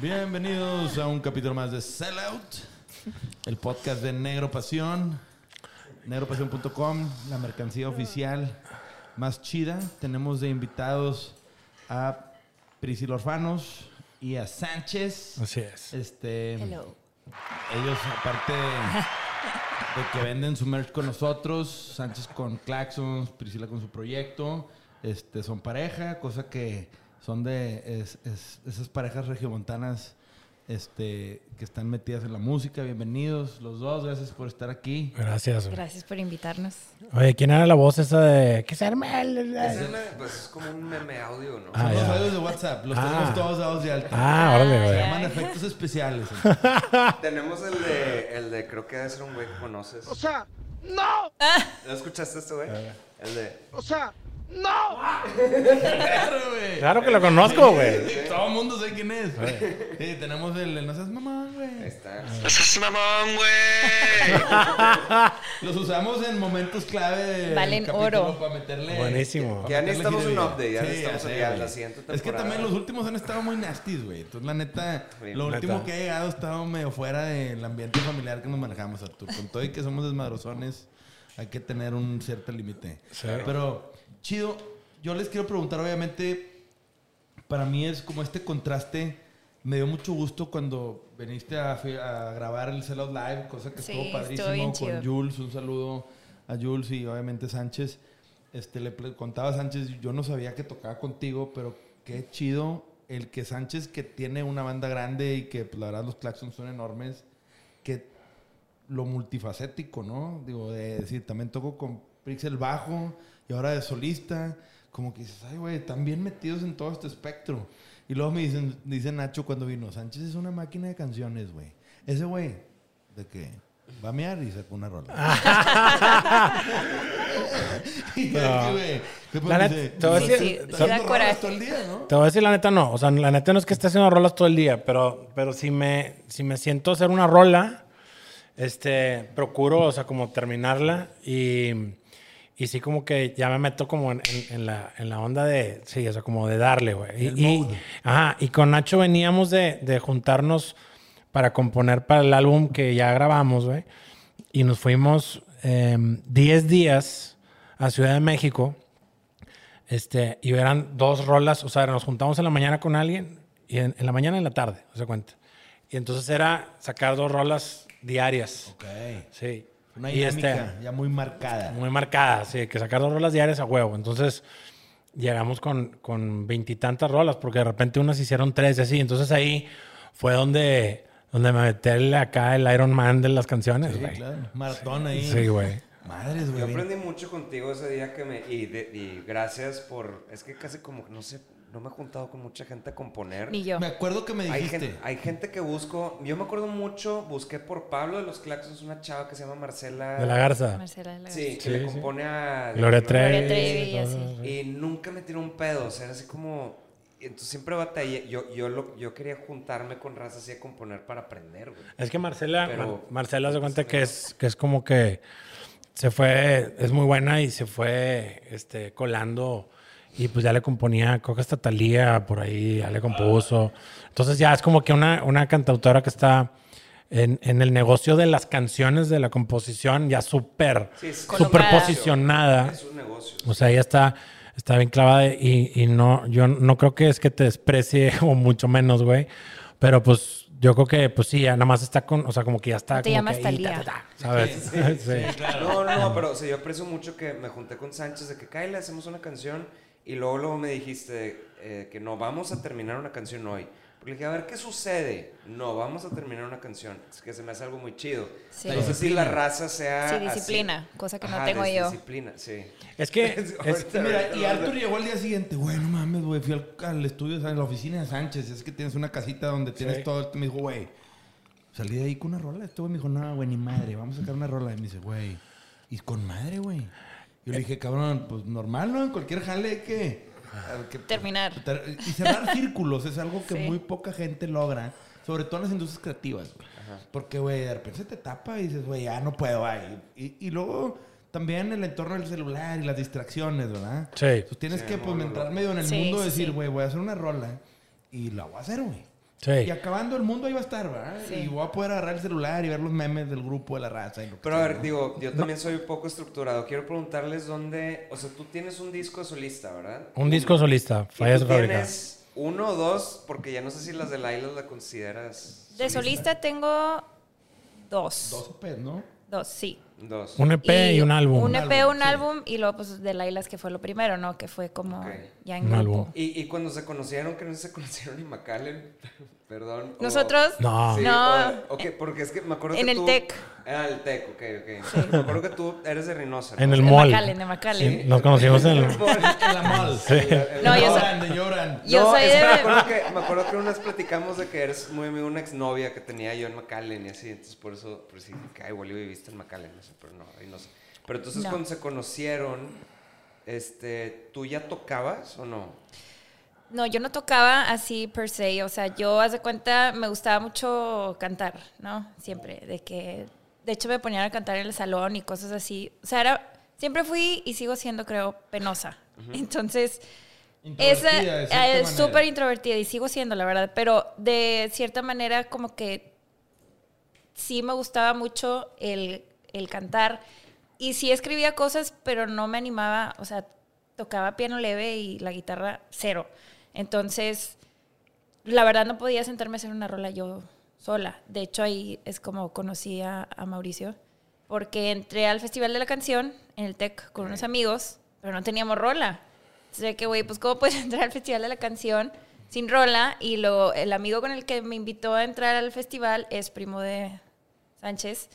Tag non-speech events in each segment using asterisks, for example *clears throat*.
Bienvenidos a un capítulo más de Sellout, el podcast de Negro Pasión, negropasión.com, la mercancía oficial más chida. Tenemos de invitados a Priscila Orfanos y a Sánchez. Así es. Este, Hello. ellos, aparte de que venden su merch con nosotros, Sánchez con Claxons, Priscila con su proyecto, este, son pareja, cosa que son de es- es- esas parejas regiomontanas este, que están metidas en la música. Bienvenidos los dos, gracias por estar aquí. Gracias. güey. Gracias por invitarnos. Oye, ¿quién era la voz esa de que se arme el- me- pues es como un meme audio, ¿no? Ah, Son los audios de WhatsApp, los Ah. tenemos todos voz de alta. Ah, órale, Se güey. llaman efectos especiales. *laughs* Tenemos el de, el de, creo que debe ser un güey que conoces. O sea, no. ¿No escuchaste este güey? El de, O sea, no. Claro, *laughs* güey. Claro que lo conozco, güey. Todo el mundo sabe quién es. Sí, tenemos el, el no seas mamón, ahí güey. está. Los usamos en momentos clave del Valen capítulo oro. para meterle. Buenísimo. para Ya meterle necesitamos un update, ya necesitamos sé, ya güey. la siguiente Es que temporada. también los últimos han estado muy nasties, güey. Entonces, la neta, Sí, lo neta. último que ha llegado ha estado medio fuera del ambiente familiar que nos manejamos, Artur. Con todo y que somos desmadrozones, hay que tener un cierto límite. Sí. Pero, chido, yo les quiero preguntar, obviamente, para mí es como este contraste. Me dio mucho gusto cuando viniste a, a grabar el Sellout Live, cosa que Sí, estuvo padrísimo con. Jules. Un saludo a Jules y obviamente Sánchez. Este, le contaba a Sánchez, yo no sabía que tocaba contigo, pero qué chido el que Sánchez, que tiene una banda grande y que pues, la verdad los claxons son enormes, que lo multifacético, ¿no? Digo, de decir, también toco con Pixel bajo y ahora de solista. Como que dices, ay, güey, están bien metidos en todo este espectro. Y luego me dicen, dice Nacho cuando vino, Sánchez es una máquina de canciones, güey. Ese güey, de que va a mear y saca una rola. *laughs* y yo, No. güey, ¿qué La neta, dice, te voy a Sí, decir- sí, "Estás sí da haciendo coraje. rolas todo el día, ¿no? Te voy a decir la neta, no. O sea, la neta no es que esté haciendo rolas todo el día, pero, pero si, me, si me siento hacer una rola, este, procuro, o sea, como terminarla y, y sí como que ya me meto como en, en- en la, en la onda de, sí, o sea, como de darle, güey. Y, y- ajá, y con Nacho veníamos de, de juntarnos para componer para el álbum que ya grabamos, güey. Y nos fuimos em, 10 días a Ciudad de México. Este, y eran dos rolas, o sea, nos juntamos en la mañana con alguien y en, en la mañana y en la tarde, se cuenta. Y entonces era sacar dos rolas diarias. Ok. Sí. Una y este, dinámica ya muy marcada. muy marcada, sí, que sacar dos rolas diarias a huevo. Entonces llegamos con con veintitantas rolas, porque de repente unas hicieron tres y así. Entonces ahí fue donde, donde me metí acá el Iron Man de las canciones, Sí, güey. claro. Maratón ahí. Sí, güey. Madres, güey. Yo aprendí mucho contigo ese día que me... Y, de- y gracias por... Es que casi como, no sé, no me he juntado con mucha gente a componer. Ni yo. Me acuerdo que me Hay dijiste. gente, hay gente que busco, yo me acuerdo mucho, busqué por Pablo de los Claxons una chava que se llama Marcela. De la Garza. Marcela de la Sí, que Sí, le sí. compone a... Gloria Trevi, Trevi. y así. Y nunca me tiró un pedo, o sea, era así como... Entonces siempre batallé, yo, yo, lo, yo quería juntarme con raza así a componer para aprender, güey. Es que Marcela, Pero- Mar- Marcela se cuenta que es, que es como que se fue, es muy buena y se fue este, colando y pues ya le componía, creo que hasta Talía por ahí, ya le compuso. Entonces ya es como que una, una cantautora que está en, en el negocio de las canciones, de la composición, ya súper, Sí, súper posicionada. Es un negocio. O sea, ella está, está bien clavada y, y no, yo no creo que es que te desprecie *laughs* o mucho menos, güey. Pero pues yo creo que, pues sí, ya nada más está con, o sea, como que ya está. No te como llamas que ahí, Thalía. ta, ta, ta, ¿Sabes? Sí. *laughs* No, no, no, pero o sea, yo aprecio mucho que me junté con Sánchez de que, Kyle, hacemos una canción y luego, luego me dijiste eh, que no, vamos a terminar una canción hoy. Porque le dije, a ver, ¿qué sucede? No, vamos a terminar una canción. Es que se me hace algo muy chido. Sí. No sé si la raza sea Sí, así. disciplina, cosa que no Ajá, tengo dis- yo. Disciplina, sí. Es que. *laughs* es- Ahorita- Mira, y Arthur llegó al día siguiente, güey, no mames, güey, fui al, al estudio, ¿sabes? la oficina de Sánchez, es que tienes una casita donde tienes Sí. todo, esto. me dijo, güey, salí de ahí con una rola, este güey me dijo, no, güey, ni madre, vamos a sacar una rola, y me dice, güey, y con madre, güey. Yo le dije, cabrón, pues normal, ¿no? En cualquier jale hay que... hay que, Terminar. ter- Y cerrar círculos es algo que Sí. muy poca gente logra, sobre todo en las industrias creativas, güey. Porque, güey, de repente se te tapa y dices, güey, ya no puedo, ay. Y, y luego también el entorno del celular y las distracciones, ¿verdad? Sí. Entonces tienes Sí, que pues, entrar no. medio en el Sí, mundo sí, y decir, sí. güey, voy a hacer una rola y la voy a hacer, güey. Y acabando el mundo ahí va a estar, ¿verdad? Sí. Y voy a poder agarrar el celular y ver los memes del grupo de la raza. Y lo que Pero a ver, ¿no? digo, yo también soy un poco estructurado. Quiero preguntarles dónde, o sea, tú tienes un disco solista, ¿verdad? Un disco solista, ¿Y fallas tú de fábrica. tienes uno o dos? Porque ya no sé si las de Laila la consideras. De solista tengo dos. Dos EPs, ¿no? Dos, sí. Dos. Un EP y, un álbum. Un EP, un sí. álbum y luego pues de Lailas que fue lo primero, ¿no? Que fue como ya en Un grupo. álbum. Y, y cuando se conocieron, que no se conocieron ni McAllen, perdón. o- Nosotros, No. Sí, No. o- ok, porque es que me acuerdo En que el tú- Tec. Ah, el Tec, ok, ok. Me acuerdo que tú eres de Reynosa. En el mall. McAllen, de McAllen. Sí, nos conocimos en el. En la mall. No, yo soy- lloran, lloran. Yo no, soy es de- me acuerdo que, me acuerdo que una vez platicamos de que eres muy amigo de una exnovia que tenía yo en McAllen y así, entonces por eso, por sí, que ay, igual y viviste en McAllen, no sé, pero no, ahí no sé. Pero entonces No. cuando se conocieron, este, ¿tú ya tocabas o no? No, yo no tocaba así per se, o sea, yo, haz de cuenta, me gustaba mucho cantar, ¿no? Siempre, de que, de hecho me ponían a cantar en el salón y cosas así, o sea, era, siempre fui y sigo siendo, creo, penosa. *laughs* Entonces, esa es manera. súper introvertida y sigo siendo, la verdad, pero de cierta manera como que sí me gustaba mucho el, el cantar y sí escribía cosas, pero no me animaba, o sea, tocaba piano leve y la guitarra cero. Entonces, la verdad no podía sentarme a hacer una rola yo sola. De hecho, ahí es como conocí a, a Mauricio, porque entré al Festival de la Canción en el TEC con unos amigos, pero no teníamos rola. Entonces, que, güey, pues, ¿cómo puedes *laughs* entrar al Festival de la Canción sin rola? Y lo, el amigo con el que me invitó a entrar al festival es primo de Sánchez.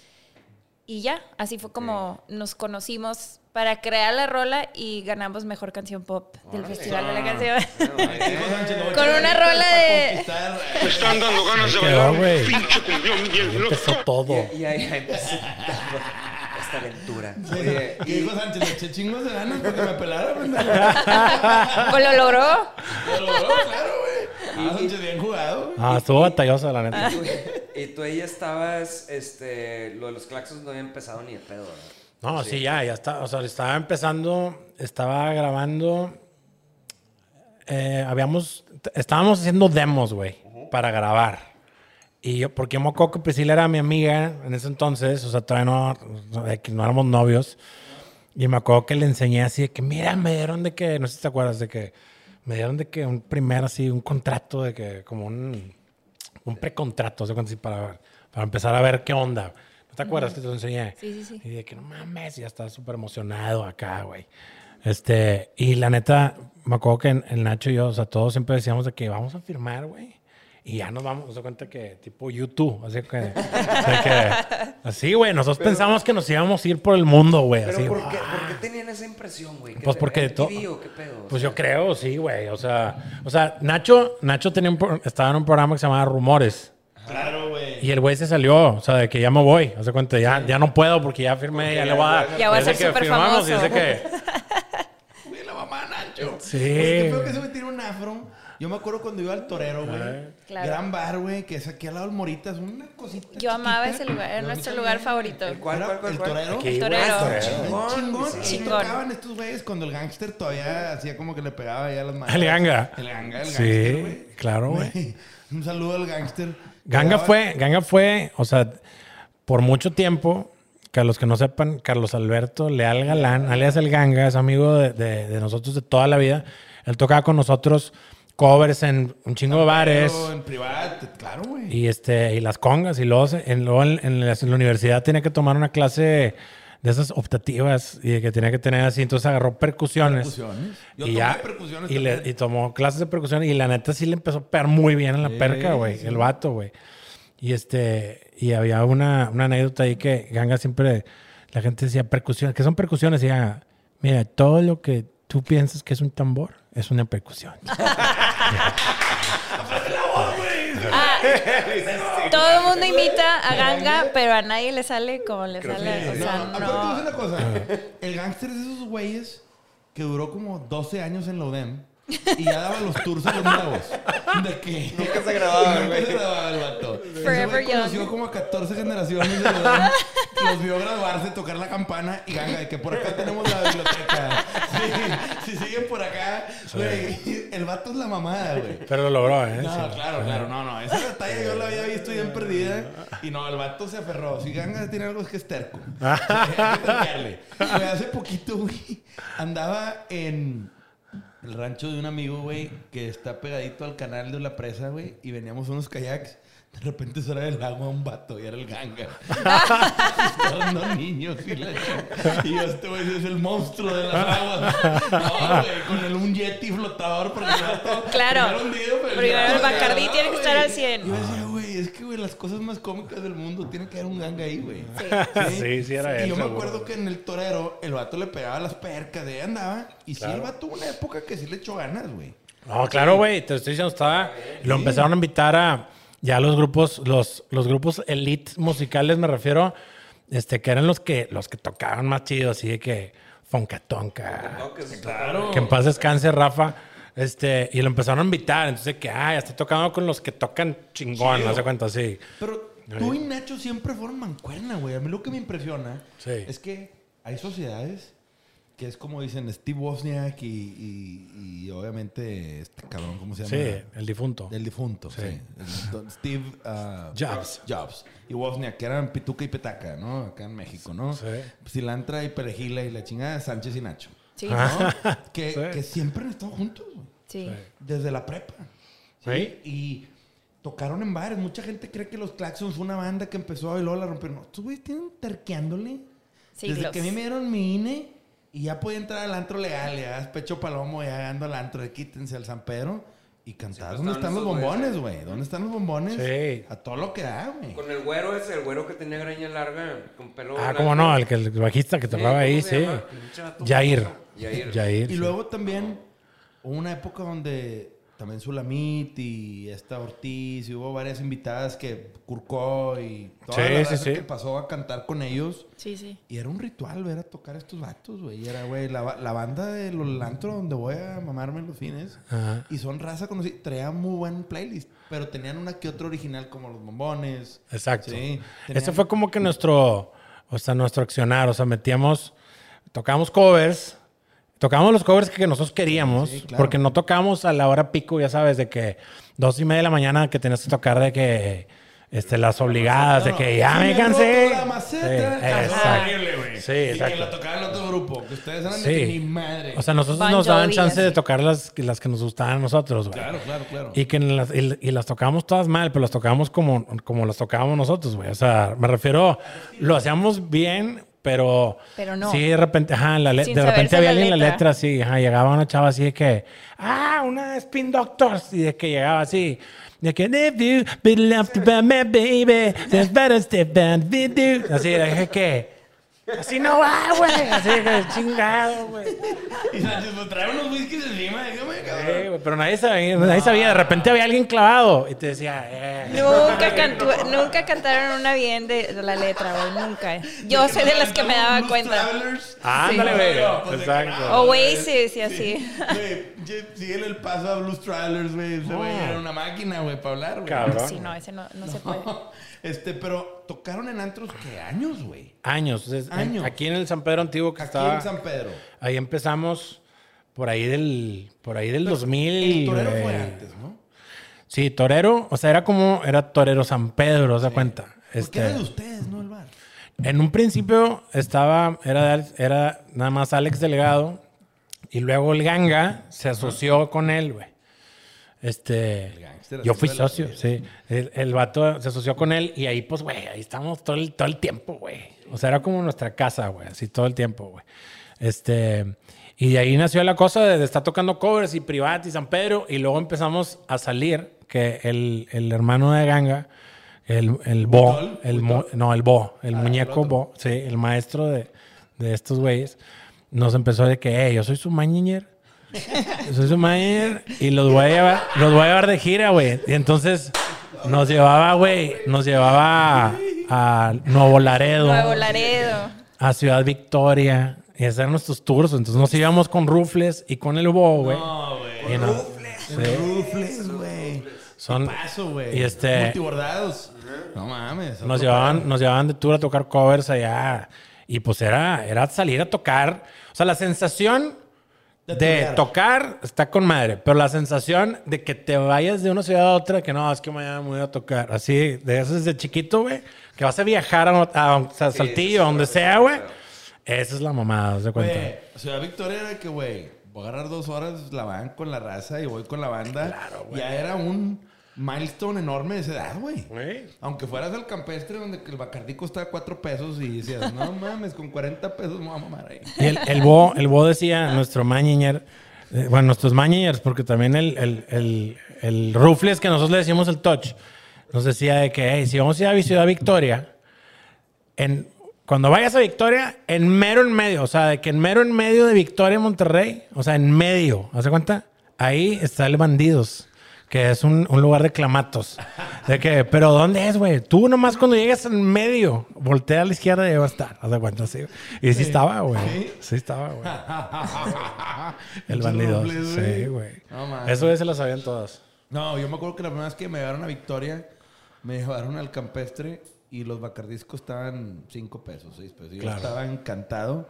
Y ya, así fue como nos conocimos para crear la rola y ganamos mejor canción pop del Órale. Festival de la Canción. *laughs* Sánchez, "No, Con una rola de- conquistar". Me están dando ganas de bailar güey. un pinche cumbión bien loco. empezó todo. Y, y ahí, ahí empezó *laughs* esta aventura. Oye, Y dijo Sánchez, le eché chingos de ganas porque me pelara, pendejo. *laughs* Pues lo logró. Lo logró, claro, güey. Ah, Sánchez, bien jugado, güey. Ah, estuvo batallosa, la neta. y tú ahí estabas, este, lo de los claxons no había empezado ni de pedo, ¿verdad? No, sí, ya, ya está. O sea, estaba empezando, estaba grabando. eh, habíamos, estábamos haciendo demos, güey, para grabar. Y yo, porque yo me acuerdo que Priscila era mi amiga en ese entonces, o sea, todavía no, no, éramos novios. Y me acuerdo que le enseñé así de que, mira, me dieron de que, no sé si te acuerdas, de que me dieron de que un primer así, un contrato de que, como un, un precontrato, o sea, para, para empezar a ver qué onda. ¿No te acuerdas que te lo enseñé? Sí, sí, sí. Y de que no mames, ya estaba súper emocionado acá, güey. Este, y la neta, me acuerdo que en, el Nacho y yo, o sea, todos siempre decíamos de que vamos a firmar, güey. Y ya nos vamos, nos da cuenta que tipo YouTube, así que, de que- así, güey, nosotros pensamos que nos íbamos a ir por el mundo, güey, Pero así. ¿por qué, ah. por qué tenían esa impresión, güey? ¿Qué Pues porque de todo. MTV o qué pedo? O Pues sea, yo creo, sí, güey. O sea, o sea, Nacho, Nacho tenía un pro- estaba en un programa que se llamaba Rumores. Claro, güey. Y el güey se salió, o sea, de que ya me voy. Hace cuenta, ya, ya no puedo porque ya firmé, ya, le voy a dar. Ya voy a ser súper famoso. desde que. *laughs* Güey, la mamá Nacho. Sí. Güey, qué feo que ese güey tiene un afro. Yo me acuerdo cuando iba al Torero, güey. Claro. Gran bar, güey, que es aquí al lado del Moritas, una cosita. Yo amaba chiquita. ese lugar, era nuestro lugar favorito. ¿El cuál, Era cuál, cuál, el cuál? torero. Aquí, El torero. Chingón, Chingón. sí. Y tocaban estos güeyes cuando el gángster todavía hacía como que le pegaba ya a las manos. El ganga. El ganga, el Sí, gángster, güey. claro, güey. Un saludo al gángster. Ganga fue, Ganga fue, o sea, por mucho tiempo, que a los que no sepan, Carlos Alberto Leal Galán, alias el Ganga, es amigo de, de- de nosotros de toda la vida. Él tocaba con nosotros covers en un chingo de bares. En privado, claro, güey. Y este, y las congas, y luego, en, luego en, en la, en la universidad tenía que tomar una clase de esas optativas y que tenía que tener así, entonces agarró percusiones. Percusiones. Yo y tomé ya, percusiones y, le- y tomó clases de percusión y la neta sí le empezó a pegar muy bien en la Sí, perca, güey, sí. el vato, güey. Y este, y había una, una anécdota ahí que Ganga siempre, la gente decía percusiones, ¿qué son percusiones? Y mira, todo lo que tú piensas que es un tambor es una percusión. *laughs* *laughs* Todo el mundo imita a Ganga, pero a nadie le sale como le sale. O No, sea, aparte te voy a no. decir una cosa. El gángster es de esos güeyes que duró como 12 años en la UDEM y ya daba los tours a los nuevos. De que Nunca se grababa, Nunca güey. se grababa el vato. Ese Forever güey conoció young. como a 14 generaciones de UDEM. Los vio graduarse, tocar la campana y ganga, de que por acá tenemos la biblioteca. Sí, si siguen por acá, güey, el vato es la mamada, güey. Pero lo logró, ¿eh? No, Sí. claro, claro, no, no. Esa batalla yo la había visto bien perdida. Y no, el vato se aferró. Si Ganga tiene algo es que es terco. *laughs* Sí, hay que terquearle. Güey, hace poquito, güey, andaba en el rancho de un amigo, güey, que está pegadito al canal de la presa, güey. Y veníamos unos kayaks. De repente sale del agua un vato y era el ganga. Estaban dos niños y la. Y yo, este güey es el monstruo de las aguas. No, güey, con el, un yeti flotador porque el vato... Claro. primero hundido, pero Primero el Bacardí tiene que estar al 100. Yo decía, güey, es que, güey, las cosas más cómicas del mundo tiene que haber un ganga ahí, güey. Sí, sí era Y él, yo me acuerdo que en el torero el vato le pegaba las percas, de ahí andaba. Y sí, el vato tuvo una época que sí le echó ganas, güey. No, claro, güey, te estoy diciendo, estaba. Lo empezaron a invitar a ya los grupos, los, los grupos elite musicales, me refiero, este, que eran los que, los que tocaban más chido, así de que Foncatonca. Claro. Que en paz descanse, Rafa. Este, y lo empezaron a invitar. Entonces, que, ay, está tocando con los que tocan chingón, no se cuenta así. Pero tú y Nacho siempre fueron mancuerna, güey. A mí lo que me impresiona Sí. es que hay sociedades que es como dicen Steve Wozniak y, y- y obviamente este cabrón, ¿cómo se llama? Sí, el difunto. El difunto, sí. El Steve ah, Jobs. Jobs. Y Wozniak, que eran pituca y petaca, ¿no? Acá en México, ¿no? Sí. Cilantra y perejila y la chingada de Sánchez y Nacho. Sí, ¿no? *laughs* que, Sí. que siempre han estado juntos, güey. Sí. Desde la prepa. Sí. Y tocaron en bares. Mucha gente cree que los Claxons fue una banda que empezó y luego la rompieron. No, estos güeyes tienen terqueándole. Desde que a mí me dieron mi INE y ya podía entrar al antro legal. Ya pecho palomo, ya ando al antro de quítense al San Pedro. Y cantar. ¿Dónde están los bombones, güey? ¿Dónde están los bombones? Sí. A todo lo que da, güey. Con el güero ese, el güero que tenía greña larga, con pelo Ah, blanco. cómo no, el, que, el bajista que Sí, tocaba ¿cómo ahí, se sí. Jair. Jair. Jair. Y sí. luego también hubo una época donde también Sulamit y esta Ortiz y hubo varias invitadas que Curcó y toda Sí, la sí, que pasó a cantar con ellos. Sí, sí. Y era un ritual ver a tocar a estos vatos, güey. Y era, güey, la, la banda de los antro donde voy a mamarme en los fines. Ajá. Y son raza conocida. Traía muy buen playlist. Pero tenían una que otra original como los bombones. Exacto. Sí. Ese fue como que nuestro, o sea, nuestro accionar. O sea, metíamos, tocamos covers, tocábamos los covers que nosotros queríamos, Sí, claro. porque no tocábamos a la hora pico, ya sabes, de que dos y media de la mañana que tenías que tocar de que este, las obligadas, de No, que no, ya me cansé. la maceta, Sí, exacto. Y que lo tocaba el otro grupo. Que ustedes eran de Sí. que ni madre. O sea, nosotros Bon nos daban chance de tocar las, las que nos gustaban a nosotros, güey. claro, claro, claro. Y que en las, y, y las tocábamos todas mal, pero las tocábamos como, como las tocábamos nosotros, güey. O sea, me refiero, lo hacíamos bien, pero... Pero no. Sí, de repente, ajá, la de repente había alguien en la letra. así, ajá, llegaba una chava así de que, ah, una Spin Doctors, y de que llegaba así. De que, if you to my baby, better step and be do. Así, dije que. Así no va, güey. Así que chingado, güey. Y Sánchez, pues trae unos whiskies encima, déjame, Sí, cabrón. güey, pero nadie sabía, nadie sabía. De repente había alguien clavado y te decía, eh. Nunca, cantó- nunca cantaron una bien de, de la letra, güey. Nunca. Yo soy de las que me daba cuenta. Travelers. Ándale, Sí. güey. Pues, Exacto. Oasis y así. Güey, síguele el paso a Blues Travelers, güey. Ese güey era una máquina, güey, para hablar, güey. Cabrón. Sí, no, ese no, no se puede. *laughs* Este, pero tocaron en antros, ¿qué años, güey? Años. En- Años. Aquí en el San Pedro Antiguo que Aquí estaba. en San Pedro. Ahí empezamos por ahí del, por ahí del El 2000. torero fue antes, ¿no? Sí, torero, o sea, era como, era torero San Pedro, ¿se cuenta? Porque Este, era de ustedes, ¿no? El bar. en un principio estaba, era, era nada más Alex Delgado y luego el Ganga se asoció con él, güey. Este, yo fui socio, sí. El, el vato se asoció con él y ahí, pues, güey, ahí estamos todo el, todo el tiempo, güey. O sea, era como nuestra casa, güey, así todo el tiempo, güey. Este, y de ahí nació la cosa de, de estar tocando covers y privat y San Pedro y luego empezamos a salir, que el, el hermano de Ganga, el, el Bo, el no, el Bo, el Ah, muñeco el. Bo, sí, el maestro de, de estos güeyes, nos empezó de que, hey, yo soy su mañiñer. Soy su manager y los voy a llevar, los voy a llevar de gira, güey. Y entonces nos llevaba, güey, nos llevaba a, a Nuevo Laredo, Nuevo Laredo. a Ciudad Victoria y hacer nuestros tours. Entonces nos íbamos con Rufles y con el Bo, güey. No, güey. No- Rufles, güey. son, Paso, güey. y este- Multibordados. No mames. nos llevaban, nos llevaban de tour a tocar covers allá. Y pues era, era salir a tocar. O sea, la sensación De tocar está con madre, pero la sensación de que te vayas de una ciudad a otra, que no, es que mañana me voy a tocar. Así, de eso desde chiquito, güey, que vas a viajar a, a- a Saltillo, a donde sea, güey. Esa es la mamada, ¿se cuenta? Güey, Ciudad Victoria era que, güey, voy a agarrar dos horas la van con la raza y voy con la banda. Claro, güey. Ya era un milestone enorme de esa edad, güey. Aunque fueras al campestre donde el bacardi costaba cuatro pesos y decías, no *laughs* mames, con 40 pesos me voy a mamar ahí. Y el, el Bo, el Bo decía, nuestro mañiñer, eh, bueno, nuestros mañiñers, porque también el, el, el, el Rufles, que nosotros le decimos el touch, nos decía de que, hey, si vamos a ir a Ciudad Victoria, en, cuando vayas a Victoria, en mero en medio, o sea, de que en mero en medio de Victoria, Monterrey, o sea, en medio, ¿hace cuenta? Ahí está el Bandidos. Que es un, un lugar de clamatos. De que, pero ¿dónde es, güey? Tú nomás cuando llegues en medio, voltea a la izquierda y va a estar. ¿Haz de cuenta? Sí. Y sí estaba, güey. ¿Sí? Sí estaba, güey. *laughs* El bandido. Sí, güey. No mames. Eso ya se lo sabían todos. No, yo me acuerdo que la primera vez que me llevaron a Victoria, me llevaron al campestre y los bacardiscos estaban 5 pesos, 6 pesos. Yo Claro. estaba encantado.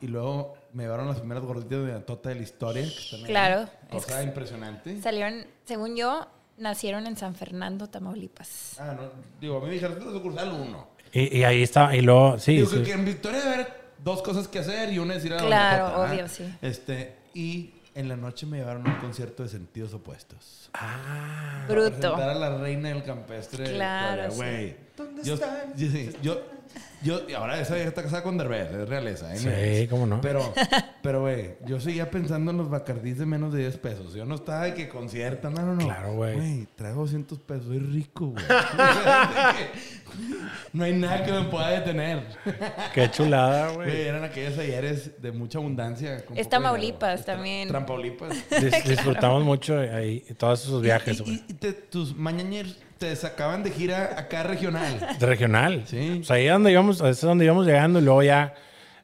Y luego me llevaron las primeras gorditas de la tota de la historia. Que están ahí. Claro. Cosa impresionante. Salieron, según yo, nacieron en San Fernando, Tamaulipas. Ah, no. Digo, a mí me dijeron, "Esta es la sucursal 1. Y, y ahí estaba. Y luego, sí. Digo sí. que, que en Victoria debe haber dos cosas que hacer y una es ir a la Claro, ¿ah? obvio, sí. Este, y en la noche me llevaron a un concierto de sentidos opuestos. Ah. Para Bruto. presentar a la reina del campestre. Claro, Victoria, sí. Güey. ¿Dónde yo, Yo, sí, yo, yo- y ahora esa vieja está casada con Derbez, es realeza. ¿eh? Sí, cómo no. Pero, pero, güey, yo seguía pensando en los bacardís de menos de 10 pesos. Yo no estaba de que concierta, no, no, no. Claro, güey. Güey, traigo 200 pesos, soy rico, güey. *laughs* no hay nada que me pueda detener. Qué chulada, Güey, güey. eran aquellos ayeres de mucha abundancia. con Es. Tamaulipas también. Trampaulipas. Dis- *laughs* disfrutamos mucho ahí todos esos viajes, güey. y- y te- tus mañañers te sacaban de gira acá regional. De regional. Sí. O sea, ahí es donde íbamos, es donde íbamos llegando y luego ya,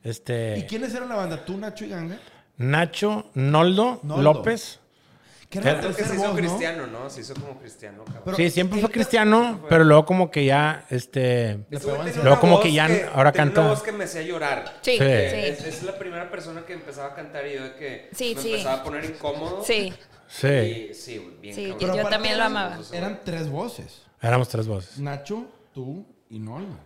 ¿Y este, quiénes eran la banda? ¿Tú, Nacho y Ganga? Nacho, Noldo, Noldo. López. Que Era- que se hizo voz, ¿no? cristiano, ¿no? Se hizo como cristiano, cabrón. Pero- sí, siempre fue cristiano, pero luego como que ya, este, Luego como que ya ahora tenía canta- una voz que me hacía llorar. Sí, Sí. sí. Es, es la primera persona que empezaba a cantar y yo de que Sí, me sí. empezaba a poner incómodo. Sí, sí, Y, sí, bien Sí, cabrón. Pero yo también lo amaba. Eran tres voces. éramos tres voces. Nacho, tú y Noldo.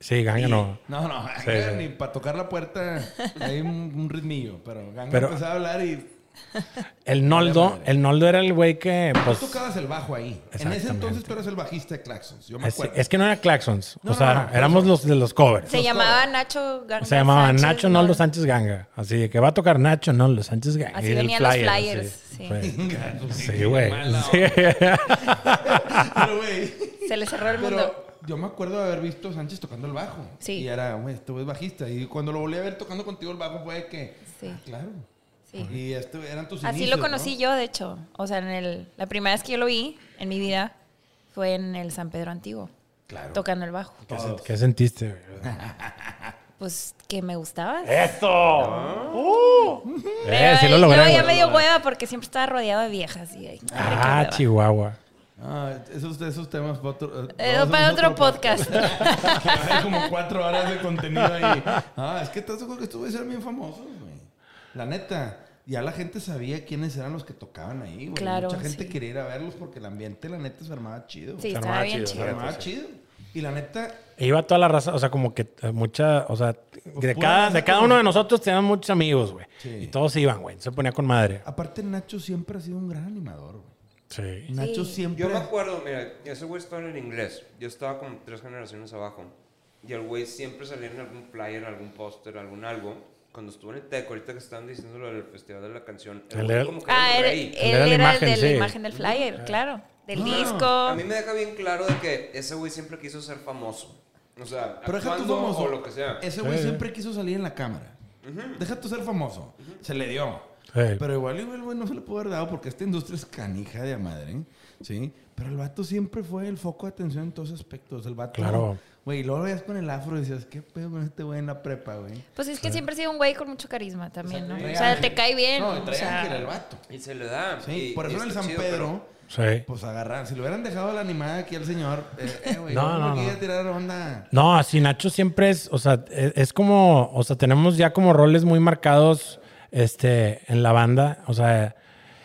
Sí, Ganga no. No, no, Sí, Ganga sí. ni para tocar la puerta *laughs* hay un, un ritmillo, pero Ganga Pero- empezaba a hablar y *laughs* El Noldo, el Noldo era el güey que, Tú pues, tocabas el bajo ahí. En ese entonces tú eras el bajista de Claxons. Yo me es, acuerdo. es que no era Claxons. No, o sea, no, no, por éramos los de los covers. Se llamaba Nacho Ganga Se llamaba Sánchez, Nacho Noldo Sánchez Ganga. Así de que va a tocar Nacho Noldo Sánchez Ganga. Así Y el venían los flyer, flyers, así. sí. *laughs* Fue- Sí, güey. Sí. *laughs* Pero, güey. Se le cerró el mundo. Pero yo me acuerdo de haber visto a Sánchez tocando el bajo. Sí. Y era, güey, este güey es bajista. Y cuando lo volví a ver tocando contigo el bajo fue que. Sí. ah, claro. Sí. Y este eran tus Así inicios, lo conocí ¿no? yo, de hecho. O sea, en el, la primera vez que yo lo vi en mi vida fue en el San Pedro Antiguo, Claro. tocando el bajo. ¿Qué, sen- qué sentiste? *laughs* Pues que me gustaba. ¡Eso! Uh. Pero, Eh, sí lo eh, logré. luego ya me dio hueva porque siempre estaba rodeado de viejas. Y, ay, Ah. Chihuahua. Ah, esos, esos temas para otro, Eh, vamos a para otro podcast. *laughs* Hay como cuatro horas de contenido ahí. Ah, es que estás seguro que güeyes eran bien famosos, güey. La neta, ya la gente sabía quiénes eran los que tocaban ahí, güey. Claro, Mucha gente sí. quería ir a verlos porque el ambiente, la neta, se armaba chido. Sí, Se estaba armaba bien chido, Se armaba chido. Y la neta, Iba toda la raza, o sea, como que eh, mucha, o sea, de pura cada, de cada uno de nosotros teníamos muchos amigos, güey. Sí. Y todos iban, güey. Se ponía con madre. aparte Nacho siempre ha sido un gran animador, güey. Sí. Nacho Sí. siempre... Yo me acuerdo, mira, ese güey estaba en inglés. Yo estaba como tres generaciones abajo. Y el güey siempre salía en algún flyer, algún póster, algún algo. Cuando estuvo en el TEC, ahorita que estaban diciendo lo del festival de la canción, Él güey era- como que Ah, era el era- rey. él Él era la era imagen, el de la imagen del flyer, claro. Del Ah. disco. A mí me deja bien claro de que ese güey siempre quiso ser famoso. O sea, Pero deja tú famoso. o lo que sea. Ese güey Sí. siempre quiso salir en la cámara. Deja tú ser famoso. Se le dio. Sí. Pero igual, igual, güey, no se le pudo haber dado porque esta industria es canija de a madre, ¿eh? ¿sí? Pero el vato siempre fue el foco de atención en todos aspectos. El vato, Claro. Güey, y luego lo veías con el afro y decías, ¿qué pedo con este güey en la prepa, güey? Pues es que siempre ha sido un güey con mucho carisma también, ¿no? Trae O sea, ángel. te cae bien. No, y o trae sea, ángel el vato. Y se le da. Sí, y- por eso en el San chido, Pedro, Sí. pues agarrar. Si lo hubieran dejado la animada aquí al señor, eh, eh, güey, No, no, no, no, no. tirar onda. No, así Nacho siempre es, o sea, es, es como, o sea, tenemos ya como roles muy marcados, este, en la banda. O sea,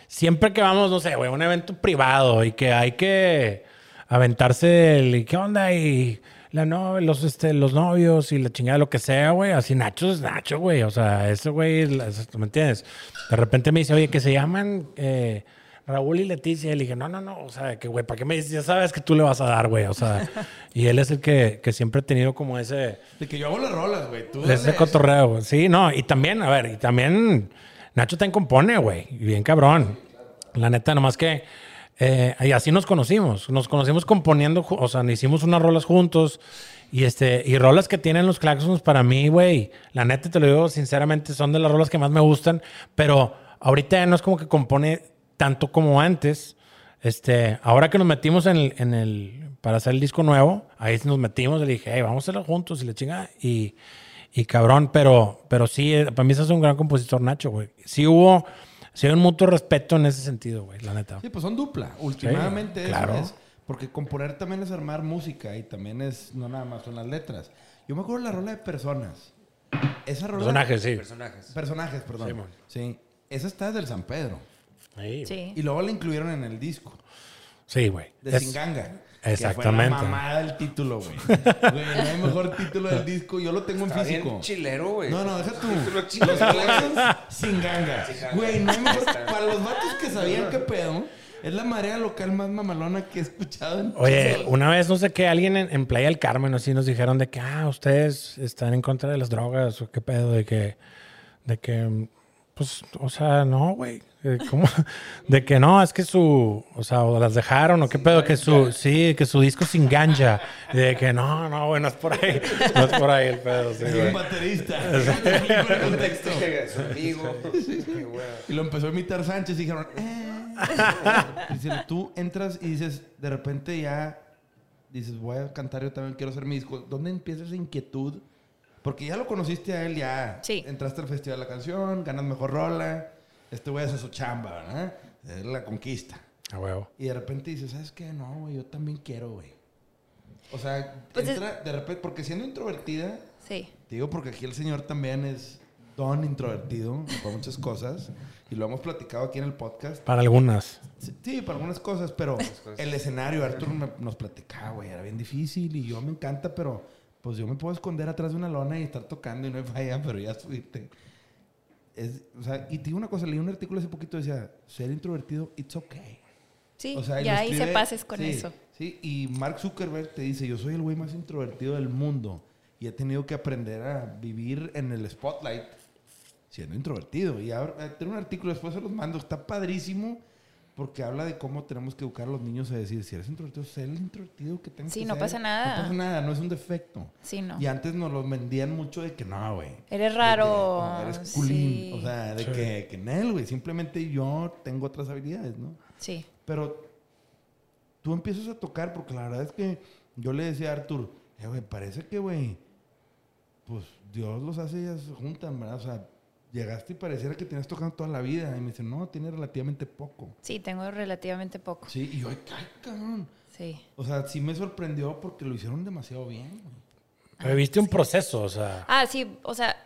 siempre que vamos, no sé, güey, a un evento privado y que hay que aventarse el, ¿y ¿qué onda? Y la no, los, este, los novios y la chingada, lo que sea, güey. Así Nacho es Nacho, güey. O sea, ese güey, ¿me entiendes? De repente me dice, oye, que se llaman eh, Raúl y Leticia. Y le dije, no, no, no. O sea, que, güey, ¿para qué me dices? Ya sabes que tú le vas a dar, güey. O sea, *laughs* y él es el que, que siempre ha tenido como ese, De que yo hago las rolas, güey. Tú ese cotorreo, güey. Sí, no. Y también, a ver, y también Nacho también compone, güey. Y bien cabrón. La neta, nomás que... eh, y así nos conocimos. Nos conocimos componiendo, o sea, hicimos unas rolas juntos. Y este, y rolas que tienen los Claxons para mí, güey. La neta, te lo digo sinceramente, son de las rolas que más me gustan. Pero ahorita ya no es como que compone tanto como antes. Este, ahora que nos metimos en el, en el, para hacer el disco nuevo, ahí nos metimos le dije, hey, vamos a hacerlo juntos y le chinga. Y, y cabrón, pero, pero sí, eh, para mí es un gran compositor, Nacho, güey. Sí hubo, sí hay un mutuo respeto en ese sentido, güey, la neta. Sí, pues son dupla. Últimamente eso claro. es. Porque componer también es armar música y también es, no nada más son las letras. Yo me acuerdo de la rola de personas. Esa rola. Personajes, sí. Personajes. Personajes, perdón. Sí. Sí. Esa está desde el San Pedro. Sí, Sí. Y luego la incluyeron en el disco. Sí, güey. De Es- Singanga. Exactamente. Que fue la mamada del título, güey. *laughs* Güey, no hay mejor título del disco. Yo lo tengo en físico. bien chilero, güey. No, no, deja tú. Los. Claxons sin ganga. Güey, no hay mejor. Para los vatos que sabían qué pedo, es la marea local más mamalona que he escuchado en Oye, una vez no sé qué, alguien en, en Playa del Carmen así nos dijeron de que, ah, ustedes están en contra de las drogas o qué pedo, de que, de que, pues, o sea, no, güey. Eh, ¿Cómo? *laughs* De que no, es que su, o sea, o las dejaron o qué pedo, que su, sí, que su disco sin ganja. Y de que no, no, güey, no es por ahí, *laughs* no es por ahí el pedo, sí, Y güey. *laughs* un baterista. contexto. Y lo empezó a imitar Sánchez y dijeron, eh. Y dice, tú entras y dices, de repente ya dices, voy a cantar, yo también quiero hacer mi disco. ¿Dónde empieza esa inquietud? Porque ya lo conociste a él, ya Sí. entraste al Festival de la Canción, ganas mejor rola. Este güey hace su chamba, ¿verdad? Es la conquista. A huevo. Y de repente dices, ¿sabes qué? No, güey, yo también quiero, güey. O sea, Pues es- entra de repente, porque siendo introvertida, Sí. te digo porque aquí el señor también es don introvertido para muchas cosas. Y lo hemos platicado aquí en el podcast. Para algunas. Sí, sí, para algunas cosas, pero el escenario, Arturo me- nos platicaba, güey, era bien difícil y yo me encanta, pero pues yo me puedo esconder atrás de una lona y estar tocando y no hay falla, *laughs* pero ya subirte. Es, o sea, y te digo una cosa, leí un artículo hace poquito decía, ser introvertido, it's okay. Sí, O sea, y ya ahí se pases con sí, eso. Sí, y Mark Zuckerberg te dice, yo soy el güey más introvertido del mundo y he tenido que aprender a vivir en el spotlight siendo introvertido. Y ahora, eh, tengo un artículo, después se los mando, está padrísimo porque habla de cómo tenemos que educar a los niños a decir, si eres introvertido, sé el introvertido que tengas Sí, que no ser. pasa nada. No pasa nada, no es un defecto. Sí, no. Y antes nos lo vendían mucho de que no, güey. Eres raro. que, no, eres culín. sí. O sea, de Sí. que, que en él, güey. Simplemente yo tengo otras habilidades, ¿no? Sí. Pero tú empiezas a tocar, porque la verdad es que yo le decía a Arthur, eh, güey, parece que, güey, pues Dios los hace y ellas juntan, ¿verdad? O sea, llegaste y pareciera que tenías tocando toda la vida. Y me dice, no, tiene relativamente poco. Sí, tengo relativamente poco. Sí, y yo, ay, cabrón. Sí. O sea, sí me sorprendió porque lo hicieron demasiado bien. Pero viste un proceso, o sea. Ah, sí, o sea,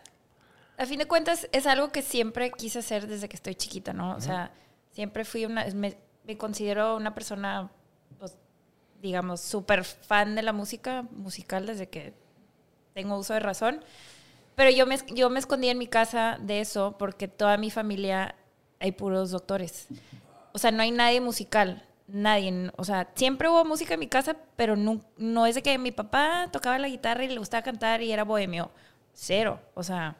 a fin de cuentas es algo que siempre quise hacer desde que estoy chiquita, ¿no? O sea, siempre fui una, me, me considero una persona, pues, digamos, súper fan de la música musical desde que tengo uso de razón. Pero yo me, yo me escondí en mi casa de eso porque toda mi familia hay puros doctores. O sea, no hay nadie musical. Nadie. O sea, siempre hubo música en mi casa, pero no, no es de que mi papá tocaba la guitarra y le gustaba cantar y era bohemio. Cero. O sea,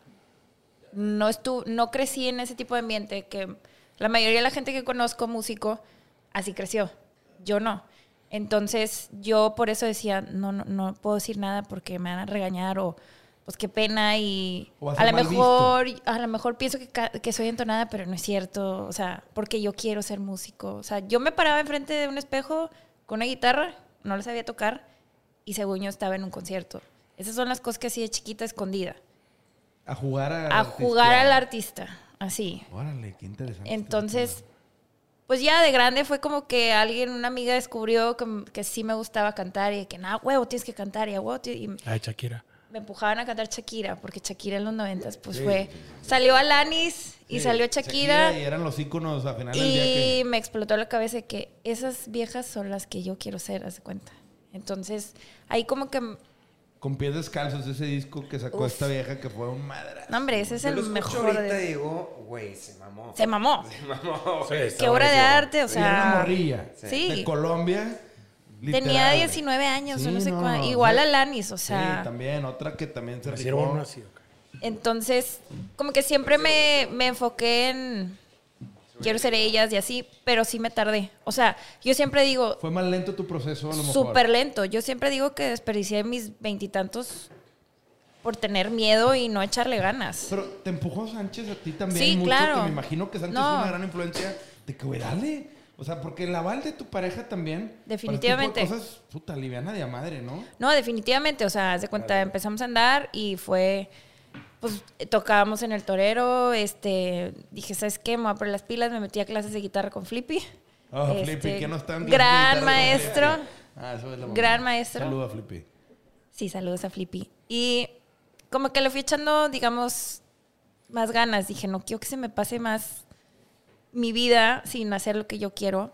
no, estu no crecí en ese tipo de ambiente que la mayoría de la gente que conozco músico así creció. Yo no. Entonces, yo por eso decía, no, no, no puedo decir nada porque me van a regañar o pues qué pena y a lo mejor a lo mejor pienso que, que soy entonada, pero no es cierto, o sea, porque yo quiero ser músico. O sea, yo me paraba enfrente de un espejo con una guitarra, no la sabía tocar y según yo estaba en un concierto. Esas son las cosas que hacía de chiquita escondida. A jugar a... A jugar al artista, así. Órale, qué interesante. Entonces, pues ya de grande fue como que alguien, una amiga descubrió que, que sí me gustaba cantar y que, nada, huevo, tienes que cantar y a huevo, y Ay, Shakira. Me empujaban a cantar Shakira, porque Shakira en los noventas, pues fue, salió Alanis y Sí, salió Shakira, Y eran los íconos a final del día y que... me explotó la cabeza de que esas viejas son las que yo quiero ser, haz de cuenta. Entonces, ahí como que, Con pies descalzos, ese disco que sacó Uf. esta vieja que fue un madre. no hombre, ese es Yo lo el escucho mejor. ahorita de- digo, güey, se mamó. Se mamó. Se mamó. Sí, Qué obra de arte, o Y era una sea. morrilla. Sí. De Colombia. Tenía literal, güey. 19 años, o no sé no, Igual a Lanis, o sea. Sí, también. Otra que también se rifó. Entonces, como que siempre me, me enfoqué en. Quiero ser ellas y así, pero sí me tardé. O sea, yo siempre digo, Fue más lento tu proceso, a lo mejor. súper lento. Yo siempre digo que desperdicié mis veintitantos por tener miedo y no echarle ganas. Pero te empujó Sánchez a ti también Sí, mucho, claro. que me imagino que Sánchez No. fue una gran influencia de que, güey, dale. O sea, porque el aval de tu pareja también. Definitivamente. Para cosas, puta, liviana de a madre, ¿no? No, definitivamente. O sea, haz de cuenta, empezamos a andar y fue. Pues tocábamos en el torero. Este, dije, ¿sabes qué? Me voy a poner las pilas. Me metí a clases de guitarra con Flippy. Oh, Este, Flippy, que no está en Gran maestro. Ah, eso es la. Gran maestro. Saluda a Flippy. Sí, saludos a Flippy. Y como que le fui echando, digamos, más ganas. Dije, no quiero que se me pase más mi vida sin hacer lo que yo quiero.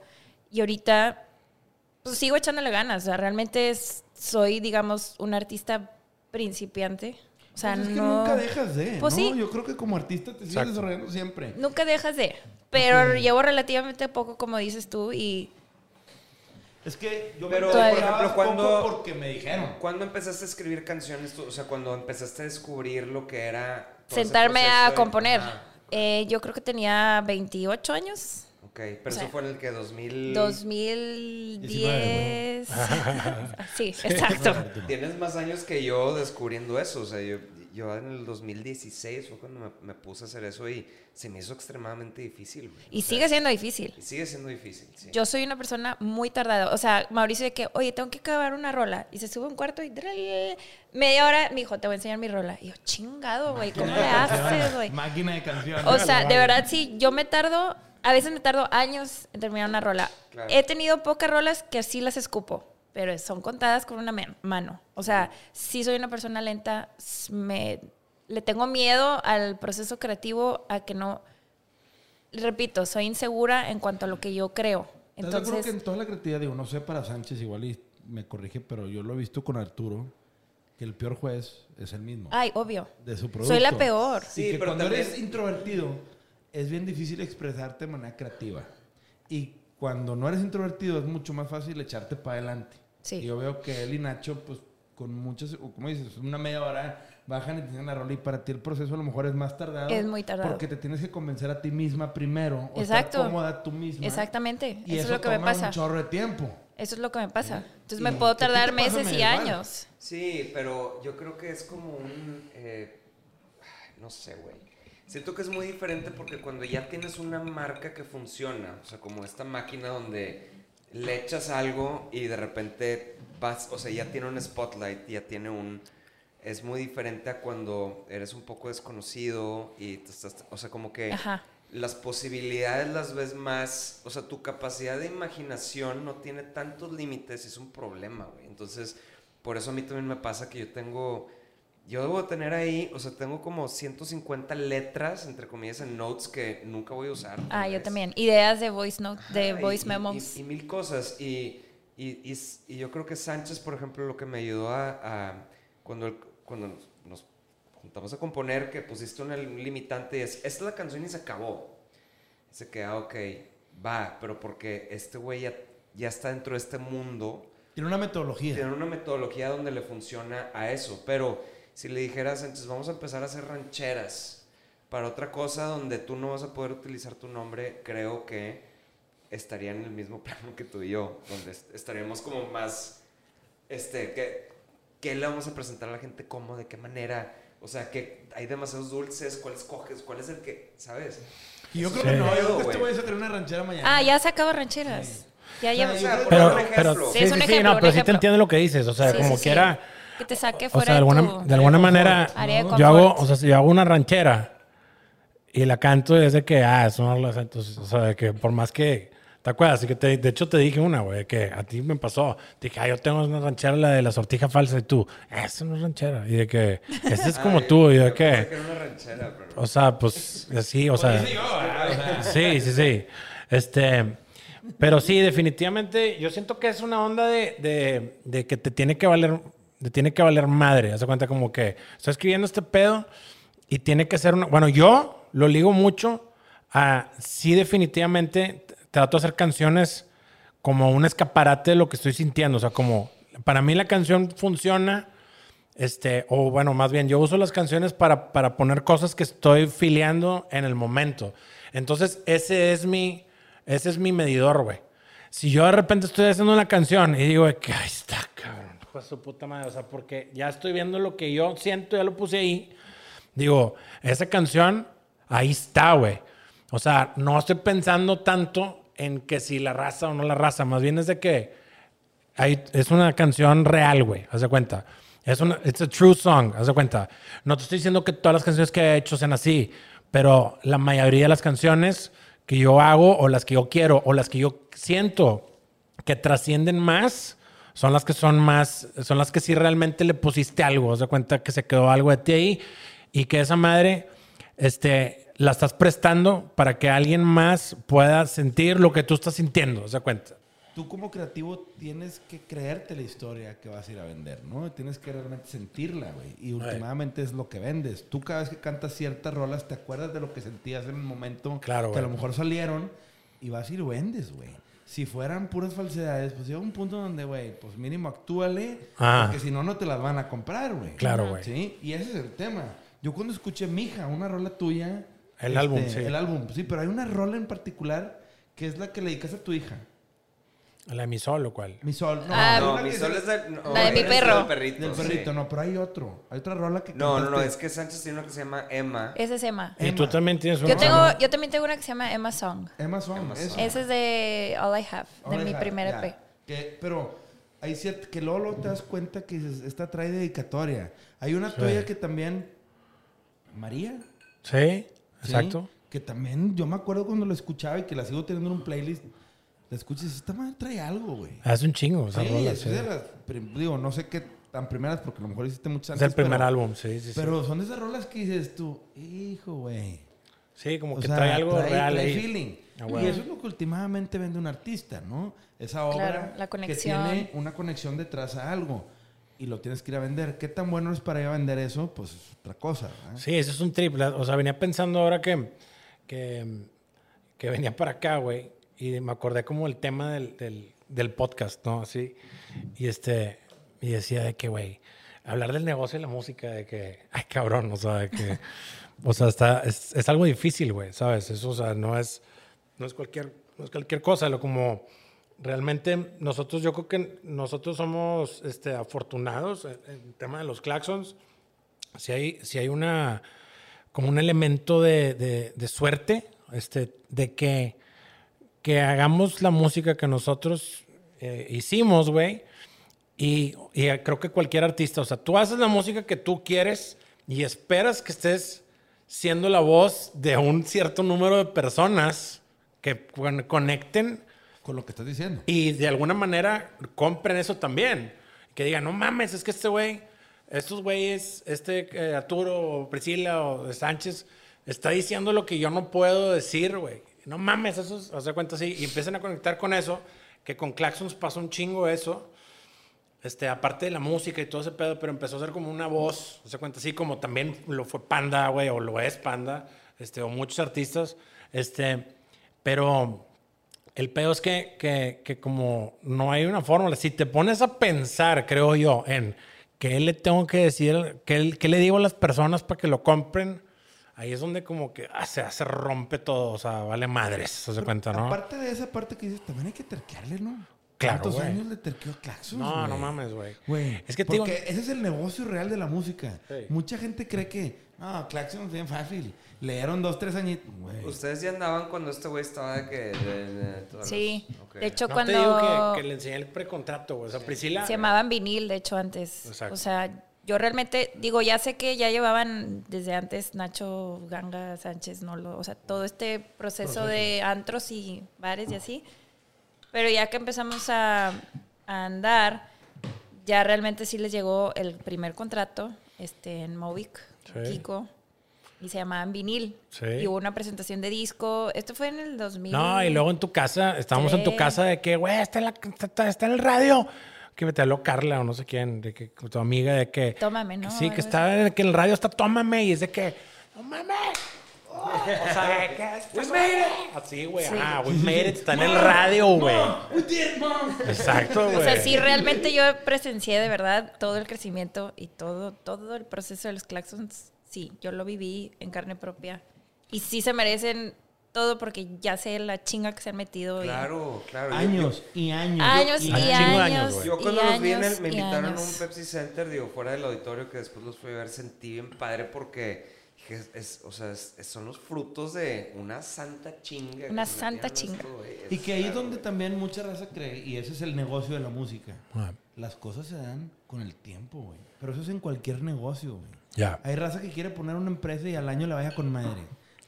Y ahorita, pues sigo echándole ganas. O sea, realmente es- soy, digamos, un artista principiante. O sea, Pues es que no. nunca dejas de. Pues ¿no? sí. Yo creo que como artista te sigues Exacto. desarrollando siempre. Nunca dejas de. Pero llevo relativamente poco, como dices tú, y Es que yo Pero, me por ejemplo, cuando- poco porque me dijeron. ¿Cuándo empezaste a escribir canciones? tú? O sea, cuando empezaste a descubrir lo que era... sentarme a de- componer. Eh, yo creo que tenía 28 años. Ok, pero O sea, eso fue en el que 2000... 2010. *laughs* sí, *laughs* exacto. Tienes más años que yo descubriendo eso. O sea, yo, yo en el 2016 fue cuando me, me puse a hacer eso y se me hizo extremadamente difícil. güey. Y O sea, sigue siendo difícil. y sigue siendo difícil, sí. Yo soy una persona muy tardada. O sea, Mauricio de que, oye, tengo que acabar una rola. Y se sube a un cuarto y media hora, me dijo, te voy a enseñar mi rola. Y yo, chingado, güey, ¿cómo le haces, güey? Máquina de canciones. O sea, de verdad, sí, yo me tardo, a veces me tardo años en terminar una rola. Claro. He tenido pocas rolas que sí las escupo, pero son contadas con una mano. O sea, sí soy una persona lenta, me, le tengo miedo al proceso creativo, a que no, repito, soy insegura en cuanto a lo que yo creo. ¿Estás de acuerdo Entonces, que en toda la creatividad, digo, no sé para Sánchez igual y me corrige, pero yo lo he visto con Arturo, que el peor juez es el mismo. Ay, obvio. de su producto. Soy la peor. Y Sí, que pero cuando también- eres introvertido, es bien difícil expresarte de manera creativa. Y cuando no eres introvertido, es mucho más fácil echarte para adelante. Sí. Y yo veo que él y Nacho, pues, con muchas, o como dices, una media hora bajan y tienen la rola y para ti el proceso a lo mejor es más tardado. Es muy tardado. Porque te tienes que convencer a ti misma primero. O Exacto. estar cómoda tú misma. Exactamente. Y eso, eso, es lo que me toma pasa. un chorro de tiempo. Eso es lo que me pasa. Entonces Y me puedo tardar meses y años. Sí, pero yo creo que es como un... eh, no sé, güey. Siento que es muy diferente porque cuando ya tienes una marca que funciona, o sea, como esta máquina donde le echas algo y de repente vas, o sea, ya tiene un spotlight, ya tiene un... Es muy diferente a cuando eres un poco desconocido y te estás, o sea, como que Ajá. las posibilidades las ves más, o sea, tu capacidad de imaginación no tiene tantos límites, es un problema, güey. Entonces, por eso a mí también me pasa que yo tengo, yo debo tener ahí, o sea, tengo como 150 letras, entre comillas, en notes que nunca voy a usar. Ah, yo también. Ideas de voice note, de Ajá, y- voice y- memos. Y, y mil cosas. Y, y, y y yo creo que Sánchez, por ejemplo, lo que me ayudó a, a- cuando, el- cuando nos, nos juntamos a componer, que pusiste un limitante, es, esta es la canción y se acabó. Se queda, ok, va, pero porque este güey ya, ya está dentro de este mundo, Tiene una metodología. tiene una metodología donde le funciona a eso. Pero si le dijeras, Sánchez, vamos a empezar a hacer rancheras para otra cosa donde tú no vas a poder utilizar tu nombre, creo que estaría en el mismo *laughs* plano que tú y yo, donde est- estaríamos como más, este, ¿qué, ¿qué le vamos a presentar a la gente? ¿Cómo? ¿De qué manera? O sea, que hay demasiados dulces, ¿cuál escoges? ¿Cuál es el que, sabes? Y yo creo Sí. que no, yo creo que güey se creó una ranchera mañana. Ah, ya sacaba rancheras. Ya lleva. O sea, Pero, pero Sí, sí, es sí, un sí, ejemplo, no, pero sí te entiendo lo que dices. O sea, Sí, como sí, sí. quiera. Que te saque O fuera sea, de alguna, tu de alguna manera, yo hago, o sea, si yo hago una ranchera y la canto es de que, ah, es una rola, entonces, o sea, de que por más que, ¿te acuerdas? Así que te- de hecho te dije una, güey, que a ti me pasó. Te dije, ah, yo tengo una ranchera, la de la sortija falsa, y tú, "Ah, esa no es ranchera. Y de que, esa es como Ay, tú, y de que, que era una ranchera, pero... o sea, pues, así, o sea. Sí, sí, sí. Este, pero sí, definitivamente, yo siento que es una onda de, de- de que te tiene que valer, te tiene que valer madre. Haz de cuenta como que estoy escribiendo este pedo y tiene que ser una. Bueno, yo lo ligo mucho a sí, definitivamente trato de hacer canciones como un escaparate de lo que estoy sintiendo. O sea, como para mí la canción funciona. Este, o bueno, más bien, yo uso las canciones para, para poner cosas que estoy filiando en el momento. Entonces, ese es mi, ese es mi medidor, güey. Si yo de repente estoy haciendo una canción y digo, que ahí está, cabrón, hijo de su puta madre, o sea, porque ya estoy viendo lo que yo siento, ya lo puse ahí. Digo, esa canción, ahí está, güey. O sea, no estoy pensando tanto en que si la raza o no la raza, más bien es de que Ahí es una canción real, güey. Haz de cuenta. Es una, it's a true song. Haz de cuenta. No te estoy diciendo que todas las canciones que he hecho sean así, pero la mayoría de las canciones que yo hago o las que yo quiero o las que yo siento que trascienden más son las que son más, son las que sí realmente le pusiste algo. Haz de cuenta que se quedó algo de ti ahí y que esa madre, este, la estás prestando para que alguien más pueda sentir lo que tú estás sintiendo. De cuenta. Tú como creativo tienes que creerte la historia que vas a ir a vender, ¿no? Tienes que realmente sentirla, güey. Y últimamente es lo que vendes. Tú cada vez que cantas ciertas rolas te acuerdas de lo que sentías en el momento Claro, que a lo mejor salieron y vas y lo vendes, güey. Si fueran puras falsedades, pues llega un punto donde, güey, pues mínimo actúale, Ah. porque si no, no te las van a comprar, güey. Claro, güey. Sí, y ese es el tema. Yo cuando escuché Mija, una rola tuya. este, El álbum, sí. El álbum, sí, pero hay una rola en particular que es la que le dedicas a tu hija. La de mi sol, o cuál. Mi sol. No, Ah, No, mi que sol es de, no, La de mi perro. Del perrito. Del sí. perrito, no, pero hay otro. Hay otra rola que No, no, no, es que Sánchez tiene una que se llama Emma. Ese es Emma. Y tú también tienes una. Yo, tengo, yo también tengo una que se llama Emma Song. Emma Song. Emma eso. Song. Ese es de All I Have, de Ahora mi ya, primer ya. EP. Que- pero hay cierto que luego, luego te das cuenta que esta trae dedicatoria. Hay una Sí. tuya que también. María. Sí, ¿sí? exacto. Que también yo me acuerdo cuando la escuchaba y que la sigo teniendo en un playlist. La escuchas y dices, esta madre trae algo, güey. Hace un chingo esa Sí, rola, es sí. de las digo, no sé qué tan primeras porque a lo mejor hiciste muchas Es antes. el primer pero- álbum, sí, sí, sí. Pero son de esas rolas que dices tú, hijo, güey. Sí, como O que sea, trae algo real trae ahí. feeling. Ah, Y eso es lo que últimamente vende un artista, ¿no? Esa obra Claro, la que conexión. tiene una conexión detrás a algo. y lo tienes que ir a vender. ¿Qué tan bueno es para ir a vender eso? Pues es otra cosa. ¿verdad? Sí, eso es un triple. O sea, venía pensando ahora que, que, que venía para acá, güey, y me acordé como el tema del, del, del podcast, ¿no? Así. Y este, y decía de que, güey, hablar del negocio y la música, de que, *laughs* ay, cabrón, o sea, de que, o sea, está, es, es algo difícil, güey, ¿sabes? Eso, o sea, no es, no es cualquier, no es cualquier cosa, lo como realmente nosotros, yo creo que nosotros somos este, afortunados en, en el tema de los claxons. Si hay, si hay una, como un elemento de, de, de suerte, este, de que, que hagamos la música que nosotros eh, hicimos, güey. Y, y creo que cualquier artista, o sea, tú haces la música que tú quieres y esperas que estés siendo la voz de un cierto número de personas que con- conecten Con lo que estás diciendo. y de alguna manera compren eso también. Que digan, no mames, es que este güey, estos güeyes, este eh, Arturo o Priscila o Sánchez, está diciendo lo que yo no puedo decir, güey. No mames, eso es, cuenta así. Y empiezan a conectar con eso, que con Claxons pasó un chingo eso. Este, aparte de la música y todo ese pedo, pero empezó a ser como una voz, se cuenta así como también lo fue Panda, güey, o lo es Panda, este, o muchos artistas, este, pero el pedo es que, que, que como no hay una fórmula, si te pones a pensar, creo yo, en qué le tengo que decir, qué, qué le digo a las personas para que lo compren, ahí es donde como que ah, se, se rompe todo, o sea, vale madres, se cuenta, ¿no? Aparte de esa parte que dices, también hay que terquearle, ¿no? Claro, ¿Cuántos güey. años le terqueó Claxons, No, no güey? mames, güey. Güey, Es que te digo- porque ese es el negocio real de la música. Sí. Mucha gente cree que, ah, Claxons es bien fácil. Leyeron dos, tres añitos. Güey. Ustedes ya andaban cuando este güey estaba de que. de- de todos Sí. los- ok. De hecho, No cuando te digo que, que le enseñé el precontrato, güey. O sea, Priscila. se llamaban vinil, de hecho, antes. Exacto. O sea, yo realmente, digo, ya sé que ya llevaban desde antes Nacho, Ganga, Sánchez, Nolo, o sea, todo este proceso, de antros y bares y así. Pero ya que empezamos a, a andar, ya realmente sí les llegó el primer contrato este, en Movic, Sí. Kiko, y se llamaban vinil. Sí. Y hubo una presentación de disco. Esto fue en el 2000. No, y luego en tu casa, estábamos en tu Sí. casa de que, güey, está, en la- está, está en el radio. Que me te habló Carla o no sé quién, de que tu amiga, de que. Tómame, ¿no? que sí, que está, que el radio está, tómame, y es de que, no mames. Oh, o sea, de que estás- Así, güey. Sí. Ah, we made it, está en el radio, güey. We did, mom. Exacto, güey. O sea, sí, realmente yo presencié de verdad todo el crecimiento y todo, todo el proceso de los claxons. Sí, yo lo viví en carne propia. Y sí se merecen todo porque ya sé la chinga que se han metido. y- Claro, claro. Yo- Años y años. años y años. Yo y cuando los vi en el- años me y invitaron a años. un Pepsi Center, digo, fuera del auditorio, que después los fui a ver, sentí bien padre porque, dije, es, es- o sea, es- es- son los frutos de una santa chinga. Una santa chinga. güeyes. Y que ahí es Claro, donde también mucha raza cree, y ese es el negocio de la música. Ah, Las cosas se dan con el tiempo, güey. Pero eso es en cualquier negocio, güey. Ya. Hay raza que quiere poner una empresa y al año la vaya con madre.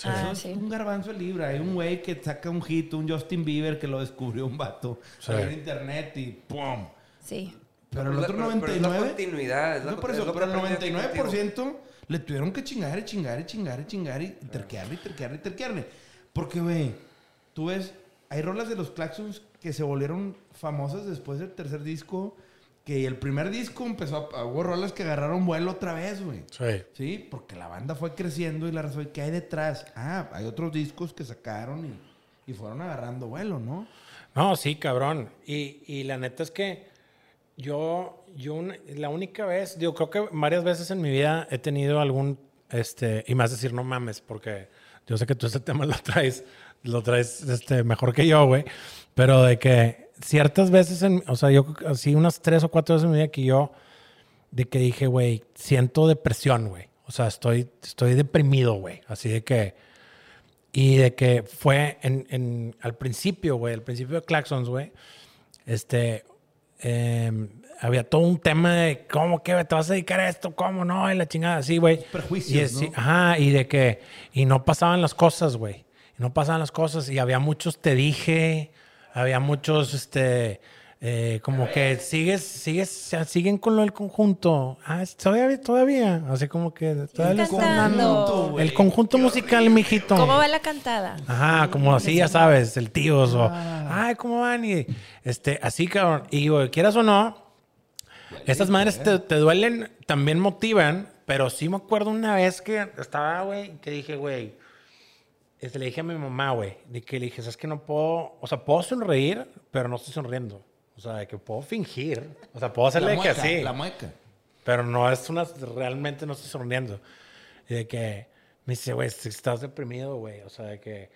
Ah, Eso es sí. un garbanzo de libra. Hay un güey que saca un hit, un Justin Bieber que lo descubrió un vato Sí. en internet y ¡pum! Sí. Pero el otro la- pero- pero es la 99... continuidad. Es la, No, por es eso, pero el aprendí aquí contigo. 99% le tuvieron que chingar y chingar y chingar y chingar y terquearle y terquearle y terquearle. Porque, güey, tú ves, hay rolas de los Claxons que se volvieron famosas después del tercer disco, que el primer disco empezó a... Hubo rolas que agarraron vuelo otra vez, güey. Sí. Sí, porque la banda fue creciendo y la razón, ¿qué hay detrás? Ah, hay otros discos que sacaron y, y fueron agarrando vuelo, ¿no? No, sí, cabrón. Y, y la neta es que yo, yo una- la única vez, digo, creo que varias veces en mi vida he tenido algún, este, y más decir, no mames, porque yo sé que tú ese *laughs* tema lo traes, lo traes, este, mejor que yo, güey. Pero de que ciertas veces, en, o sea, yo así unas tres o cuatro veces en mi vida que yo, de que dije, güey, siento depresión, güey. O sea, estoy, estoy deprimido, güey. Así de que... Y de que fue en, en- al principio, güey, al principio de Claxons, güey, este, em, había todo un tema de cómo que te vas a dedicar a esto, cómo no, y la chingada así, güey. Prejuicios, Y es- sí, ¿no? Ajá, y de que, y no pasaban las cosas, güey. No pasaban las cosas, y había muchos te dije, había muchos, este, eh, como que sigues, sigues, siguen con lo del conjunto. Ah, todavía, todavía, así como que todavía güey. el conjunto musical, mijito. ¿Cómo va la cantada? Ajá, como así, ya sabes, el tío o, ay, ¿cómo van? Y este, así, cabrón. Y digo, quieras o no, Esas madres te, te duelen, también motivan, pero sí me acuerdo una vez que estaba, güey, que dije, güey, este, le dije a mi mamá, güey, de que le dije, es que no puedo, o sea, puedo sonreír, pero no estoy sonriendo. O sea, de que puedo fingir, o sea, puedo hacerle que así. La mueca. Pero no es una. Realmente no estoy sonriendo. Y de que me dice, güey, estás deprimido, güey. O sea, de que.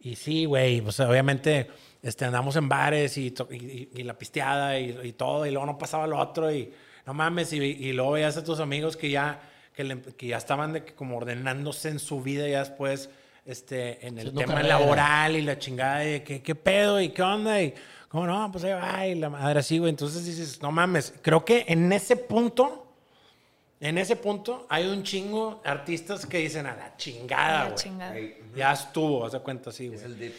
Y sí, güey. O sea, obviamente este, andamos en bares y, la pisteada y, y todo. Y luego no pasaba lo otro. Y no mames. Y, y luego veías a tus amigos que ya, que, le- que ya estaban de que como ordenándose en su vida ya después. Este, en el Haciendo tema carrera. laboral y la chingada de que, qué pedo y qué onda y cómo no, pues ahí va y la madre así, güey. Entonces dices, no mames, creo que en ese punto en ese punto hay un chingo de artistas que dicen a la chingada, La güey. chingada. Ya estuvo, haz de cuenta así, Es güey. el dip.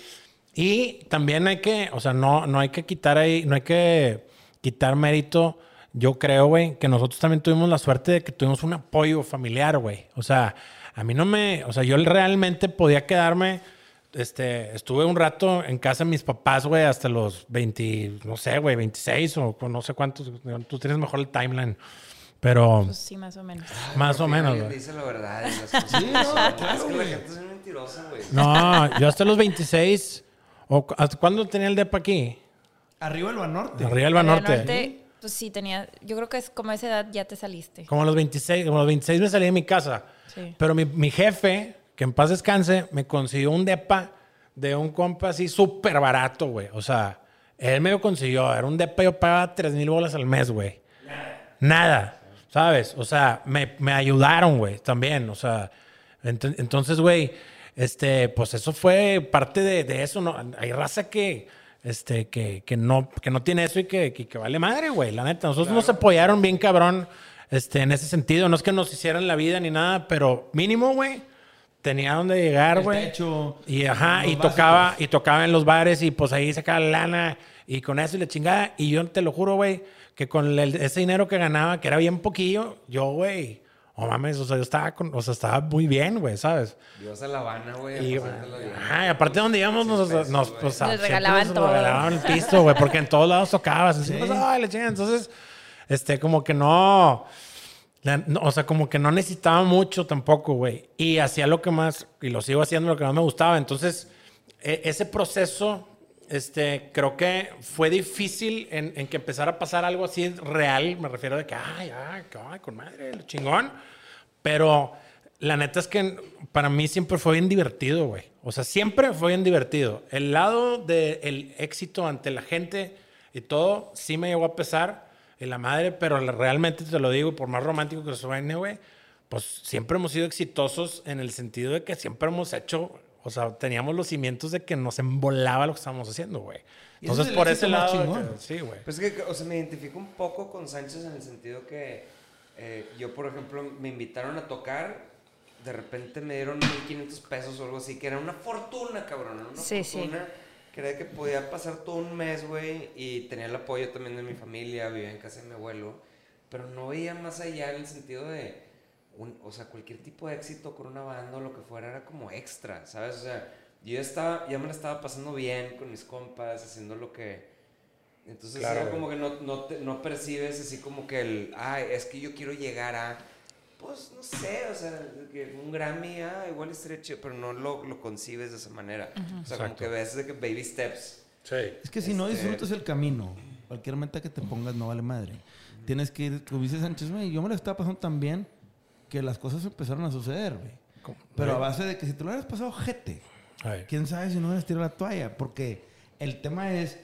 Y también hay que, o sea, no, no hay que quitar ahí, no hay que quitar mérito. Yo creo, güey, que nosotros también tuvimos la suerte de que tuvimos un apoyo familiar, güey. O sea, a mí no me, o sea, yo realmente podía quedarme, este, estuve un rato en casa de mis papás, güey, hasta los 20, no sé, güey, 26 o no sé cuántos, tú tienes mejor el timeline, pero Pues sí, más o menos. más o menos, güey. dice la verdad. y las cosas Sí, no, son. claro, Es que la güey. gente es mentirosa, güey. No, yo hasta los 26. ¿O ¿Hasta cuándo tenía el depa aquí? Arriba el Banorte. Arriba el Banorte. Pues sí, tenía. Yo creo que es como a esa edad ya te saliste. Como a los 26, como a los 26 me salí de mi casa. Sí. Pero mi, mi jefe, que en paz descanse, me consiguió un depa de un compa así súper barato, güey. O sea, él me lo consiguió. Era un depa, yo pagaba 3 mil bolas al mes, güey. Nada. ¿Sabes? O sea, me, me ayudaron, güey, también. O sea, ent- entonces, güey, este, pues eso fue parte de, de eso. ¿no? Hay raza que, este, que, que, no, que no tiene eso y que, que, que vale madre, güey. La neta, nosotros nos apoyaron bien cabrón este, en ese sentido. No es que nos hicieran la vida ni nada, pero mínimo, güey, tenía donde llegar, güey. Y ajá, y básicos. tocaba, y tocaba en los bares y pues ahí sacaba la lana y con eso y la chingada. Y yo te lo juro, güey, que con el- ese dinero que ganaba, que era bien poquillo, yo, güey, oh mames, o sea, yo estaba, con, o sea, estaba muy bien, güey, ¿sabes? Ibas a La Habana, güey. Y, a pasártela bien. ajá, y aparte de donde íbamos, nos, pesos, nos, pues, siempre regalaban nos todo. regalaban el pisto, güey, porque en todos lados tocabas. Así, pues, ay, la chingada. Entonces, este, como que no, la- no, o sea, como que no necesitaba mucho tampoco, güey. Y hacía lo que más, y lo sigo haciendo lo que más me gustaba. Entonces, e- ese proceso, este, creo que fue difícil en, en que empezara a pasar algo así real. Me refiero de que, ay, ay, que, ay, con madre, lo chingón. Pero la neta es que para mí siempre fue bien divertido, güey. O sea, siempre fue bien divertido. El lado del éxito ante la gente y todo sí me llegó a pesar en la madre, pero realmente te lo digo, por más romántico que suene, güey, pues siempre hemos sido exitosos en el sentido de que siempre hemos hecho, o sea, teníamos los cimientos de que nos embolaba lo que estábamos haciendo, güey. Entonces, por ese lado, que- sí, güey. Pues es que, o sea, me identifico un poco con Sánchez en el sentido que eh, yo, por ejemplo, me invitaron a tocar, de repente me dieron 1500 pesos o algo así, que era una fortuna, cabrón, era una Sí, sí. fortuna. Que era de que podía pasar todo un mes, güey, y tenía el apoyo también de mi familia, vivía en casa de mi abuelo, pero no veía más allá en el sentido de, un- o sea, cualquier tipo de éxito con una banda o lo que fuera era como extra, ¿sabes? O sea, yo ya, estaba, ya me la estaba pasando bien con mis compas, haciendo lo que... Entonces Claro, era como que no, no, te- no percibes así como que el, ay, es que yo quiero llegar a, pues no sé, o sea, que un Grammy, ah, igual estaría chido, pero no lo, lo concibes de esa manera. O sea, como Exacto. que ves de que baby steps. Sí. Es que si no Este- disfrutas el camino, cualquier meta que te pongas no vale madre. Tienes que ir, como dice Sánchez, güey, yo me lo estaba pasando tan bien que las cosas empezaron a suceder, güey. Pero a base de que si te lo hubieras pasado jete, Ay. quién sabe si no hubieras tirado la toalla. Porque el tema es,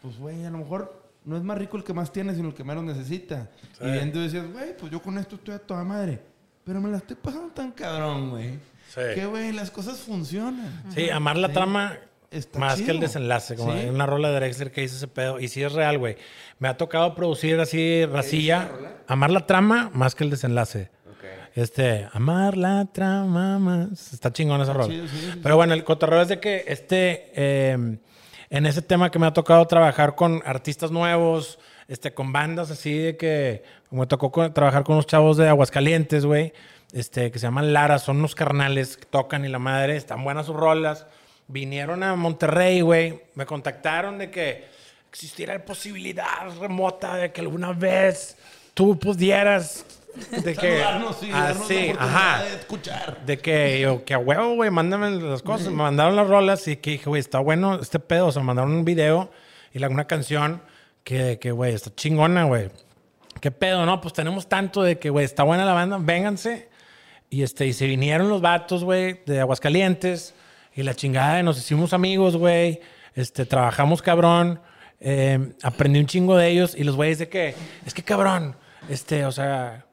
pues, güey, a lo mejor no es más rico el que más tiene, sino el que menos necesita. Sí. Y bien tú decías, güey, pues yo con esto estoy a toda madre. Pero me la estoy pasando tan cabrón, güey. Sí. Que, güey, las cosas funcionan. Sí, amar la Sí. trama Está más que el chido. desenlace. Como Sí. hay una rola de Drexler que dice ese pedo. Y sí es real, güey. Me ha tocado producir así racilla. Amar la trama más que el desenlace. Este, amar la trama más. Está chingón sí, sí, Pero bueno, el cotorreo es de que este, eh, en ese tema que me ha tocado trabajar con artistas nuevos, este, con bandas así de que, me tocó con- trabajar con unos chavos de Aguascalientes, güey, este, que se llaman Lara, son unos carnales que tocan y la madre, están buenas sus rolas. Vinieron a Monterrey, güey, me contactaron de que existiera la posibilidad remota de que alguna vez tú pudieras de que y así, oportunidad ajá, de escuchar. de que yo que a huevo, güey, mándame las cosas, me mandaron las rolas y que dije, güey, está bueno este pedo, o sea, me mandaron un video y una canción que que güey, está chingona, güey. ¿Qué pedo? No, pues tenemos tanto de que, güey, está buena la banda, vénganse. Y, este, y se vinieron los vatos, güey, de Aguascalientes. Y la chingada, y nos hicimos amigos, güey. Este, trabajamos cabrón. eh, aprendí un chingo de ellos. Y los güeyes de que, es que cabrón, este, o sea,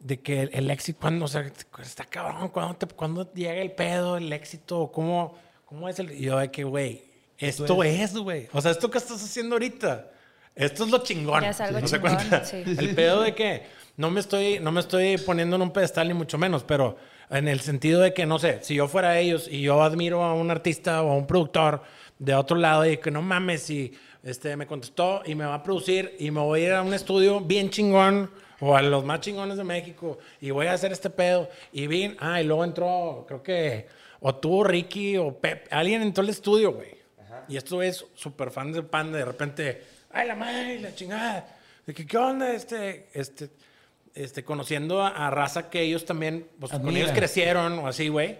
de que el, el éxito, cuando, o sea, está cabrón, cuando, te, cuando llega el pedo, el éxito, cómo, cómo es el. Y yo de que, güey, esto es, güey. O sea, esto que estás haciendo ahorita, esto es lo chingón. Ya es algo ¿No se chingón, cuenta? sí. *laughs* El pedo de que no me estoy, no me estoy poniendo en un pedestal ni mucho menos, pero en el sentido de que, no sé, si yo fuera ellos y yo admiro a un artista o a un productor de otro lado y que no mames y este, me contestó y me va a producir y me voy a ir a un estudio bien chingón o a los más chingones de México y voy a hacer este pedo y bien, ah, y luego entró, creo que o tú, Ricky o Pep, alguien entró al estudio, güey. Y esto es súper fan del Panda. De repente, ay, la madre, la chingada. De que, ¿qué onda? Este, este, este, conociendo a, a raza que ellos también, pues con Admira. ellos crecieron o así, güey.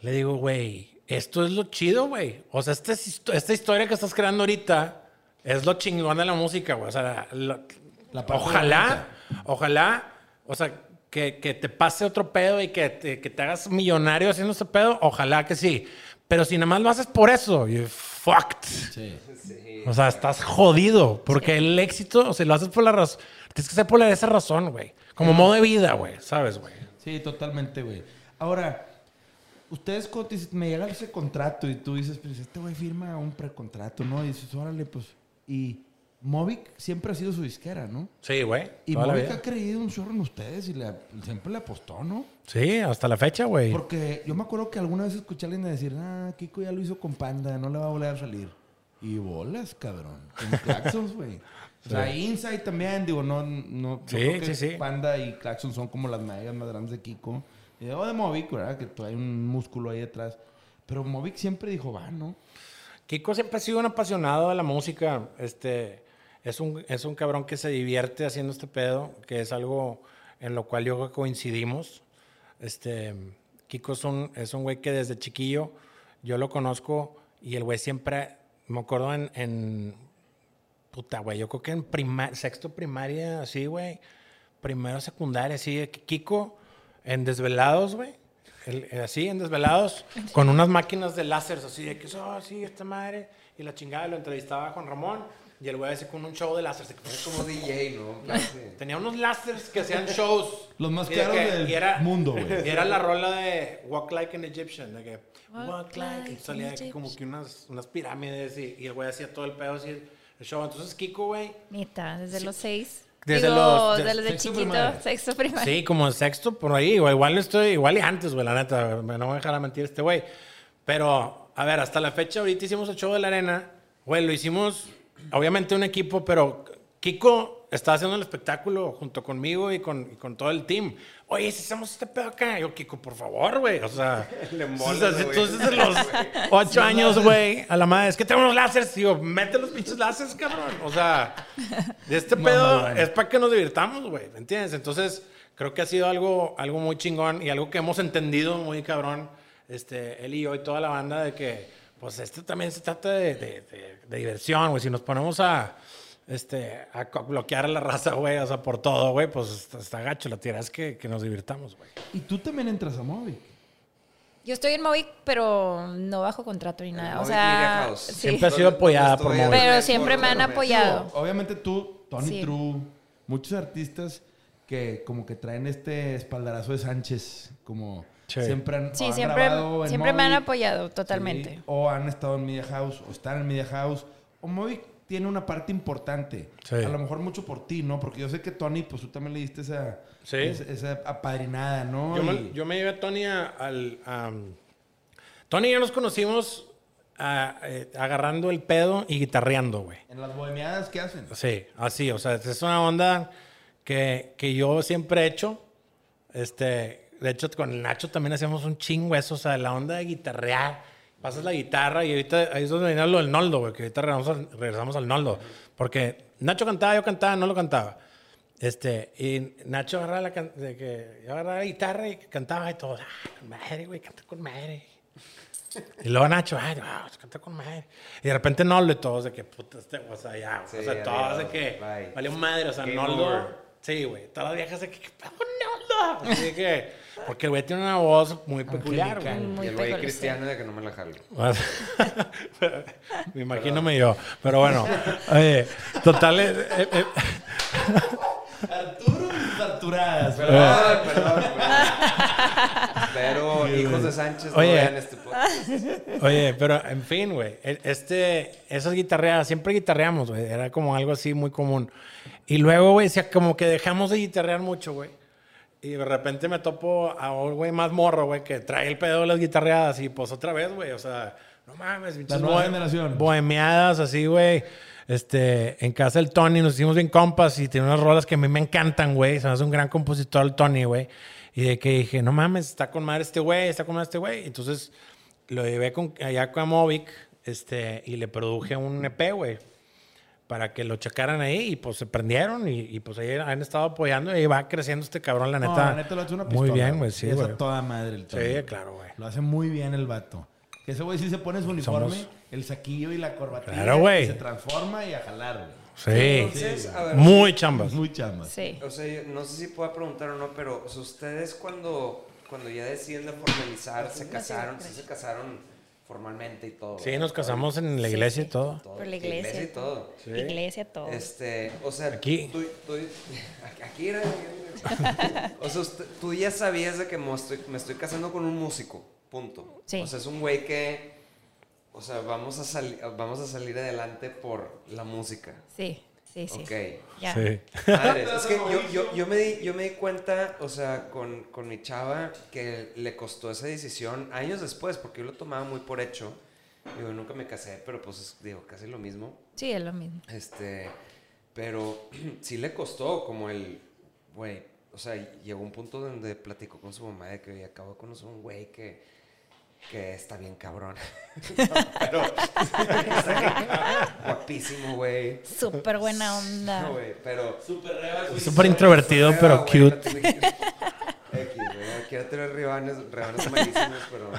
Le digo, güey, esto es lo chido, güey. O sea, esta, esta historia que estás creando ahorita es lo chingón de la música, güey. O sea, lo- La ojalá, ojalá, o sea, que, que te pase otro pedo y que te, que te hagas millonario haciendo ese pedo, ojalá que sí. Pero si nada más lo haces por eso, you're fucked. Sí. O sea, estás jodido. Porque el éxito, o sea, lo haces por la razón. Tienes que ser por esa razón, güey. Como modo de vida, güey. ¿Sabes, güey? Sí, totalmente, güey. Ahora, ustedes me llega ese contrato y tú dices, pues este güey firma un precontrato, ¿no? Y dices, órale, pues. Y Movic siempre ha sido su disquera, ¿no? Sí, güey. Y Movic ha creído un chorro en ustedes y le- siempre le apostó, ¿no? Sí, hasta la fecha, güey. Porque yo me acuerdo que alguna vez escuché a alguien decir, ah, Kiko ya lo hizo con Panda, no le va a volver a salir. Y bolas, cabrón. Con Claxons, güey. *laughs* O sea, Inside también, digo, no, no. yo Sí, creo que sí, sí. Panda y Claxon son como las megas más grandes de Kiko. Y o de Movic, ¿verdad? Que hay un músculo ahí detrás. Pero Movic siempre dijo, va, ¿no? Kiko siempre ha sido un apasionado de la música. Este, es un, es un cabrón que se divierte haciendo este pedo, que es algo en lo cual yo coincidimos. Este, Kiko es un, es un güey que desde chiquillo yo lo conozco y el güey siempre, me acuerdo en, en puta, güey, yo creo que en sexto primaria, así, güey, primero secundaria, así, Kiko en Desvelados, güey, el- así, en Desvelados, con unas máquinas de láser, así, de que, oh, sí, esta madre, y la chingada, lo entrevistaba Juan Ramón, y el güey así con un show de láser, así, Es como *laughs* DJ, ¿no? Sí. tenía unos láseres que hacían shows. *laughs* Los más de caros que- del era- mundo, güey. Y era la rola de Walk Like an Egyptian, de que Walk Walk, like, like y salía an aquí como que unas, unas pirámides y, y el güey hacía todo el pedo así, el show. Entonces Kiko, güey, Neta, desde los seis. Desde Digo, los- desde, de- de sexto chiquito, primaria. sexto primaria. Sí, como sexto, por ahí. o Igual estoy, igual y antes, güey, la neta. me- No voy a dejar a mentir este güey. Pero, a ver, hasta la fecha, ahorita hicimos el show de la arena. Güey, lo hicimos, obviamente, un equipo, pero Kiko estaba haciendo el espectáculo junto conmigo y con, y con todo el team. Oye, si hacemos este pedo acá. Yo, Kiko, por favor, güey. O sea, *laughs* Le o mola, sea, tú desde los *laughs* ocho años, güey, a la madre, es que tengo unos láseres. Digo, mete los pinches láseres, cabrón. O sea, de este *laughs* pedo Mamalón. es para que nos divirtamos, güey, ¿me entiendes? Entonces, creo que ha sido algo, algo muy chingón y algo que hemos entendido muy cabrón, este, él y yo y toda la banda, de que, pues, esto también se trata de, de- de- de diversión, güey. Si nos ponemos a, este, a bloquear a la raza, güey, o sea, por todo, güey, pues está, está gacho. La tira es que, que nos divirtamos, güey. Y tú también entras a Movic. Yo estoy en Movic, pero no bajo contrato ni nada. O Movic Media sea, House. sí. Siempre ha sido apoyada por Movic. Pero siempre me han apoyado. Obviamente tú, Tony Sí. True, muchos artistas que como que traen este espaldarazo de Sánchez, como Sí. siempre han, Sí, o han siempre, grabado en siempre me han apoyado totalmente. sí, o han estado en Media House, o están en Media House. O Movic tiene una parte importante. Sí. A lo mejor mucho por ti, ¿no? Porque yo sé que Tony, pues tú también le diste esa, Sí. esa, esa apadrinada, ¿no? Yo me, yo me llevé a Tony a- al... Tony y yo nos conocimos eh, agarrando el pedo y guitarreando, güey. En las bohemiadas, ¿qué hacen? Sí, así, o sea, es una onda que, que yo siempre he hecho. Este, de hecho, con el Nacho también hacíamos un chingo eso, o sea, la onda de guitarrear. Pasas la guitarra y ahorita ahí es donde viene lo del Noldo, güey, que ahorita regresamos al, regresamos al Noldo. Porque Nacho cantaba, yo cantaba, no lo cantaba. Este, y Nacho agarraba la, de que, yo agarraba la guitarra y cantaba y todo. Ah, con madre, güey, canta con madre. Y luego Nacho, ay, wow, canta con madre. Y de repente Noldo y todos de que, puta, este, o sea, ya, Sí, o sea, todos de que, valió madre, o sea, Noldo. Sí, güey, todas las viejas de que, ¿qué pedo con Noldo? Así que, porque el güey tiene una voz muy peculiar, güey. Muy y el güey cristiano de que no me la jalo. *laughs* Me imagino me yo. Pero bueno, oye, total. eh, eh, eh, Arturo y Arturadas. Perdón, perdón, perdón. Pero hijos de Sánchez Oye. no vean este podcast. oye, pero en fin, güey. e- Este, esas guitarreadas, siempre guitarreamos, güey. Era como algo así muy común. Y luego, güey, como que dejamos de guitarrear mucho, güey. Y de repente me topo a un güey más morro, güey, que trae el pedo de las guitarreadas. Y pues otra vez, güey, o sea, no mames, pinches nueva generación. Bohemiadas, así, güey. Este, en casa del Tony nos hicimos bien compas y tiene unas rolas que a mí me encantan, güey. Se me hace un gran compositor el Tony, güey. Y de que dije, no mames, está con madre este güey, está con madre este güey. Entonces lo llevé con, allá con Movic este, y le produje un EP, güey, para que lo checaran ahí y pues se prendieron y, y, pues ahí han estado apoyando y ahí va creciendo este cabrón, la No, neta. la neta lo ha hecho una Muy pistola, bien, güey, sí, güey. toda madre el. Sí, claro, güey. Lo hace muy bien el vato. Que ese güey sí se pone su uniforme, Somos- el saquillo y la corbatilla. Claro, güey. Se transforma y a jalar, güey. Sí, Entonces, a ver, muy chambas. Muy chamba. Sí. O sea, yo no sé si puedo preguntar o no, pero ustedes cuando, cuando ya deciden de formalizar, se casaron, sí se casaron formalmente y todo. Sí, ¿verdad? nos casamos en la iglesia y todo. Todo, Por la iglesia. y todo. Iglesia, todo. Este, o sea, Aquí. Tú, tú- *laughs* aquí- era. O sea, usted- tú ya sabías de que me estoy, me estoy casando con un músico, punto. Sí. O sea, es un güey que, o sea, vamos a, sali- vamos a salir adelante por la música. Sí, sí, sí. Ok. Ya. Sí. Madre, es que yo, yo, *laughs* yo, me di, yo me di cuenta, o sea, con, con mi chava, que le costó esa decisión años después, porque yo lo tomaba muy por hecho. Digo, nunca me casé, pero pues, es- digo, casi lo mismo. Sí, es lo mismo. Este, pero *clears throat* sí le costó como el, güey, o sea, llegó un punto donde platicó con su mamá de que oye, acabo de conocer un güey que, que está bien cabrón. *laughs* pero, *laughs* guapísimo, güey. Súper buena onda. No, güey, pero... Súper introvertido, pero no cute. X, güey, quiero tener ribanes, ribanes malísimos, pero...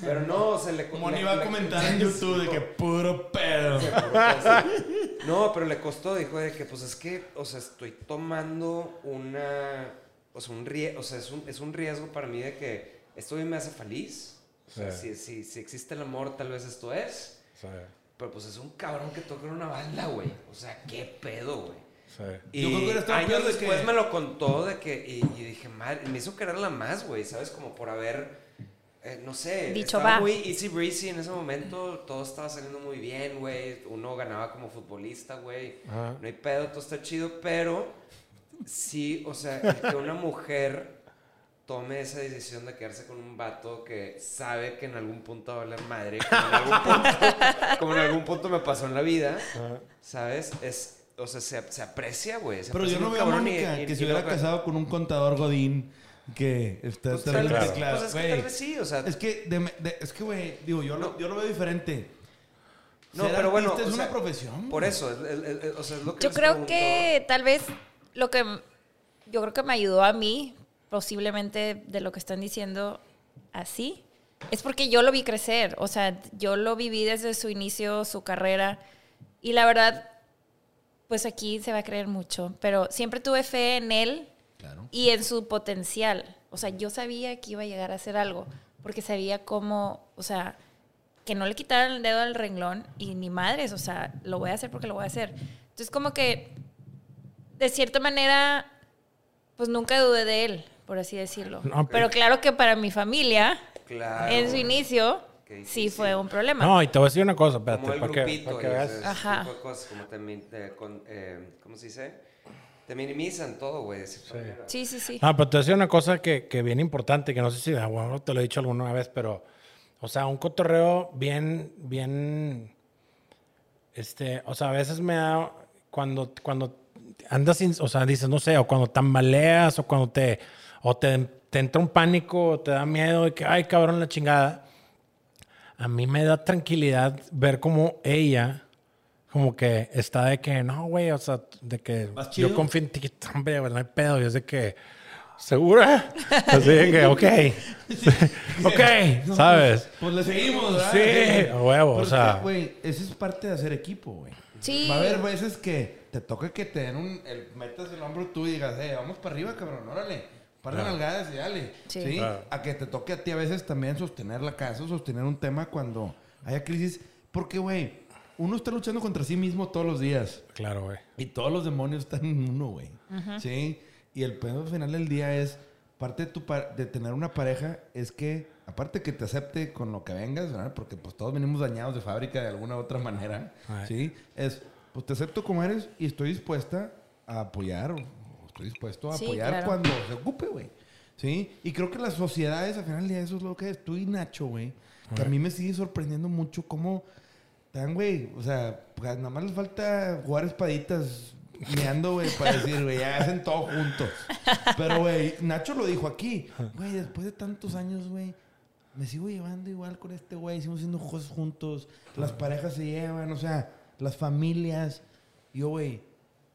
Pero no, o sea, le... Como le- ni iba a comentar en YouTube de que puro pedo. No, pero le costó, dijo de que pues es que, o sea, estoy tomando una, o sea, un o sea, es un, es un riesgo para mí de que esto me hace feliz. O sea, Sí. si, si, si existe el amor, tal vez esto es. Pero pues es un cabrón que toca en una banda, güey. O sea, qué pedo, güey. Y Yo creo que hubiera estado años después que- me lo contó de que, y, y dije, madre, me hizo quererla más, güey, ¿sabes? Como por haber, eh, no sé, Dicho, estaba va. muy easy breezy en ese momento, todo estaba saliendo muy bien, güey, uno ganaba como futbolista, güey, no hay pedo, todo está chido, pero sí, o sea, que una mujer tome esa decisión de quedarse con un vato que sabe que en algún punto va a valer madre, como en algún punto, *laughs* como en algún punto me pasó en la vida, ¿sabes? Es, o sea, se, se aprecia, güey. se Pero yo no veo a Mónica que y se hubiera lo- casado con un contador Godín que está Pues está tal vez- claro, pues es que güey. tal vez sí, o sea- Es que, de- de- es que, güey, digo, yo, lo, No. yo lo veo diferente. No, pero bueno, o es sea, una profesión. Por eso, es- es- es- es- o sea, es lo que Yo creo pregunto. que tal vez lo que yo creo que me ayudó a mí, posiblemente de lo que están diciendo así, es porque yo lo vi crecer. O sea, yo lo viví desde su inicio, su carrera. Y la verdad, pues aquí se va a creer mucho. Pero siempre tuve fe en él Claro. y en su potencial. O sea, yo sabía que iba a llegar a hacer algo, porque sabía cómo, o sea, que no le quitaran el dedo al renglón y ni madres, o sea, lo voy a hacer porque lo voy a hacer. Entonces, como que, de cierta manera, pues nunca dudé de él, por así decirlo. No, Pero claro que para mi familia, Claro. en su inicio, sí fue un problema. No, y te voy a decir una cosa, espérate, como el para que, grupito para que y veas. ese Ajá. tipo de cosas, como te, min- te con- eh, ¿cómo se dice? Te minimizan todo, güey. manera. Sí, sí, sí. No, pero te voy a decir una cosa que, que bien importante, que no sé si ah, bueno, te lo he dicho alguna vez, pero, o sea, un cotorreo bien, bien, este, o sea, a veces me da, cuando, cuando andas, sin, o sea, dices, no sé, o cuando tambaleas, o cuando te, o te, te entra un pánico, o te da miedo de que, ay, cabrón, la chingada. A mí me da tranquilidad ver cómo ella, como que está de que, no, güey, o sea, de que yo confío en ti, *laughs* hombre, güey, no hay pedo. Y es de que, ¿segura? *laughs* Así de que, ok. *laughs* ok, ¿sabes? Pues le seguimos, ¿verdad? Sí, a huevo, o Pero es sea. Güey, eso es parte de hacer equipo, güey. Sí. Va a haber veces que te toca que te den un... El, metas el hombro tú y digas, eh, vamos para arriba, cabrón, órale. Para Claro. nalgadas y dale. Sí. Sí. Claro. A que te toque a ti a veces también sostener la casa, sostener un tema cuando haya crisis. Porque, güey, uno está luchando contra sí mismo todos los días. Claro, güey. Y todos los demonios están en uno, güey. Sí. Y el pedo al final del día es, parte de, tu pa- de tener una pareja es que, aparte que te acepte con lo que vengas, ¿verdad? Porque pues todos venimos dañados de fábrica de alguna u otra manera. Ay. Sí. Es, pues te acepto como eres y estoy dispuesta a apoyar estoy dispuesto a Sí, apoyar claro. cuando se ocupe, güey. Sí. Y creo que las sociedades, al final del día, eso es lo que es. Tú y Nacho, güey. Que a mí me sigue sorprendiendo mucho cómo están, güey. O sea, pues, nada más les falta jugar espaditas meando, güey, para *laughs* decir, güey, ya hacen todo juntos. Pero, güey, Nacho lo dijo aquí. Güey, después de tantos años, güey, me sigo llevando igual con este güey. Seguimos haciendo cosas juntos. Las parejas se llevan, o sea, las familias. Yo, güey,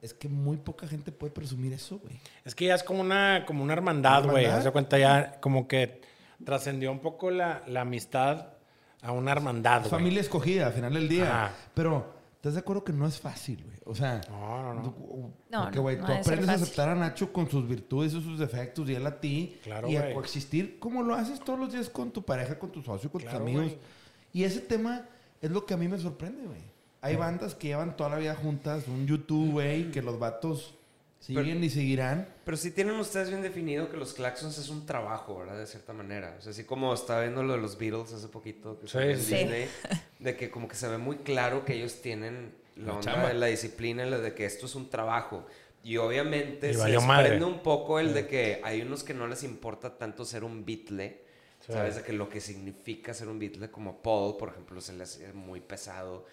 es que muy poca gente puede presumir eso, güey. Es que ya es como una, como una hermandad, güey. Haz de cuenta ya como que trascendió un poco la, la amistad a una hermandad, güey. Familia escogida, al final del día. Ajá. Pero, ¿estás de acuerdo que no es fácil, güey? O sea, No, no, no. No, porque, no, güey, no tú ser aprendes a aceptar a Nacho con sus virtudes y sus defectos y él a ti. Claro, y a güey. coexistir como lo haces todos los días con tu pareja, con tu socio, con Claro, tus amigos. güey. Y ese tema es lo que a mí me sorprende, güey. Hay bandas que llevan toda la vida juntas, un YouTube, güey, que los vatos siguen y seguirán. Pero sí tienen ustedes bien definido que los Claxons es un trabajo, ¿verdad? De cierta manera. O sea, así como estaba viendo lo de los Beatles hace poquito, que Sí, en sí. Disney, *laughs* de que como que se ve muy claro que ellos tienen la, La onda de la disciplina, la de que esto es un trabajo. Y obviamente Y se desprende un poco el de que hay unos que no les importa tanto ser un Beatle, Sí. ¿sabes? De que lo que significa ser un Beatle, como Paul, por ejemplo, se le hace muy pesado.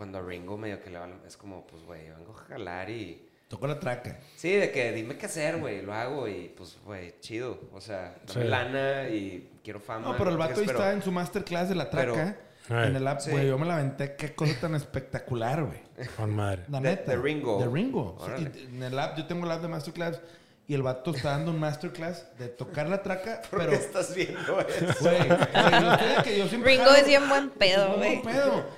Cuando a Ringo medio que le vale, es como, pues, güey, vengo a jalar y... Tocó la traca. Sí, de que dime qué hacer, güey, lo hago y pues, güey, chido. O sea, dame Sí. lana y quiero fama. No, pero el vato ahí pero- está en su masterclass de la Pero- traca. En el app, Sí. güey, yo me la aventé. Qué cosa tan espectacular, güey. Con madre. La neta. de Ringo. De Ringo. Sí, en el app, yo tengo el app de Masterclass y el vato está dando un Masterclass de tocar la traca, *laughs* ¿Por pero... qué estás viendo eso? Güey, güey, yo estoy de que yo siempre Ringo jalo- es bien buen pedo, güey.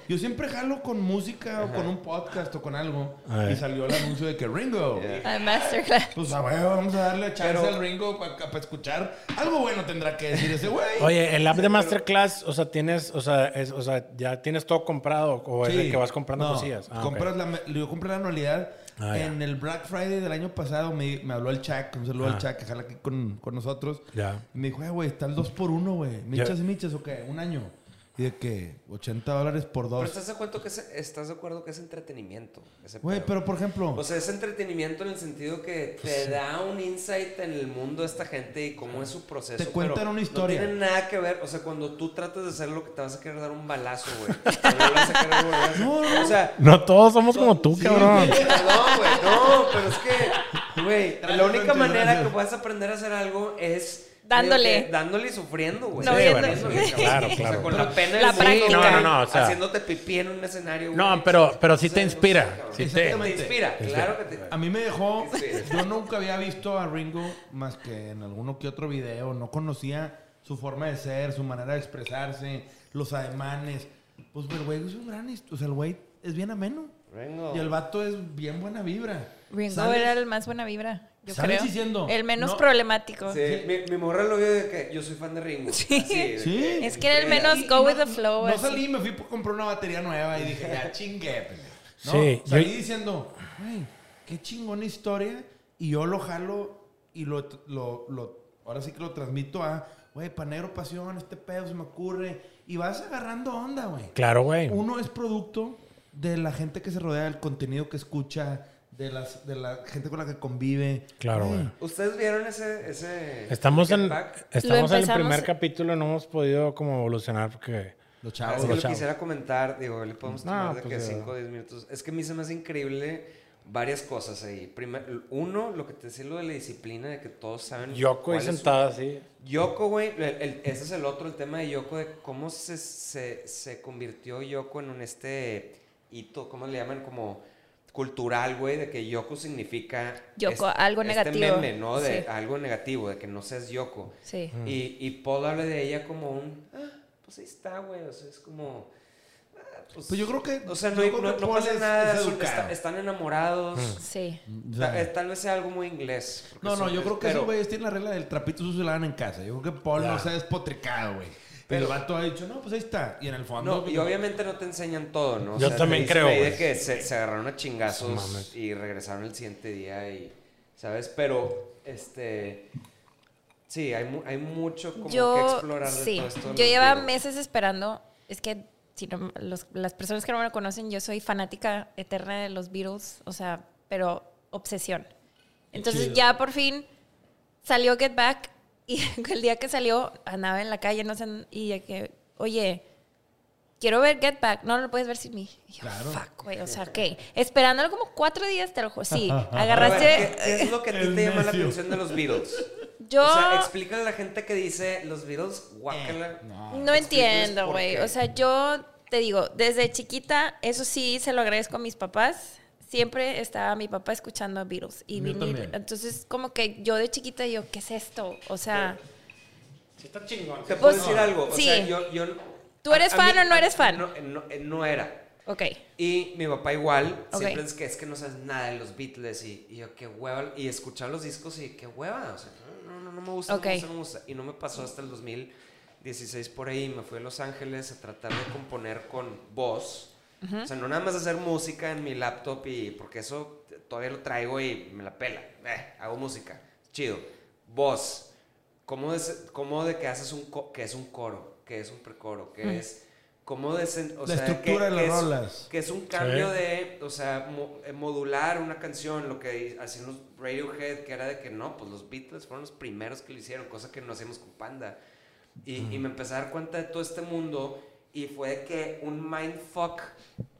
Yo siempre jalo con música o con un podcast o con algo. Ay. Y salió el anuncio de que Ringo. Yeah. A Masterclass. Pues a ver, vamos a darle chance Pero- al Ringo para escuchar. Algo bueno tendrá que decir ese güey. Oye, el app de Masterclass, o sea, tienes, o sea, es, o sea, ya tienes todo comprado o es Sí. el que vas comprando No, cosillas. Ah, compras la, yo compré la anualidad. Ah, en el Black Friday del año pasado me, me habló el Chuck, un saludo Ah. al Chuck, que jala aquí con, con nosotros. Ya. Me dijo, "Eh, güey, está el 2 por 1 güey. ¿Michas y michas o qué? Un año. Y de que 80 dólares por Pero dos. estás de acuerdo que es, estás de acuerdo que es entretenimiento. ese Güey, pero por ejemplo, O sea, es entretenimiento en el sentido que te da un insight en el mundo de esta gente y cómo es su proceso. Te cuentan pero una historia. No tiene nada que ver. O sea, cuando tú tratas de hacer lo que te vas a querer dar un balazo, güey. *laughs* No le vas a querer volver a hacer. No, no. O sea, No todos somos como tú, cabrón. Perdón, güey. No, pero es que, güey, la única manera gracias. que puedes aprender a hacer algo es. Dándole. Dándole y sufriendo, güey. No Sí, dándole, Sí. Claro, O sea, claro. con la pena La del mundo, güey, No, no, no, o sea- haciéndote pipí en un escenario, No, pero, pero sí O te no inspira. sé. Sí te, inspira, claro que te. a mí me dejó. Yo nunca había visto a Ringo más que en alguno que otro video. No conocía su forma de ser, su manera de expresarse, los ademanes. Pues, el güey es un gran. O sea, el güey es bien ameno. Ringo. Y el vato es bien buena vibra. Ringo Sales- era el más buena vibra, yo creo. diciendo, el menos no- problemático. Sí, mi, mi morra lo vio de que yo soy fan de Ringo. Sí. Así, de Sí. que- Es que era el menos Y- y go no- with the flow. No así. salí, me fui a comprar una batería nueva y dije, ya *laughs* chingue. ¿No? Sí, Salí yo- diciendo, güey, qué chingona historia. Y yo lo jalo y lo, lo, lo- ahora sí que lo transmito a, güey, pa' negro pasión, este pedo se me ocurre. Y vas agarrando onda, güey. Claro, güey. Uno es producto de la gente que se rodea, del contenido que escucha, de, las, de la gente con la que convive. Claro, güey. ¿Ustedes vieron ese. ese Estamos en, Pack? estamos en el primer capítulo, no hemos podido como evolucionar porque... Los Ah, chavos. es que los lo chavos. quisiera comentar, digo, le podemos No, tomar de pues, que ya. 5 o 10 minutos. Es que a mí se me hace increíble varias cosas ahí. Primer, uno, lo que te decía lo de la disciplina, de que todos saben. Yoko su- sentada así. Yoko, güey, ese es el otro, el tema de Yoko, de cómo se, se, se convirtió Yoko en un este hito, ¿cómo le llaman? Como cultural, güey, de que Yoko significa... Yoko, este- algo este negativo. meme, ¿no? De Sí. algo negativo, de que no seas Yoko. Sí. Y, y Paul habla de ella como un... Ah, pues ahí está, güey. O sea, es como... ah, pues, Pues yo creo que- O sea, no, no, pasa es- nada. es está- están enamorados. Sí. Eh, Tal vez sea algo muy inglés. No, no, yo creo que pero- esos güeyes tienen la regla del trapito sucio lavan en casa. Yo creo que Paul Ya. no se ha despotricado, güey. Pero el vato ha dicho, no, pues ahí está. Y en el fondo. No, y obviamente no te enseñan todo, ¿no? O Yo sea, también creo, de güey. que se, se agarraron a chingazos mames. y regresaron el siguiente día y, ¿sabes? Pero, este... Sí, hay, mu- hay mucho como que Yo, explorar de sí, todo esto. yo llevaba Beatles. meses esperando. Es que si no- los- las personas que no me conocen, yo soy fanática eterna de los Beatles, o sea, pero obsesión. Entonces chido. ya por fin salió Get Back y *laughs* el día que salió andaba en la calle, no sé, y de que, oye, quiero ver Get Back, no lo puedes ver sin mí. Y yo, Claro. fuck, güey, o sea, ¿qué? Esperándolo como cuatro días, te lo juro. Sí, ver, agarraste... ¿qué, qué es lo que a ti te llama la atención de los Beatles? Yo... O sea, explícale a la gente que dice los Beatles, guácala. No Explícales entiendo, güey. O sea, yo te digo, desde chiquita, eso sí se lo agradezco a mis papás. Siempre estaba mi papá escuchando a Beatles y Yo vinil. también. Entonces, como que yo de chiquita, yo, ¿qué es esto? O sea, Sí, está chingón. ¿Te puedo Pues, decir algo? O sí. sea, yo... yo ¿Tú eres a- a fan mí- o no eres fan? No, no, no era. ok. Y mi papá igual, Ok. siempre es que es que no sabes nada de los Beatles y, y yo qué hueva, y escuchar los discos y qué hueva, o sea, no, no, no, no me gusta, Ok. no me gusta, no me gusta. Y no me pasó hasta el 2016 por ahí, me fui a Los Ángeles a tratar de componer con voz. O sea, no nada más hacer música en mi laptop y porque eso todavía lo traigo y me la pela. Eh, hago música, chido. Voz, ¿cómo de, cómo de que haces un, co- que es un coro, que es un precoro, que es... ¿Cómo de, o La sea, estructura que- de las que es- rolas. que es un cambio Sí. de, o sea, mo- eh, modular una canción, lo que hacían los Radiohead, que era de que no, pues los Beatles fueron los primeros que lo hicieron, cosa que no hacíamos con Panda. Y, y me empecé a dar cuenta de todo este mundo y fue de que un mindfuck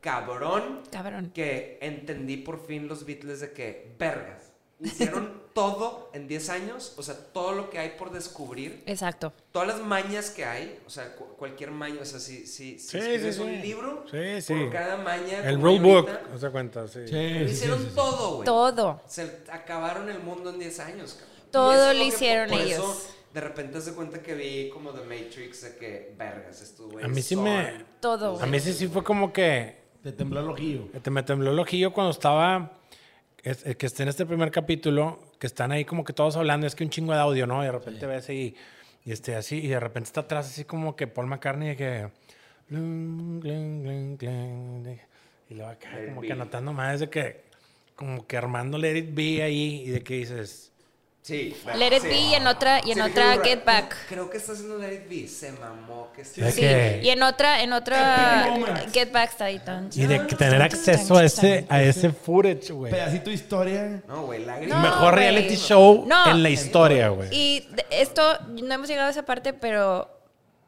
cabrón Cabrón. que entendí por fin los Beatles de que, vergas, hicieron *laughs* todo en 10 años, o sea, todo lo que hay por descubrir Exacto. todas las mañas que hay, o sea, cu- cualquier maña, o sea, si, si, si Sí, escribes sí, sí. un libro, Sí, sí. por cada maña. El rulebook, ¿no se cuenta? Sí. Sí, lo sí, sí, hicieron todo, güey. Todo. Se acabaron el mundo en 10 años, cabrón. Todo lo que hicieron por ellos. Eso, de repente se cuenta que vi como The Matrix de que, vergas, güeyes A mí sí me- Todo, A mí sí, sí fue como que Te tembló el ojillo. te me tembló el ojillo cuando estaba, es- eh, que esté en este primer capítulo, que están ahí como que todos hablando, es que un chingo de audio, ¿no? Y de repente ves y, y este, así, y de repente está atrás así como que Paul McCartney de que... Y luego acá como be. que anotando más de que, como que armando Let It Be ahí y de que dices... Sí. Let It sí. Be y en otra, y en Sí, otra. Get Back. Creo que está haciendo Let It Be. Se mamó. Que De Sí, y en otra, en otra. Get Back está ahí. Y de tener acceso a ese, a ese footage, güey. Pedacito de historia. No, güey, lágrimas. No, Mejor reality show No. en la historia, güey. Y esto, no hemos llegado a esa parte, pero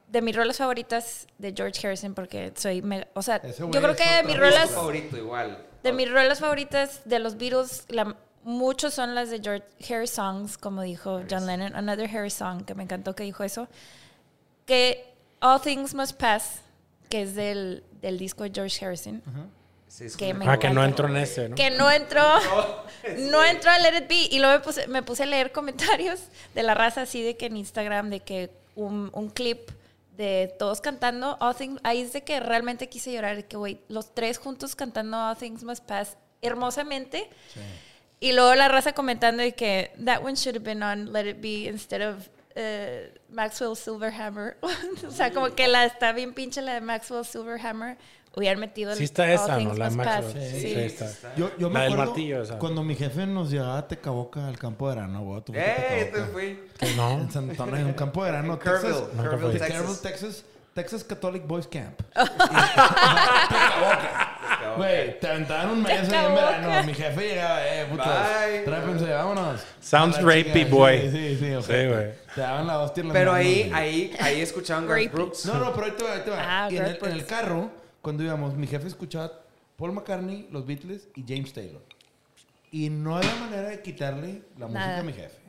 de mis rolas favoritas de George Harrison, porque soy mega, o sea, yo creo que de mis Mi rolas, favorito igual. de mis rolas favoritas de los Beatles, la, muchos son las de George Harry songs, como dijo John Lennon, Another Harry song, que me encantó que dijo eso, que All Things Must Pass, que es del, del disco de George Harrison, Sí, es que como- me Ah, que no entró en ese, ¿no? que no entró, *laughs* *laughs* no entró a Let It Be. Y luego me puse, me puse a leer comentarios de la raza así de que en Instagram, de que un, un clip de todos cantando All Things, ahí es de que realmente quise llorar, de que güey, los tres juntos cantando All Things Must Pass hermosamente. Y luego la raza comentando de que that one should have been on Let It Be instead of uh, Maxwell Silverhammer. *laughs* o sea, como que la está bien pinche la de Maxwell Silverhammer. Hubieran metido Sí está esa, ¿no? La de Maxwell. Pass. Sí, Sí. está. Yo, yo me La del acuerdo martillo cuando mi jefe nos llevaba a Tecaboca al campo de verano, güey. ¡Eh! Te Tecaboca. fui. Que no. En San Antonio, en un campo de verano. Texas. Kerrville. Texas. Texas Catholic Boys Camp. *laughs* *laughs* Tecaboca. Güey, te aventaban un mes en verano. Mi jefe llegaba, eh, putos. Bye. Trápense, vámonos. Sounds la rapey, boy. Sí, sí, sí. ojete. güey. Te daban la hostia en las Pero ahí, ahí, ahí escuchaban Garth. Brooks. No, no, pero ahí te va, ahí te va. Ah, y en el, en el carro, cuando íbamos, mi jefe escuchaba Paul McCartney, los Beatles y James Taylor. Y no había manera de quitarle la música a mi jefe.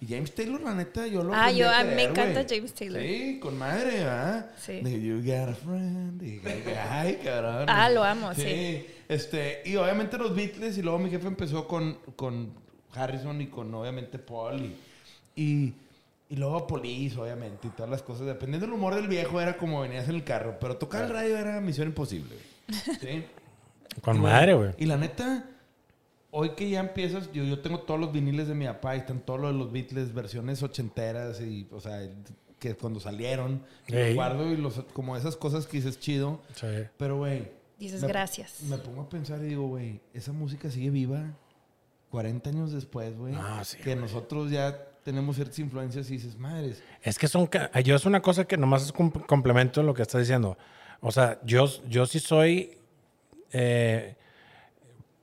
Y James Taylor, la neta, yo lo Ah, yo- a mí me encanta. James Taylor. Sí, con madre, ¿verdad? Sí. De You got a friend. y- Ay, cabrón. Ah, lo amo, sí. Este, y obviamente los Beatles, y luego mi jefe empezó con, con Harrison y con obviamente Paul. Y, y, y luego Police, obviamente, y todas las cosas. Dependiendo del humor del viejo, era como venías en el carro. Pero tocar el radio era misión imposible. güey. ¿Sí? *laughs* Con Y, madre, güey. Y la neta, hoy que ya empiezas, yo, yo tengo todos los viniles de mi papá y están todos los los Beatles, versiones ochenteras y, o sea, que cuando salieron, y los Ey. guardo y los, como esas cosas que dices chido. Sí. Pero, güey. Dices me- gracias. Me pongo a pensar y digo, güey, esa música sigue viva 40 años después, güey. No, sí, que nosotros ya tenemos ciertas influencias y dices, madres. Es que son. Yo es una cosa que nomás es un complemento de lo que estás diciendo. O sea, yo, yo sí soy eh,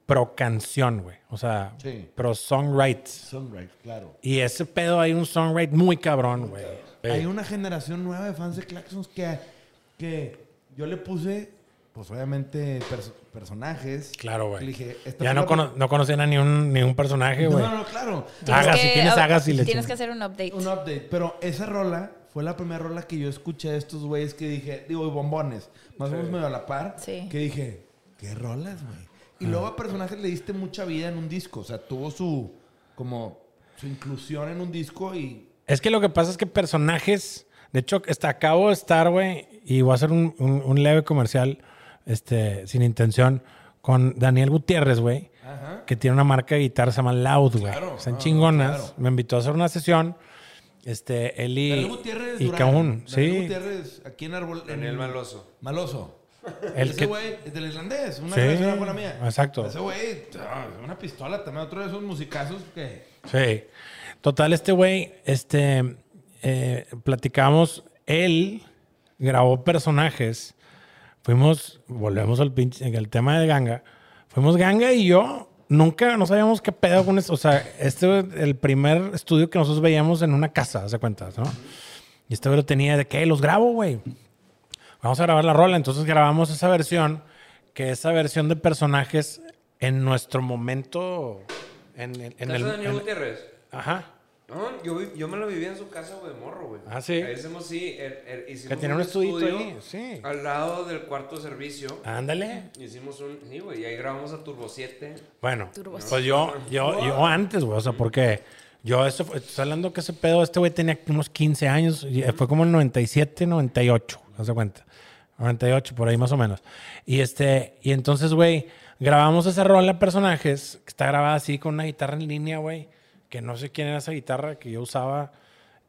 pro canción, güey. O sea, Sí. pro songwrite. Sunrise, claro. Y ese pedo hay un songwrite muy cabrón, güey. Hay una generación nueva de fans de Claxons que, que yo le puse, pues obviamente, pers- personajes. Claro, güey. Le dije, esta Ya no, cono- no conocían a ni un, ni un personaje, No, güey. no, no, claro. Tienes Hagas, que- si tienes, hagas y le Tienes que hacer un update. Un update. Pero esa rola fue la primera rola que yo escuché de estos güeyes que dije, digo, bombones, más o menos medio a la par. Sí. Que dije, ¿qué rolas, güey? Y luego a personajes le diste mucha vida en un disco. O sea, tuvo su, como, su inclusión en un disco y... Es que lo que pasa es que personajes. De hecho, está, acabo de estar, güey, y voy a hacer un, un- un leve comercial, este, sin intención, con Daniel Gutiérrez, güey, Ajá. que tiene una marca de guitarra, se llama Loud, güey. Claro, Están no, chingonas. claro. Me invitó a hacer una sesión. Este, él y, Daniel Gutiérrez y Durán. Caún, Daniel sí. Gutiérrez, aquí en Árbol... en- Daniel Maloso. Maloso. El Ese que- güey es del irlandés, una Sí, la mía. exacto. Ese güey, ah, una pistola también, otro de esos musicazos que... Sí. Total, este güey, este, eh, platicamos, él grabó personajes. Fuimos, volvemos al pinche, el tema de Ganga. Fuimos Ganga y yo, nunca, no sabíamos qué pedo con esto. O sea, este el primer estudio que nosotros veíamos en una casa, ¿se cuentas, no? Y este güey lo tenía de que los grabo, güey. Vamos a grabar la rola. Entonces grabamos esa versión, que esa versión de personajes en nuestro momento, en, en- en ¿Casa el... Daniel en- Gutiérrez? Ajá. No, yo, vi- yo me lo viví en su casa, güey, de morro, güey. Ah, ¿sí? Ahí hicimos, sí, er- er- hicimos Que tiene un estudito ahí, sí. Al lado del cuarto de servicio. Ándale. Hicimos un, sí, güey, y ahí grabamos a Turbo 7. Bueno, Turbo pues yo, yo, yo antes, güey, o sea, porque yo, eso, fue- estoy hablando que ese pedo, este güey tenía unos 15 años, y fue como el 97, 98, no se cuenta. 98, por ahí más o menos. Y este, y entonces, güey, grabamos esa rola personajes, que está grabada así con una guitarra en línea, güey, que no sé quién era esa guitarra que yo usaba.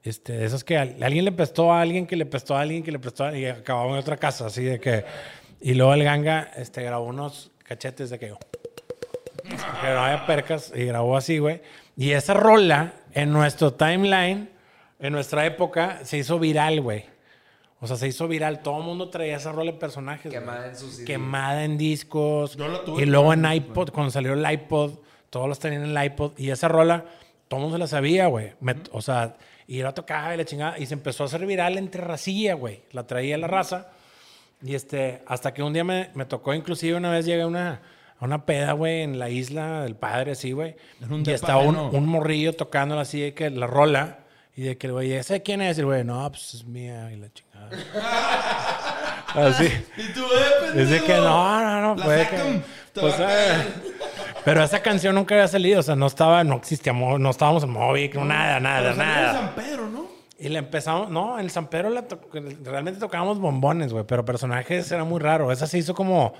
Este, de esas que al- alguien le prestó a alguien, que le prestó a alguien, que le prestó a alguien, y acabamos en otra casa, así de que. Y luego el ganga este, grabó unos cachetes de que. Que no haya percas y grabó así, güey. Y esa rola en nuestro timeline, en nuestra época, se hizo viral, güey. O sea, se hizo viral. Todo el mundo traía esa rola de personajes. güey. Quemada en sus. Quemada en discos. Yo la tuve y luego en iPod, cuando salió el iPod, todos los tenían en el iPod. Y esa rola, todo el mundo se la sabía, güey. Me- O sea, y la tocaba y la chingada. Y se empezó a hacer viral entre racilla, güey. La traía la raza. Y este, hasta que un día me, me tocó, inclusive una vez llegué a una, a una peda, güey, en la isla del padre, así, güey. En un Y depa estaba un, un morrillo tocándola así, de que la rola. Y de que el güey, ¿ese quién es? Y el güey, no, pues es mía y la chingada. *laughs* así. Y tú, eh. Dice que no, no, no, puede que. pues, eh, pero esa canción nunca había salido, o sea, no estaba, no existía, no estábamos en móvil, no, nada, nada, en nada. San Pedro, ¿no? Y le empezamos, no, en San Pedro la to- realmente tocábamos bombones, güey, pero personajes era muy raro. Esa se hizo como,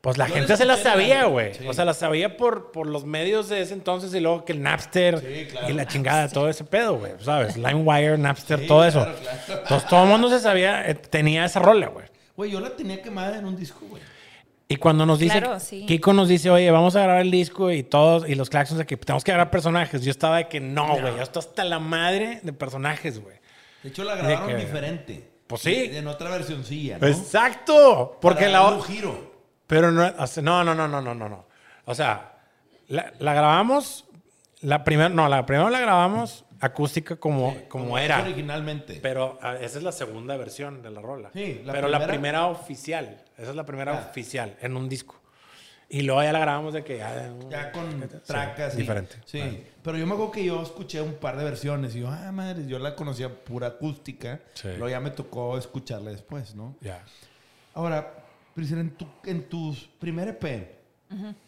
pues la gente se la sabía, güey. sí. O sea, la sabía por, por los medios de ese entonces y luego que el Napster Sí, claro. y la chingada, *laughs* todo ese pedo, güey, ¿sabes? LimeWire, Napster, Sí, todo eso. claro, claro. Entonces todo el mundo se sabía, eh, tenía esa rola, güey. Güey, yo la tenía quemada en un disco, güey. Y cuando nos dice, Claro, sí. Kiko nos dice, oye, vamos a grabar el disco y todos, y los claxons de que tenemos que grabar personajes. Yo estaba de que no, güey, yo estoy hasta la madre de personajes, güey. De hecho, la grabaron que- diferente. Pues sí. En otra versioncilla, ¿no? Exacto, porque Para la darle o- un giro. Pero no, no, no, no, no, no, no, no. O sea, la, la grabamos, la primera, no, la primera la grabamos acústica como, como, es era. Originalmente. Pero ah, esa es la segunda versión de la rola. Sí, la Pero la primera- primera oficial. Esa es la primera Ah. oficial en un disco. Y luego ya la grabamos de que ya... Ya con Sí, tracas. y- diferente. Sí. Claro. Pero yo me acuerdo que yo escuché un par de versiones y yo, ah, madre, yo la conocía pura acústica. Sí. Luego ya me tocó escucharla después, ¿no? Ya. Ahora, Priscila, en, tu, en tus primer EP,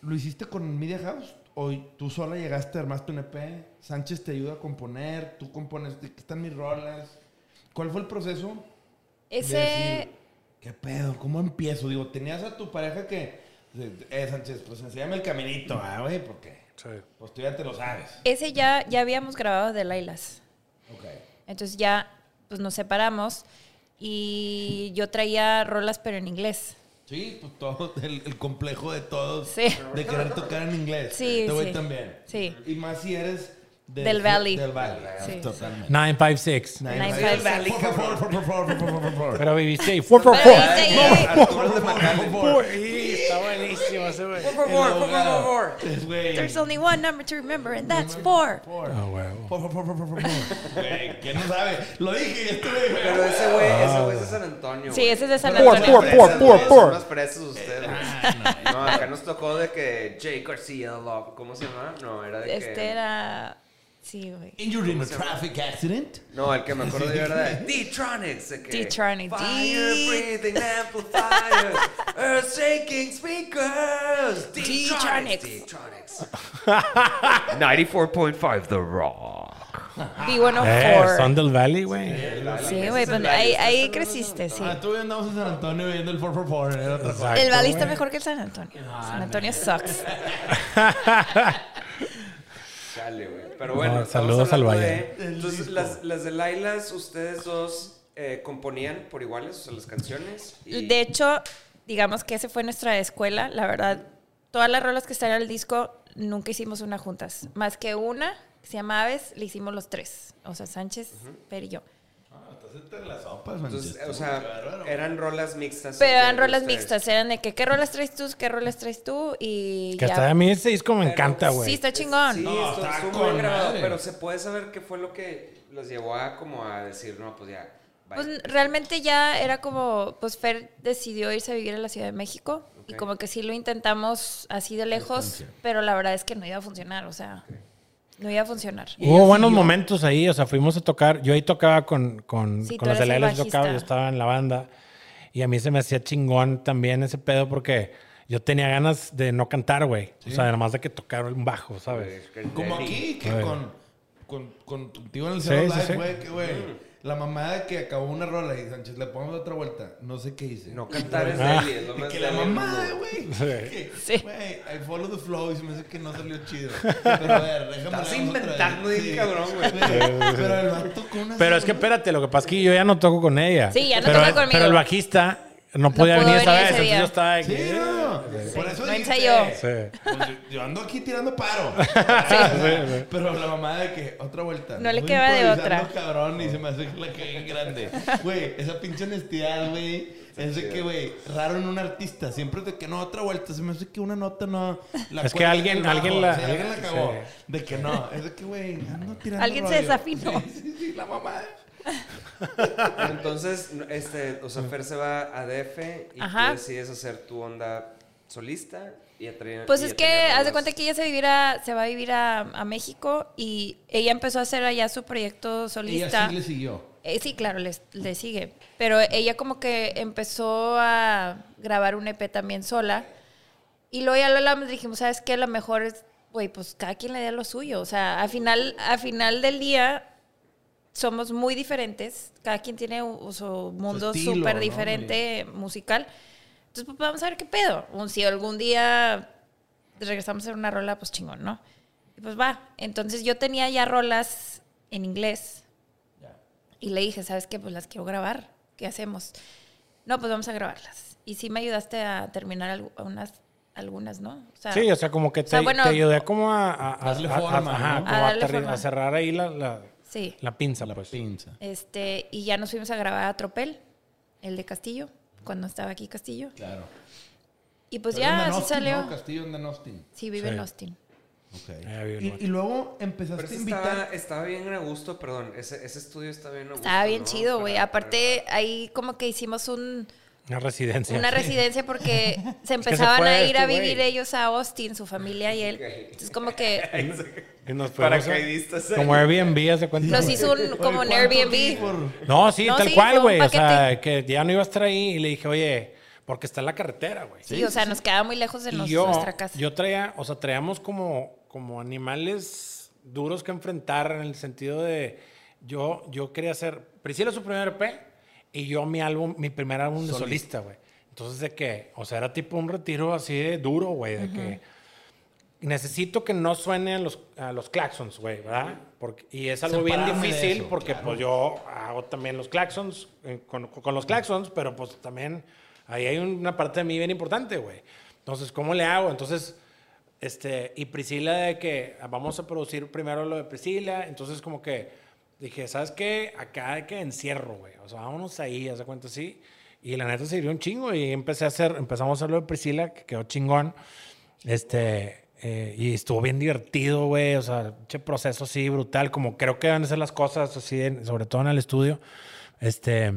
¿lo hiciste con Media House? ¿O tú sola llegaste, armaste un EP? ¿Sánchez te ayuda a componer? ¿Tú compones? ¿De qué están mis rolas? ¿Cuál fue el proceso? de Ese, decir, ¿Qué pedo? ¿Cómo empiezo? Digo, tenías a tu pareja que... Eh, Sánchez, pues enséñame el caminito, güey, porque Sí. pues tú ya te lo sabes. ese ya, ya habíamos grabado de Lailas. Ok. Entonces ya pues nos separamos y yo traía rolas pero en inglés. Sí, pues todo, *laughs* el, complejo de todos de querer tocar en inglés. Sí, este Te voy también. Sí. Y más si eres del, Valley. Del Valley, sí. totalmente. 956. 956. Por favor, por favor, por favor, por favor. Pero viviste ahí. Por está buenísimo ese güey. Por favor, por favor. Es güey. There's only one number to remember and that's four. Four. Ah, huevo. Four, four, four, four, four, four, four. Güey, ¿quién no sabe? Lo dije y este güey. Pero ese güey, ese güey es de San Antonio. Sí, ese es de San Por, Antonio. por, por, por, por. Son más ustedes. güey. No, acá nos tocó de que Jay García, ¿cómo se llama? No, era de que... Este era... Sí, güey. Injured in a traffic accident. No, el que me acuerdo de D-Tronics. que D-Tronics. Fire breathing amplifiers, earth shaking speakers. D-Tronics. D-Tronics. 94.5 The Rock. Eh, son B104. del Valley, güey. Sí, güey, pues ahí, ahí creciste, sí. Ah, tú y yo andamos en San Antonio viendo el 444. Era otra cosa. El Valle está mejor que el San Antonio. San Antonio sucks. *laughs* Chale, güey. Pero bueno, No, estamos saludos al hablando Valle. de- entonces, las, las de Lailas, ustedes dos eh, componían por iguales, o sea, las canciones. y- De hecho, digamos que ese fue nuestra escuela. La verdad, todas las rolas que están en el disco nunca hicimos una juntas. Más que una, que se llama Aves, le hicimos los tres. O sea, Sánchez, Per y yo. Entre las sopas, Entonces, o sea, Claro. eran rolas mixtas. Pero eran rolas mixtas, eran de que qué rolas traes tú, qué rolas traes tú y Que ya. hasta a mí ese disco me Pero encanta, güey. Sí, está chingón. Sí, No, esto está con grabado, pero se puede saber qué fue lo que los llevó a como a decir, no, pues ya. bye. Pues realmente ya era como, pues Fer decidió irse a vivir a la Ciudad de México y Ok. como que sí lo intentamos así de lejos, pero la verdad es que no iba a funcionar, o sea, no iba a funcionar. Y Hubo buenos siguió. momentos ahí, o sea, fuimos a tocar. Yo ahí tocaba con, con, Sí, con los yo tocaba, yo estaba en la banda. Y a mí se me hacía chingón también ese pedo porque yo tenía ganas de no cantar, güey. O sea, nomás de que tocar un bajo, ¿sabes? Como aquí, que con, con, con contigo en el Sí, Zero sí, Live, sí. güey, que güey. La mamada que acabó una rola y Sánchez, le ponemos otra vuelta. No sé qué hice. No cantar es Ah. deli, es lo Y más que la mundo. güey. Sí. Sí. Güey, I follow the flow y se me hace que no salió chido. *laughs* Pero a ver, déjame Estás otra inventando vez. bien cabrón, güey. *laughs* Pero el vato con una Pero es que espérate, lo que pasa es que yo ya no toco con ella. Sí, ya no pero, toca conmigo. Pero el bajista no podía pudo venir esa venir vez, entonces yo estaba de Sí, que- no. Por eso No dije, ensayó. Sí. Pues yo, yo ando aquí tirando paro. *laughs* Pero la mamá de que otra vuelta. No le queda de otra. cabrón y se me hace que la cagué en grande. Güey, esa pinche honestidad, güey. Es de que, güey, raro en un artista. Siempre es de que no, otra vuelta. Se me hace que una nota no. La Es que alguien- alguien la- Sí, alguien la cagó. sí. De que no. Es de que, güey, ando tirando. Alguien se rollo. desafinó. Sí, sí, sí, la mamá. *laughs* Entonces, este, o sea, Fer se va a DF y Ajá. tú decides hacer tu onda solista y traía- Pues y es que haz de cuenta que ella se, vivirá, se va a vivir a, a México y ella empezó a hacer allá su proyecto solista. Ella sí le siguió. Eh, sí, claro, le, le sigue. Pero ella como que empezó a grabar un EP también sola. Y luego ya lo hablamos dijimos, ¿sabes qué? Lo mejor es, güey, pues cada quien le dé lo suyo. O sea, al final, al final del día somos muy diferentes. Cada quien tiene un- un- su mundo súper ¿no? diferente musical. Entonces, pues vamos a ver qué pedo. Un- Si algún día regresamos a hacer una rola, pues chingón, ¿no? Y pues va. Entonces yo tenía ya rolas en inglés. Y le dije, ¿sabes qué? Pues las quiero grabar. ¿Qué hacemos? No, pues vamos a grabarlas. Y sí me ayudaste a terminar unas, algunas, ¿no? O sea, Sí, o sea, como que te, sea, bueno- te ayudé como a, a, a- Darle a- a- forma, ajá, ¿no? como A a cerrar ahí la, la, sí. la pinza, La pues. pinza. Este, y ya nos fuimos a grabar a Tropel, el de Castillo, cuando estaba aquí Castillo. Claro. Y pues Pero ya en así Austin, salió. ¿no? Castillo en Austin. Sí, vive Sí. en Austin. Ok. Ya vi el Y, luego empezaste Pero a invitar. estaba, estaba bien a gusto, perdón. Ese, ese estudio está bien a gusto. Estaba bien ¿no? chido, güey. Para- Aparte, ahí como que hicimos un, Una residencia. una residencia porque *laughs* se que se empezaban a ir a vivir ellos a Austin, su familia y él. Entonces como que *laughs* Y nos Paracaidistas. Como Airbnb, hace cuenta. nos hizo un, como un ¿Cuánto Airbnb. No, sí, No, tal sí, cual, güey. O sea, que ya no iba a estar ahí y le dije, oye, porque está en la carretera, güey. Sí, o sea, nos quedaba muy lejos de Y nos- yo, nuestra casa. yo traía, o sea, traíamos como, como animales duros que enfrentar en el sentido de, yo, yo quería hacer, Priscila su primer EP y yo mi álbum, mi primer álbum de solista, güey. Entonces de que, o sea, era tipo un retiro así de duro, güey, de que necesito que no suenen los, a los claxons, güey, ¿verdad? Porque, y es algo bien Separarme difícil eso, porque pues yo hago también los claxons eh, con, con los claxons, pero pues también ahí hay una parte de mí bien importante, güey. Entonces, ¿cómo le hago? Entonces, este, y Priscila de que ah, vamos a producir primero lo de Priscila, entonces como que dije, ¿sabes qué? Acá hay que encierro, güey. O sea, vámonos ahí, haz de cuenta así. Y la neta sirvió un chingo y empecé a hacer, empezamos a hacer lo de Priscila, que quedó chingón. Este, eh, y estuvo bien divertido, güey. O sea, che proceso así brutal, como creo que van a ser las cosas así, en- sobre todo en el estudio. Este,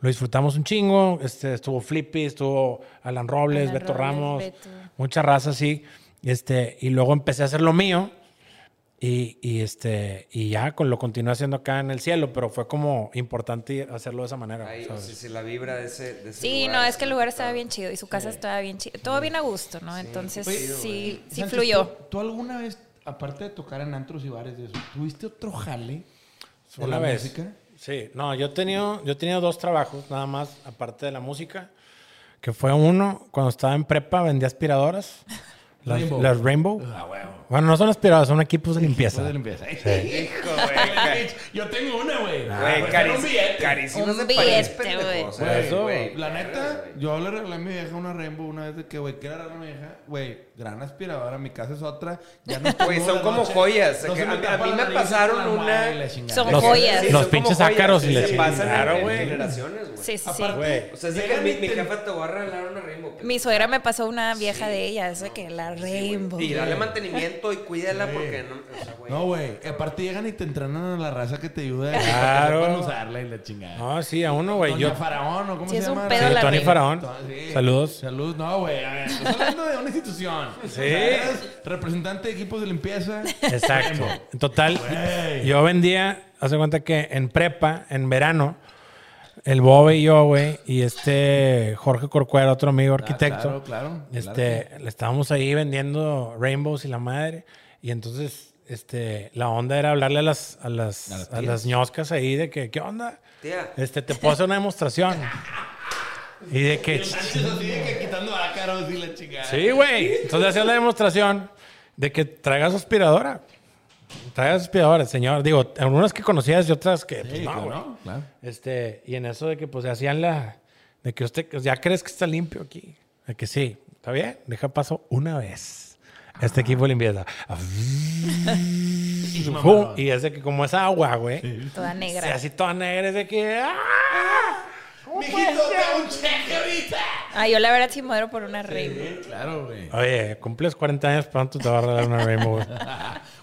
lo disfrutamos un chingo. Este, estuvo Flippy, estuvo Alan Robles, Alan Beto Robles, Ramos, Beto. mucha raza así. Este, y luego empecé a hacer lo mío. Y, y, este, y ya con, lo continué haciendo acá en el cielo, pero fue como importante hacerlo de esa manera. Sea, si la vibra de ese, de ese Sí, lugar no, es que el lugar estaba bien chido y su casa estaba bien chido. Todo bien a gusto, ¿no? Entonces Oye, sí, sí Sánchez, fluyó. ¿tú, tú alguna vez, aparte de tocar en antros y bares de eso, tuviste otro jale de Una la vez. música? Sí, no, yo he tenido, yo he tenido dos trabajos nada más, aparte de la música, que fue uno, cuando estaba en prepa vendía aspiradoras, las Rainbow. las Rainbow. Ah, huevo. Bueno, no son aspiradoras, son equipos de limpieza. Después de limpieza. *laughs* Hijo, güey. Yo tengo una, güey. Güey, un billete. carísimas Un billete, güey. Por eso, La neta, yo le regalé a mi vieja una Rainbow una vez de que, güey, quiero regalar a mi vieja, güey, gran aspiradora, mi casa es otra. Ya no *laughs* Güey, son como joyas. que a, mí- me pasaron una. Son joyas. Los pinches ácaros y pasan Claro, güey. generaciones, güey. Sí, sí, sí. Aparte, Güey. O sea, es que mi, jefa te va a regalar una Rainbow. Mi suegra me pasó una vieja de ella, eso de que la Rainbow. Y dale mantenimiento y cuídala porque no. O sea, güey. No, güey. Aparte llegan y te entrenan a la raza que te ayuda Claro. para usarla y la chingada. No, sí, a uno, güey. Yo, Faraón, ¿o cómo Sí, se es un llama? pedo Sí, la Tony. Faraón. Sí. Saludos. Salud. No, güey. a ver, Estás hablando de una institución. Sí. Eres representante de equipos de limpieza. Exacto. En total, Güey. yo vendía, hace cuenta que en prepa, en verano, el Bobe y yo, güey, y este Jorge Corcuera, otro amigo arquitecto, claro, claro, este, le estábamos ahí vendiendo rainbows y la madre, y entonces, este, la onda era hablarle a las, a las, A las a las ñoscas ahí de que, ¿qué onda? Tía. Este, te puedo hacer una demostración. Y de que, Sánchez así de que quitando ácaros y la chingada. Sí, güey. Entonces hacía la demostración de que traigas aspiradora. Traigas aspiradora, señor. Digo, algunas que conocías y otras que, pues, no, claro, güey. claro. Este, y en eso de que, pues, hacían la... De que usted, ya crees que está limpio aquí. De que sí. ¿Está bien? Deja paso una vez. Este equipo de limpieza. *laughs* Y, Pum, Y es de que como es agua, güey. Toda Sí, negra. así toda negra. Es de que... ¡ah! Mijito, te un cheque ahorita. Ah, yo la verdad sí muero por una Rainbow. Sí, claro, güey. Oye, cumples 40 años, pronto te va a regalar una Rainbow, güey. *laughs*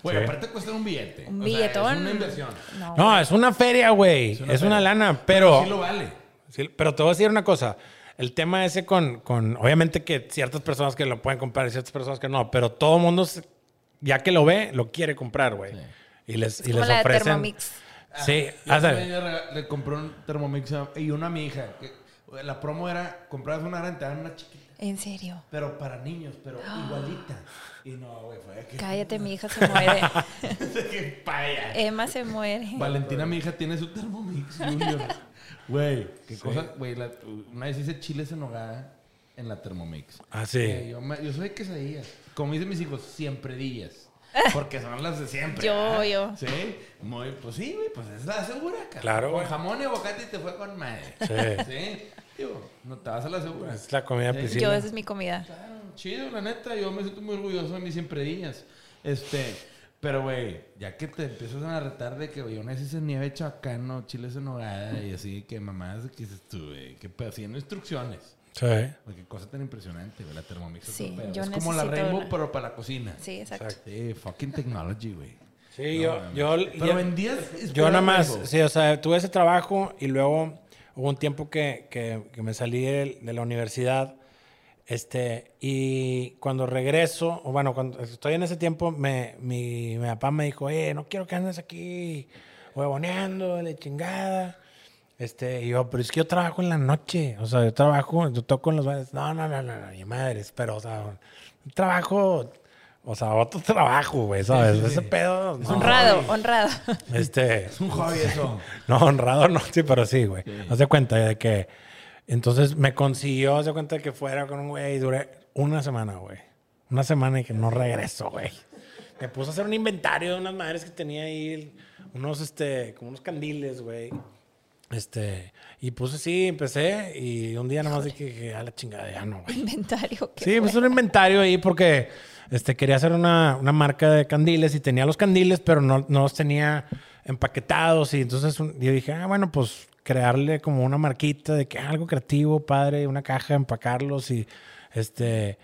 Güey, Sí. aparte cuesta un billete. Un O sea, billetón. es una inversión. No. No, es una feria, güey. Es una una, feria. lana, pero... Sí lo vale. Sí, pero te voy a decir una cosa. El tema ese con, con... Obviamente que ciertas personas que lo pueden comprar y ciertas personas que no, pero todo el mundo, ya que lo ve, lo quiere comprar, güey. Y les, Es y como les la de. Thermomix. Sí, Yo de- también le le compré un Thermomix a- y una a mi hija. que- la promo era, comprabas una gran, te una chiquita. En serio. Pero para niños, pero *gasps* igualita. Y no, güey, fue que... Cállate, mi *laughs* hija se muere. *laughs* Emma se muere. Valentina, mi hija, tiene su Thermomix Junior. Güey, qué cosa, güey. la- Una vez hice chiles en nogada en la Thermomix. Ah, sí. Eh, yo, me- yo soy de quesadillas. Como dicen mis hijos, siempre dillas. *laughs* Porque son las de siempre. Yo, ¿verdad? yo. Sí, muy, pues sí, güey, pues es la segura, cara. Claro, Con jamón y aguacate y te fue con madre. Sí. Sí. Digo, no te vas a la segura. Es la comida Sí. Priscila. Yo, esa es mi comida. Claro, chido, la neta. Yo me siento muy orgulloso de mis siempre días. Este, pero, güey, ya que te empiezas a retar de que, güey, una vez hice nieve chacano, chiles en nogada y así, que mamás, que dices tú, güey, que haciendo instrucciones. Sí. Qué cosa tan impresionante, güey, la Thermomix. es Sí, pedo. yo es como la Rainbow, una. pero para la cocina. Sí, exacto. Sí, fucking technology, güey. Sí, No, yo... yo Pero yo- vendías... Yo nada más, sí, o sea, tuve ese trabajo y luego hubo un tiempo que, que- que me salí de, de la universidad. Este, y cuando regreso, o bueno, cuando estoy en ese tiempo, me, mi, mi papá me dijo, eh, no quiero que andes aquí huevoneando, de la chingada. Este, y yo, pero es que yo trabajo en la noche, o sea, yo trabajo, yo toco en los bares. No, no, no, no, no, ni madres, pero, o sea, trabajo, o sea, otro *laughs* trabajo, güey, ¿sabes? Ese pedo. no, honrado, güey. honrado. Este, Es un hobby eso. *laughs* no, honrado no, sí, pero sí, güey. Haz de cuenta de que. Entonces me consiguió, haz de cuenta de que fuera con un güey y duré una semana, güey. Una semana y que no regreso, güey. Me puse a hacer un inventario de unas madres que tenía ahí, unos, este, como unos candiles, güey. Este, y puse sí, empecé y un día nomás dije que a la chingada ya no, güey. Inventario. qué Sí, pues un inventario ahí porque este, quería hacer una, una marca de candiles y tenía los candiles, pero no, no los tenía empaquetados. Y entonces un- yo dije, ah, bueno, pues crearle como una marquita de que algo creativo, padre, una caja, empacarlos y este,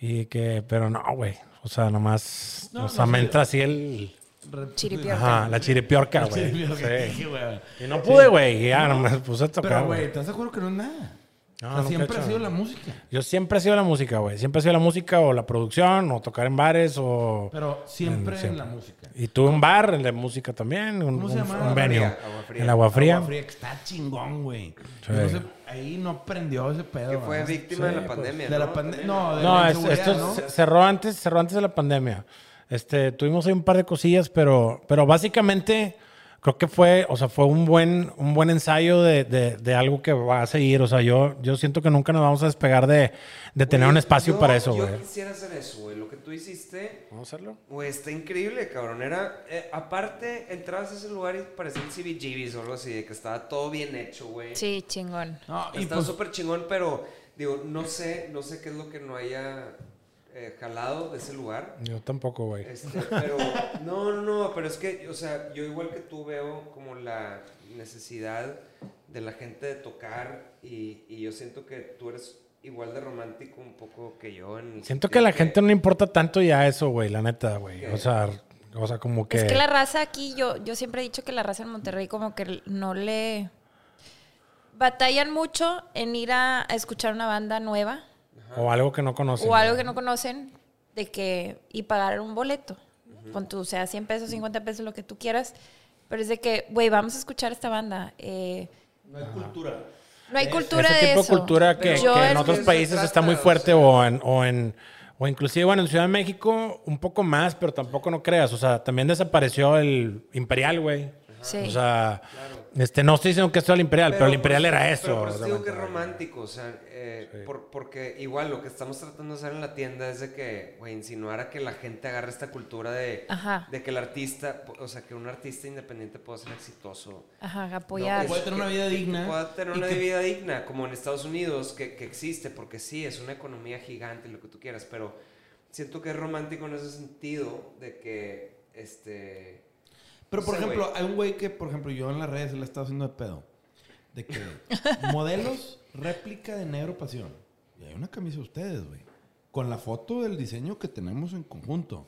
y que, pero no, güey. O sea, nomás, No, o sea, no me entra así el, Chiripiorca. ajá, la chiripiorca, güey. Sí, Sí. Y no pude, güey, y ya, no me puse a tocar, Pero, güey. ¿estás de acuerdo que no es nada? No, O sea, nunca he siempre ha sido la música. Yo siempre he sido la música, güey. Siempre he sido la música o la producción o tocar en bares o... Pero siempre en siempre. la música. Y tuve un bar el de música también, un, ¿Cómo se un- llamaba? un venue. Agua Fría. En Agua Fría. Agua fría, que está chingón, güey. Sí. No ahí no prendió ese pedo. Que fue ¿no? víctima de la pues, pandemia. De la ¿no? pandemia. No, de No, la es- inseguridad, esto ¿no? se- cerró antes, cerró antes de la pandemia. Este, tuvimos ahí un par de cosillas, pero, pero básicamente creo que fue, o sea, fue un buen, un buen ensayo de, de- de algo que va a seguir. O sea, yo, yo siento que nunca nos vamos a despegar de, de tener un espacio yo- para eso, Yo güey. quisiera hacer eso, güey. Lo que tú hiciste, ¿Vamos a hacerlo? güey, está increíble, cabrón. Era, eh, aparte, entrabas a ese lugar y parecía el CBGBs o algo así, de que estaba todo bien hecho, güey. Sí, chingón. No, Estaba pues, súper chingón, pero, digo, no sé, no sé qué es lo que no haya eh, jalado de ese lugar. Yo tampoco, güey. Este, pero, no, no, no, pero es que, o sea, yo igual que tú veo como la necesidad de la gente de tocar y, y yo siento que tú eres igual de romántico un poco que yo. En Siento que a la gente no le importa tanto ya eso, güey, la neta, güey. O sea, o sea, como que... Es que la raza aquí, yo, yo siempre he dicho que la raza en Monterrey como que no le... Batallan mucho en ir a, a escuchar una banda nueva O algo que no conocen. o algo que no conocen de que y pagar un boleto. Con tu, sea 100 pesos, 50 pesos, lo que tú quieras. Pero es de que, güey, vamos a escuchar esta banda. Eh, no hay cultura. no hay cultura Ese de tipo de eso. cultura que, en otros se países trata, está muy o fuerte sea. o, en, o en o inclusive bueno en Ciudad de México un poco más pero tampoco no creas o sea también desapareció el Imperial güey Sí. o sea este no estoy diciendo que esto era el Imperial pero, el Imperial era Pero eso eso digo que es romántico, o sea, eh, por- porque igual lo que estamos tratando de hacer en la tienda es de que, güey, insinuar a que la gente agarre esta cultura de, Ajá. de que el artista, o sea, que un artista independiente pueda ser exitoso. Ajá, apoyar. No, Puede tener que- una vida que- digna Que pueda tener una que- vida digna, como en Estados Unidos, que, que existe, porque sí, es una economía gigante, lo que tú quieras, pero siento que es romántico en ese sentido de que, este... Pero, por Sí, ejemplo, hay un güey que, por ejemplo, yo en las redes le he estado haciendo de pedo. De que *laughs* modelos réplica de Negro Pasión. Y hay una camisa de ustedes, güey. Con la foto del diseño que tenemos en conjunto.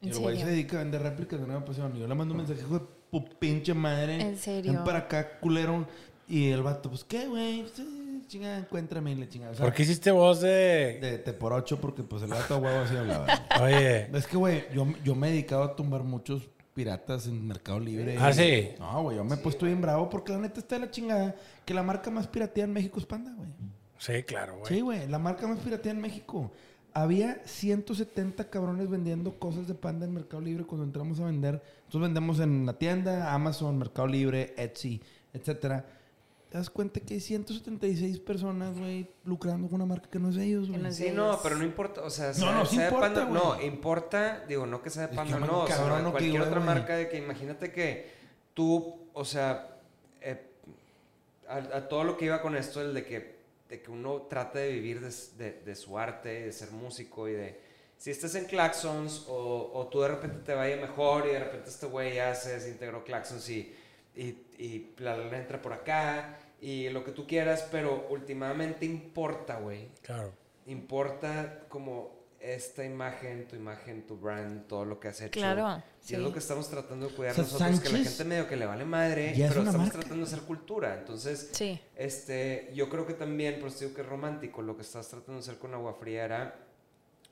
Y ¿En el güey se dedica a vender réplicas de Negro Pasión. Y yo le mando un mensaje, hijo de pu pinche madre. ¿En serio? Ven para acá, culero. Y el vato, pues, ¿qué, güey? Sí, Chinga, encuéntrame y le chingada. O sea, ¿por qué hiciste voz de, de, de por ocho, porque pues el vato a huevo así hablaba. *laughs* oye Es que, güey, yo, yo me he dedicado a tumbar muchos piratas en Mercado Libre. Ah, ¿sí? No, güey, yo me he puesto bien bravo porque la neta está de la chingada que la marca más pirateada en México es Panda, güey. sí claro güey Sí, güey, la marca más pirateada en México. Había 170 cabrones vendiendo cosas de Panda en Mercado Libre cuando entramos a vender. Nosotros vendemos en la tienda, Amazon, Mercado Libre, Etsy, etcétera. Te das cuenta que hay 176 personas, güey, lucrando con una marca que no es de ellos, güey. no Sí, no, pero no importa, o sea, No, sea, no, sí sea de importa, Panda, no, importa, digo, no que sea de Es que Panda, no, o sea, que, cualquier otra güey. marca de que imagínate que tú, o sea, eh, a, a todo lo que iba con esto, el de que, de que uno trate de vivir de, de- de su arte, de ser músico y de, si estás en Claxons o, o tú de repente te vaya mejor y de repente este güey ya se desintegró Claxons y, y, y la lana entra por acá y lo que tú quieras, pero últimamente importa, güey claro importa como esta imagen, tu imagen, tu brand, todo lo que has hecho. Claro, Y sí. es lo que estamos tratando de cuidar O sea, nosotros, que la Sánchez gente medio que le vale madre, es pero estamos marca. tratando de hacer cultura. Entonces, Sí. este, yo creo que también, por eso digo que es romántico, lo que estás tratando de hacer con Agua Fría era,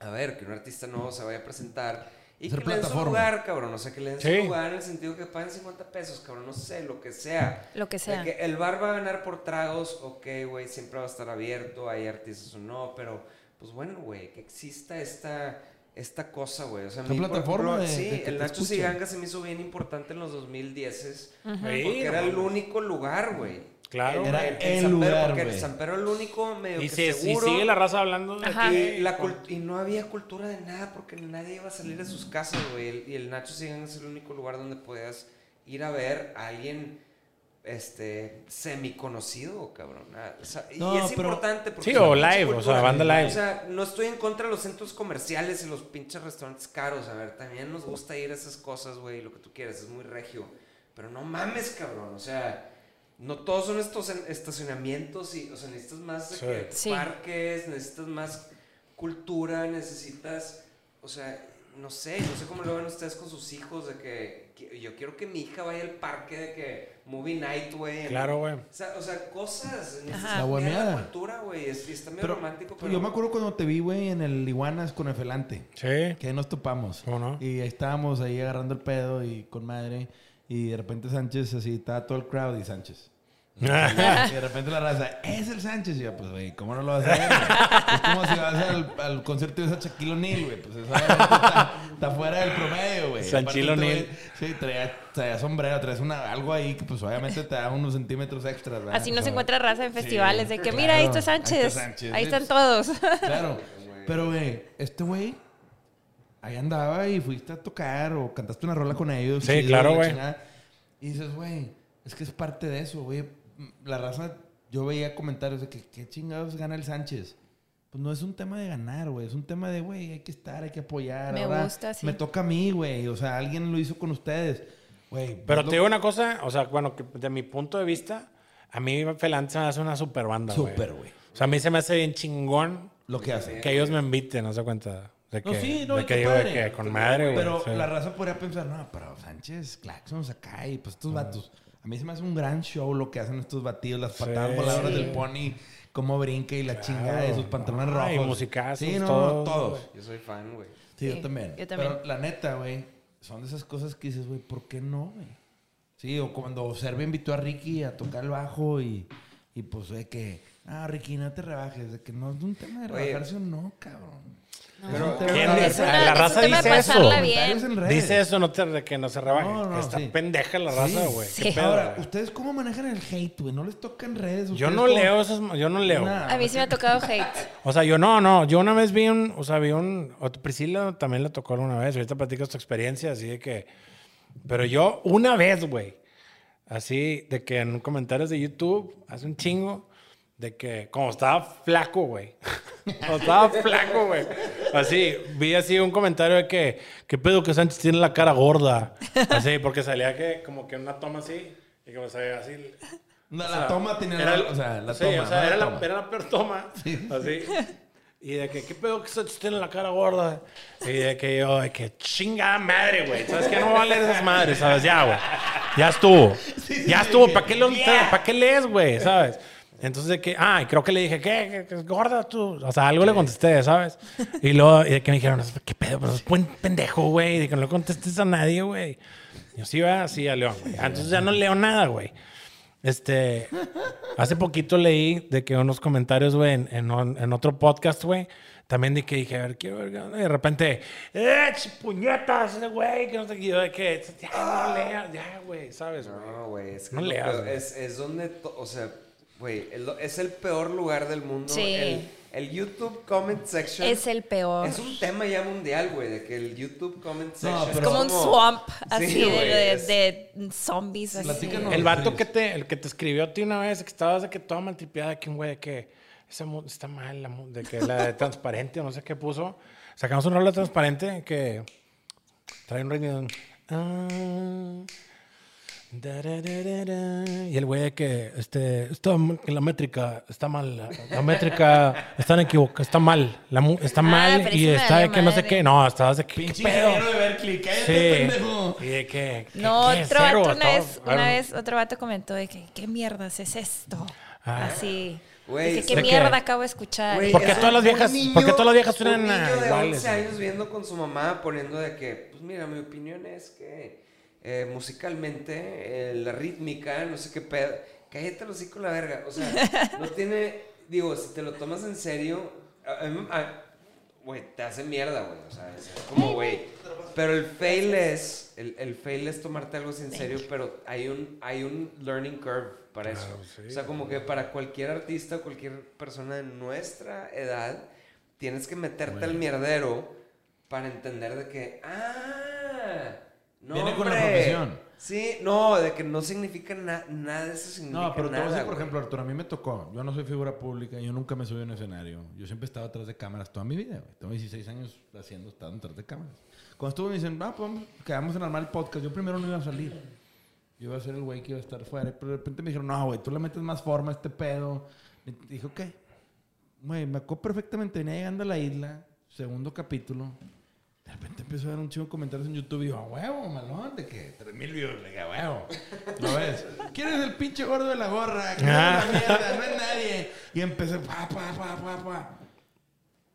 a ver, que un artista nuevo se vaya a presentar y que le den su lugar, cabrón. O sea, que le den Sí. su lugar en el sentido que paguen 50 pesos, cabrón. No sé, lo que sea. Lo que sea. que el bar va a ganar por tragos, ok, güey, siempre va a estar abierto, hay artistas o no, pero pues bueno, güey, que exista esta, esta cosa, güey. O sea, por plataforma de- sí, de el Nacho. Siganga se me hizo bien importante en los 2010 Sí, porque era el único lugar, güey. Claro. Era el San Pedro, lugar, porque güey. San Pedro era el único medio Y, que y seguro. sigue la raza hablando de Ajá. que- Y, la cult- y no había cultura de nada porque nadie iba a salir de sus casas, güey. El- Y el Nacho Sigan es el único lugar donde podías ir a ver a alguien este semi-conocido, cabrón. Ah, o sea, No, y es pero- importante porque Sí, o live, o sea, banda live. O sea, no estoy en contra de los centros comerciales y los pinches restaurantes caros. A ver, también nos gusta ir a esas cosas, güey, lo que tú quieras, es muy regio. Pero no mames, cabrón. O sea, no todos son estos en- estacionamientos y, o sea, necesitas más de Sí. que Sí. parques, necesitas más cultura, necesitas, o sea, no sé, no sé cómo lo ven ustedes con sus hijos, de que, que yo quiero que mi hija vaya al parque de que movie night, güey. Claro, güey. O sea, o sea, cosas, necesitas. La cultura, güey, es- y está medio Pero, romántico, pues, pero... yo me acuerdo cuando te vi, güey, en el Iguanas con el Felante. Sí. Que ahí nos topamos. ¿Cómo no? Y ahí estábamos ahí agarrando el pedo y con madre. Y de repente Sánchez, así, estaba todo el crowd y Sánchez. *laughs* Y de repente la raza, es el Sánchez. Y yo, pues, güey, ¿cómo no lo vas a hacer? güey? *laughs* es como si vas al, al concierto de esa Shaquille O'Neal, güey. Pues eso está, está fuera del promedio, güey. Shaquille Aparte, O'Neal. Sí, traía, traía sombrero, traes una, algo ahí que, pues, obviamente te da unos centímetros extras, ¿verdad? Así no O se encuentra raza en sí, festivales de que, claro, mira, ahí está ahí está Sánchez. Sánchez, Ahí sí, están pues. todos. Claro. *laughs* Pero, güey, este güey ahí andaba y fuiste a tocar o cantaste una rola con ellos. Sí, chido, claro, la güey. Y dices, güey, es que es parte de eso, güey. La raza, yo veía comentarios de que, ¿qué chingados gana el Sánchez? Pues no es un tema de ganar, güey. Es un tema de, güey, hay que estar, hay que apoyar. Me Ahora gusta, sí. Me toca a mí, güey. O sea, alguien lo hizo con ustedes. Güey. Pero es te lo- digo una cosa, o sea, bueno, que de mi punto de vista, a mí Felante se me hace una super banda, güey. Súper, güey. O sea, a mí se me hace bien chingón Lo que hace. que ellos me inviten, no se cuenta. De que, No, sí, no, de y que digo de que con madre, güey. Pero sí. la raza podría pensar, no, pero Sánchez, Claxons acá y pues estos vatos. A mí se me hace un gran show lo que hacen estos batidos, las patadas Sí. voladoras Sí. del pony, cómo brinca y la chingada de sus pantalones rojos. Ay, musicazos, Sí, no, todos, todos. Yo soy fan, güey. Sí, Sí, yo también. yo también. Pero la neta, güey, son de esas cosas que dices, güey, ¿por qué no, güey? Sí, o cuando Servi invitó a Ricky a tocar el bajo y, y pues de que, ah, Ricky, no te rebajes, de que no es un tema de Oye. rebajarse o no, cabrón. Pero- Es un tema ¿Quién de- dice? una- la raza dice eso. bien. Dice eso, no te, de que no se rebaje. No, no, Está sí. pendeja la raza, Sí. güey. Sí. ¿Qué pedo, Ahora? ¿ustedes cómo manejan el hate, güey? ¿No les toca en redes? Yo ¿Ustedes no cómo- leo esos, yo no leo. Nah. A mí sí me ha tocado hate. O sea, yo no, no. Yo una vez vi un, o sea, vi un, o Priscila también le tocó alguna vez. Ahorita platicas tu experiencia, así de que, pero yo una vez, güey, así de que en comentarios de YouTube, hace un chingo, de que como estaba flaco, güey. como estaba flaco, güey. Así, vi así un comentario de que, ¿qué pedo que Sánchez tiene la cara gorda? Así, porque salía que, como que una toma así, y como salía así. No, O la sea, toma tenía era la, o sea, la sí, toma. o sea, no era, la, toma. era la peor toma. Así. Y de que, ¿qué pedo que Sánchez tiene la cara gorda? Y de que yo, de que chingada madre, güey. ¿Sabes qué? No va a leer esas madres, ¿sabes? Ya, güey. Ya estuvo. ya estuvo. ¿Para qué, lo, ¿Para qué lees, güey? ¿Sabes? Entonces, de que, ah, y creo que le dije, ¿qué? ¿Qué- qué- gorda tú? O sea, algo le contesté, ¿sabes? Y luego, y de que me dijeron, ¿qué pedo? Pues es buen pendejo, güey. De que no le contestes a nadie, güey. Yo sí, va, sí, a León, güey. Ah, Entonces ya no leo nada, güey. Este, hace poquito leí de que unos comentarios, güey, en, en, en otro podcast, güey, también de que dije, a ver, qué verga. Y de repente, ¡eh, puñetas, ese güey! Que no sé qué, yo de que, ya, no leas, ya, güey, ¿sabes, güey? No, güey, es que No lo leas, es, es donde, to- o sea, güey, es, el peor lugar del mundo. Sí. El, el YouTube comment section. Es el peor. Es un tema ya mundial, güey, de que el YouTube comment section. Es pero- como un swamp, Sí, así de, güey, de- es- de zombies. Así. Platícanos. El vato que te, el que te escribió a ti una vez, que estabas de que toda maltripiada, que un güey de que esa está mal, la de que la de transparente, no sé qué puso. Sacamos un rol de transparente que trae un de- Ah, Y el güey de que, este, está, m- que la métrica está mal. La, la métrica está equivocada, está mal. La, está mal pero y está de que no sé qué. No, estabas de que, ¿qué Pinche pedo? de Berkeley, cállate, Sí. pendejo. Y de que, ¿qué- No, qué? otro Cero, vato una todo. vez, una Ah, vez otro vato comentó de que, ¿qué mierdas es esto? Ah. Así. Que, ¿qué mierda acabo de escuchar? Güey, ¿Por qué todas las un viejas- niño- por qué todas las viejas Un suenan niño de iguales, 11 güey? años viendo con su mamá poniendo de que, pues mira, mi opinión es que eh, musicalmente eh, la rítmica, no sé qué pedo, cállate los hocico la verga. O sea, *laughs* no tiene, digo, si te lo tomas en serio, güey, te hace mierda, güey. O sea, es como, güey. Pero el fail es, el, el fail es tomarte algo en serio, pero hay un, hay un learning curve para eso. O sea, como que para cualquier artista o cualquier persona de nuestra edad, tienes que meterte al mierdero para entender de que, ah, no, Viene con la profesión. Sí, no, de que no significa na- nada eso significa No, pero te voy a nada. decir, por ejemplo, Arturo, a mí me tocó. Yo no soy figura pública, yo nunca me subí a un escenario. Yo siempre estaba atrás de cámaras toda mi vida, güey. Tengo 16 años haciendo, estando atrás de cámaras. Cuando estuve me dicen, va, pues quedamos en armar el podcast. Yo primero no iba a salir. Yo iba a ser el güey que iba a estar fuera. Pero de repente me dijeron, no, güey, tú le metes más forma a este pedo. Y dije, ok. Güey, me acuerdo perfectamente. Venía llegando a la isla, segundo capítulo. De repente empezó a ver un chivo de comentarios en YouTube y yo, a huevo, malón, de que 3000 views, le dije, a huevo. ¿Lo ves? ¿Quién es el pinche gordo de la gorra? ¿Quién es la mierda? No es nadie. Y empecé, pa, pa, pa, pa, pa.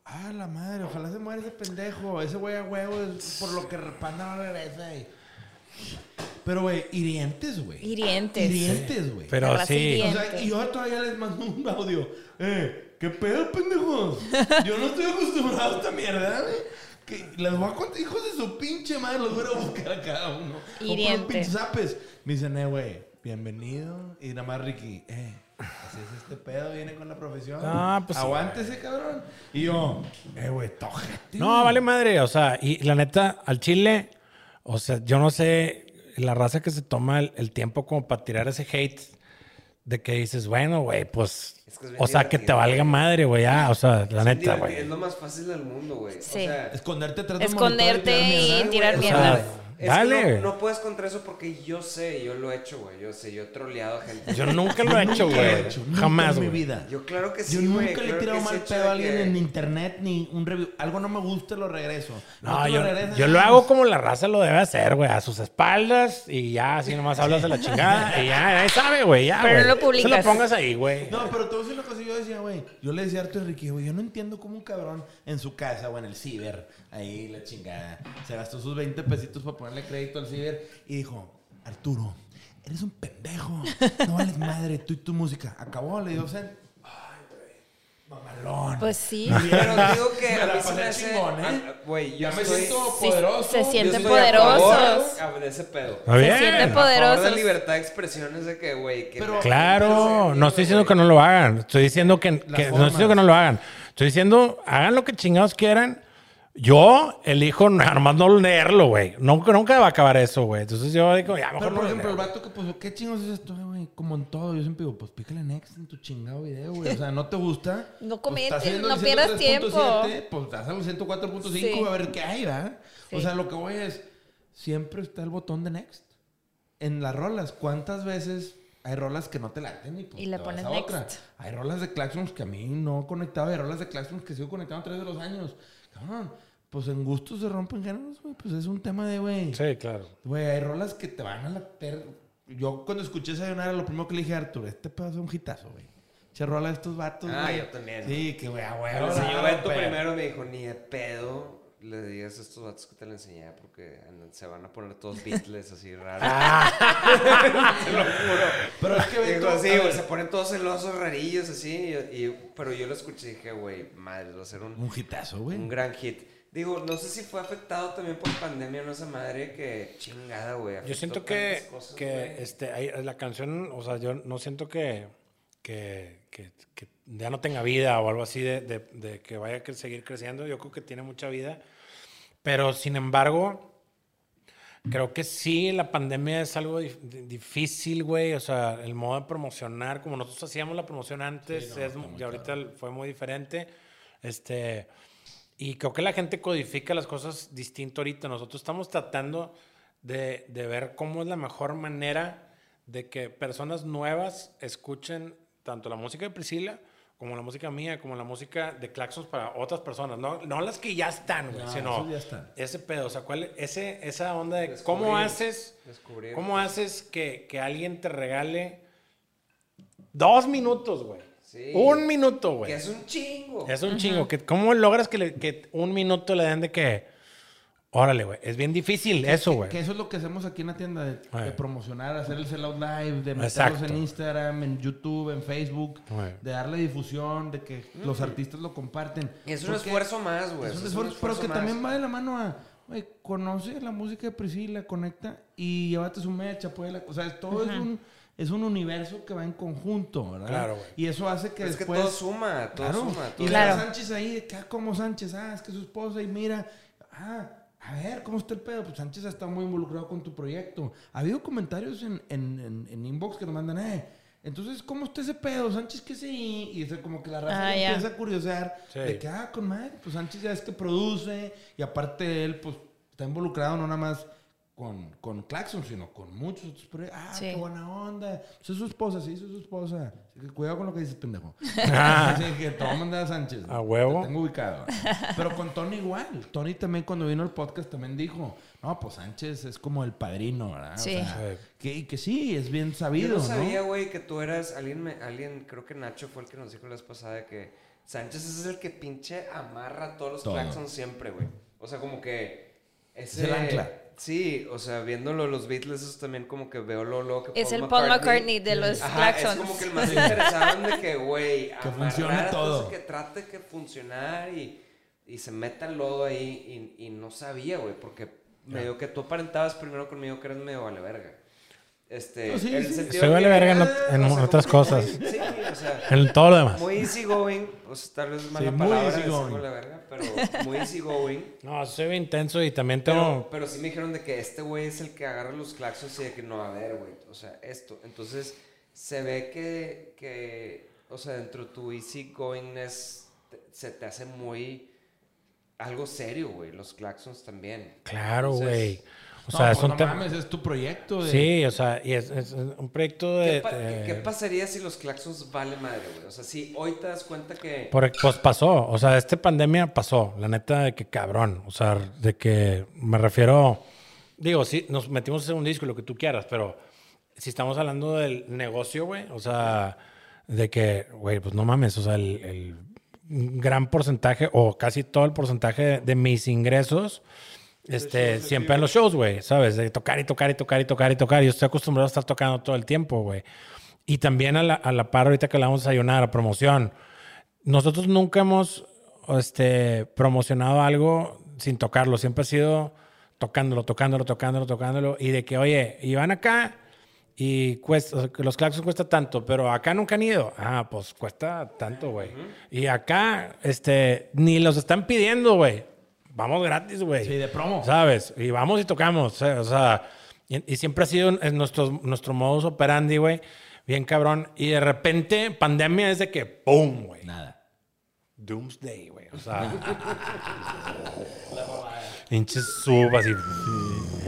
Ah, la madre, ojalá se muera ese pendejo. Ese güey a huevo es por lo que Panda no regresa. Y... Pero, güey, hirientes, güey. Hirientes. Hirientes, güey. Pero sí. O sea, y yo todavía les mando un audio. Eh, ¿qué pedo, pendejos? Yo no estoy acostumbrado a esta mierda, güey. Que les voy a contar, hijos de su pinche madre, los voy a buscar a cada uno. Con puros Hiriente. pinches zapes. Me dicen, eh, güey, bienvenido. Y nada más Ricky, eh, así es este pedo, viene con la profesión. Ah, pues Aguántese, cabrón. Y yo, eh, güey, tojete. No, vale madre. O sea, y la neta, al chile, o sea, yo no sé la raza que se toma el, el tiempo como para tirar ese hate de que dices, bueno, güey, pues. Es que es bien o sea, que te valga madre, güey, ya. O sea, la Es neta, güey. Es lo más fácil del mundo, güey. Sí. O sea, Esconderte Esconderte y tirar mierda. Es que no, no puedes contra eso porque yo sé, yo lo he hecho, güey. Yo sé, yo he troleado a gente. Yo nunca lo he hecho, lo he güey. hecho, nunca Jamás, en mi güey. vida. Yo claro que sí, Yo nunca le he claro tirado que mal he pedo de a alguien que- en internet ni un review. Algo no me gusta, lo regreso. No, yo, lo regresas, yo lo hago como la raza lo debe hacer, güey, a sus espaldas y ya, así nomás hablas de la chingada y ya, ahí sabe, güey, ya, Pero güey. no lo publicas. Se lo pongas ahí, güey. No, pero voy a decir una cosa. Yo decía, güey, yo le decía a Arturo Enrique, güey, yo no entiendo cómo un cabrón en su casa o en el ciber, ahí la chingada, se gastó sus 20 pesitos para ponerle crédito al ciber y dijo, Arturo, eres un pendejo, no vales madre, tú y tu música. Acabó, le dio Zen. Ay, güey, mamalón. Pues sí. Pero digo que Me a la mí se pasé me hace... chingón, ¿eh? Güey, yo Ya me estoy... siento poderoso. se sienten estoy a favor, poderosos. De ese pedo. Está Se sienten poderosos. libertad de expresión es de que, güey, que... Pero- Claro, no estoy diciendo que no lo hagan. Estoy diciendo que, que- no estoy diciendo que no lo hagan. Estoy diciendo, hagan lo que chingados quieran. Yo elijo nomás no leerlo, güey. Nunca, nunca va a acabar eso, güey. Entonces yo digo, ya, mejor Pero, por no ejemplo, el leo. vato que puso, ¿qué chingos es esto, güey? Como en todo, yo siempre digo, pues pícale next en tu chingado video, güey. O sea, ¿no te gusta? No Pues, comentes, no pierdas 103.7, Pues estás al 104.5 Sí. a ver qué hay, ¿verdad? O sea, lo que voy es, siempre está el botón de next. En las rolas, ¿cuántas veces hay rolas que no te laten y, pues, Y le te vas pones a otra? next. Hay rolas de Claxons que a mí no conectaba, hay rolas de Claxons que sigo conectando a través de los años. Cabrón, pues en gustos se rompen géneros, güey. Pues es un tema de, güey. Sí, claro. Güey, hay rolas que te van a latir. Yo cuando escuché Sayonara, lo primero que le dije a Arturo, este pedazo es un hitazo, güey. Che rola de estos vatos, Ah, güey. yo también. Sí, que güey, lo enseñó la Beto primero me dijo, ni de pedo le digas a estos vatos que te lo enseñé porque se van a poner todos *laughs* Beatles así raros. *laughs* te lo juro. Pero es que sí, ver, güey, se ponen todos celosos, rarillos, así. y- y- pero yo lo escuché y dije, güey, madre, va a ser un, Un hitazo, güey. un gran hit. Digo, no sé si fue afectado también por pandemia, no esa madre que chingada, güey. Yo siento que, cosas, que güey. este, ahí- la canción, o sea, yo no siento que, que, que- que ya no tenga vida o algo así de, de- de que vaya a seguir creciendo. Yo creo que tiene mucha vida. Pero sin embargo, creo que sí, la pandemia es algo dif- di- difícil, güey. O sea, el modo de promocionar, como nosotros hacíamos la promoción antes, es, y ahorita fue muy diferente. Este, y creo que la gente codifica las cosas distinto ahorita. Nosotros estamos tratando de, de ver cómo es la mejor manera de que personas nuevas escuchen tanto la música de Priscila como la música mía, como la música de Claxons para otras personas. No, no las que ya están, güey, No, sino ya están. ese pedo. O sea, ¿cuál, ese, esa onda de Descubrir, cómo haces, descubrir. cómo haces que, que alguien te regale dos minutos, güey. Sí. Un minuto, güey. Que es un chingo. Es un chingo. Que, ¿Cómo logras que, le- que un minuto le den de que... Órale, güey. Es bien difícil eso, güey. Que eso es lo que hacemos aquí en la tienda, de, promocionar, hacer el sellout live, de meterlos Exacto. en Instagram, en YouTube, en Facebook, de darle difusión, de que los artistas lo comparten. Es un Porque esfuerzo más, güey. Es un esfuerzo, pero que más. también va de la mano a, güey, conoce la música de Priscila, conecta y llévate su mecha, apóyala. O sea, todo es un es un universo que va en conjunto, ¿verdad? Claro, güey. Y eso hace que Pero es que todo suma, todo Claro. suma. Y todo la Claro. Sánchez ahí, que, ah, como Sánchez, ah, es que su esposa, y mira, ah, a ver, ¿cómo está el pedo? Pues Sánchez ha estado muy involucrado con tu proyecto. Ha habido comentarios en, en, en, en inbox que nos mandan, eh, entonces, ¿cómo está ese pedo? Sánchez, ¿qué sé? Y es como que la raza Ah, ya. empieza a curiosear Sí. de que, ah, con madre, pues Sánchez ya es que produce, y aparte él, pues, está involucrado no nada más con, con Claxon, sino con muchos otros proyectos. Ah, Sí. qué buena onda. Pues es su esposa, sí, es su esposa. Así que cuidado con lo que dices, pendejo. *laughs* Así que te voy a mandar a Sánchez. A huevo. Te tengo ubicado. Pero con Tony igual. Tony también cuando vino al podcast también dijo, no, pues Sánchez es como el padrino, ¿verdad? Sí. O sea, Sí. que, que sí, es bien Yo sabido, no ¿no? sabía, güey, que tú eras. Alguien, me- alguien, creo que Nacho fue el que nos dijo la vez pasada que Sánchez es el que pinche amarra a todos los Todo. claxons siempre, güey. O sea, como que. Ese, Es el ancla. Sí, o sea, viéndolo los Beatles, eso también como que veo lo, lo que Es el Paul McCartney de los Ajá, Claxons. Es como que el más interesado en de que, güey, *laughs* Que funcione todo. Que trate que funcionar y, y se meta el lodo ahí y, y no sabía, güey, porque medio que tú aparentabas primero conmigo que eres medio vale verga. Este, No, sí, el sí. sentido de vale verga en ah, o sea, otras cosas. muy- sí, o sea, En todo lo demás. muy easy going, pues tal vez mala Sí, palabra easy decir going. vale verga, pero muy easy going. *laughs* No, soy bien intenso y también Pero, tengo... pero sí me dijeron de que este güey es el que agarra los claxons y de que no, a ver, güey, o sea, esto. Entonces, se ve que, que o sea, dentro de tu easy goingness te- se te hace muy algo serio, güey, los claxons también. Claro, Entonces, güey. O No, sea, pues es un no tema... mames, es tu proyecto. De... Sí, o sea, y es, es un proyecto ¿Qué, de... pa- de- qué pasaría si los claxons vale madre, güey? O sea, si hoy te das cuenta que... Por- pues pasó, o sea, esta pandemia pasó, la neta de que cabrón, o sea, de que me refiero, digo, sí, nos metimos en un disco y lo que tú quieras, pero si estamos hablando del negocio, güey, o sea, de que, güey, pues no mames, o sea, el, el gran porcentaje o casi todo el porcentaje de, de mis ingresos, este, siempre en los shows, güey, ¿sabes? De tocar y tocar y tocar y tocar y tocar. Yo estoy acostumbrado a estar tocando todo el tiempo, güey. Y también a la, a la par ahorita que le vamos a ayunar a promoción. Nosotros nunca hemos este, promocionado algo sin tocarlo. Siempre ha sido tocándolo, tocándolo, tocándolo, tocándolo. Y de que, oye, y van acá y cuesta, o sea, los claxons cuesta tanto, pero acá nunca han ido. Ah, pues cuesta tanto, güey. Y acá, este, ni los están pidiendo, güey. Vamos gratis, güey. Sí, de promo. ¿Sabes? Y vamos y tocamos. eh, O sea, y, y siempre ha sido en nuestro, nuestro modus operandi, güey. Bien cabrón. Y de repente, pandemia es de que, ¡pum, güey! Nada. Doomsday, güey. O sea. *laughs* Pinches sub, así.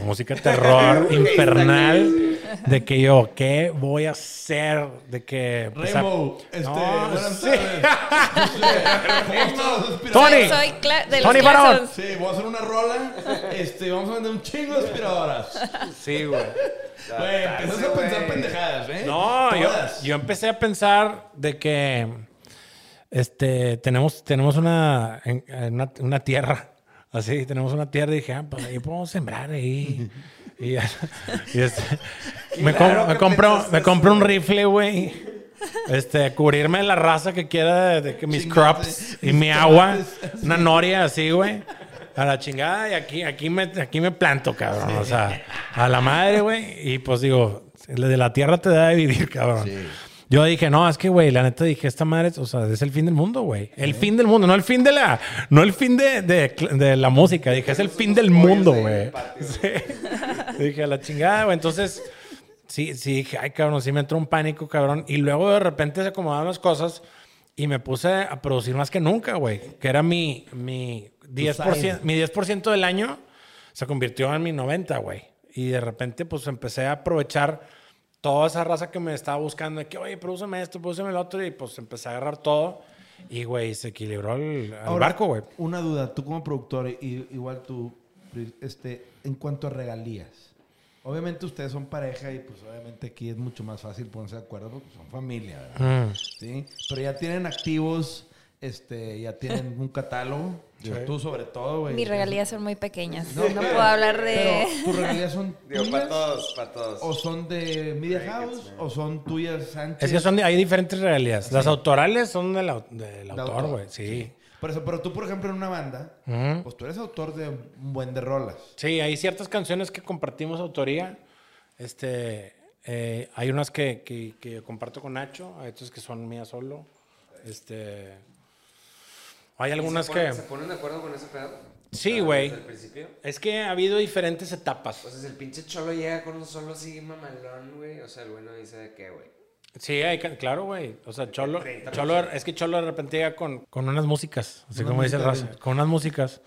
Música terror *laughs* infernal. De que yo, ¿qué voy a hacer? De que. pues, Remo, a- este, No, buenas sí. tardes. ¿Cómo estás? Aspirador? Tony. Soy cla- de los Tony Barón. Sí, voy a hacer una rola. Este, vamos a vender un chingo de aspiradoras. Sí, güey. Güey, empiezas a pensar pendejadas, ¿eh? No, yo, yo empecé a pensar de que este, tenemos, tenemos una, en- en una, una tierra, así, tenemos una tierra y dije, ah, pues ahí podemos sembrar ahí. *laughs* y, y este, me, com- compro, me compro un rifle, güey. Este, cubrirme de la raza que quiera de, de que mis Chingate, crops y mis mi agua, una noria así, güey. A la chingada y aquí, aquí, me, aquí me planto, cabrón. O sea, a la madre, güey. Y pues digo, de la tierra te da de vivir, cabrón. Yo dije, no, es que, güey, la neta dije, esta madre, o sea, es el fin del mundo, güey. El fin del mundo, no el fin de la, no el fin de, de, de la música. Dije, es el fin del mundo, güey. *laughs* Sí. Dije, a la chingada, güey. Entonces, sí, sí, dije, ay, cabrón, sí me entró un pánico, cabrón. Y luego de repente se acomodaron las cosas y me puse a producir más que nunca, güey. Que era mi, mi 10%, side. mi 10% del año se convirtió en mi 90, güey. Y de repente, pues empecé a aprovechar toda esa raza que me estaba buscando. De que, oye, prodúceme esto, prodúceme el otro. Y pues empecé a agarrar todo. Y, güey, se equilibró el, barco, güey. Una duda, tú como productor, y igual tú, este, en cuanto a regalías. Obviamente ustedes son pareja y pues obviamente aquí es mucho más fácil ponerse de acuerdo porque son familia, ¿verdad? Mm. ¿Sí? Pero ya tienen activos, este, ya tienen un catálogo. Digo, Sí. Tú sobre todo, güey. Mis regalías son muy pequeñas. No, No, puedo hablar de... Pero tus regalías son Digo, tuyas para todos, para todos. o son de Media House o son tuyas Sánchez. Es que son, de- hay diferentes realidades. Las autorales son del, del de autor, güey. Sí. Por eso, pero tú, por ejemplo, en una banda, pues tú eres autor de un buen de rolas. Sí, hay ciertas canciones que compartimos autoría. Este, eh, hay unas que, que- que comparto con Nacho, hay otras que son mías solo. Este, hay algunas ¿Se ponen, que... ¿Se ponen de acuerdo con ese pedo? Sí, O sea, güey. Desde el principio. Es que ha habido diferentes etapas. Pues es el pinche cholo llega con un solo así mamalón, güey. O sea, el güey no dice de qué, güey. Sí, hay, claro, güey. O sea, Cholo, 30%. Cholo, es que Cholo de repente llega con, con unas músicas, así como dice raza, sí. con unas músicas.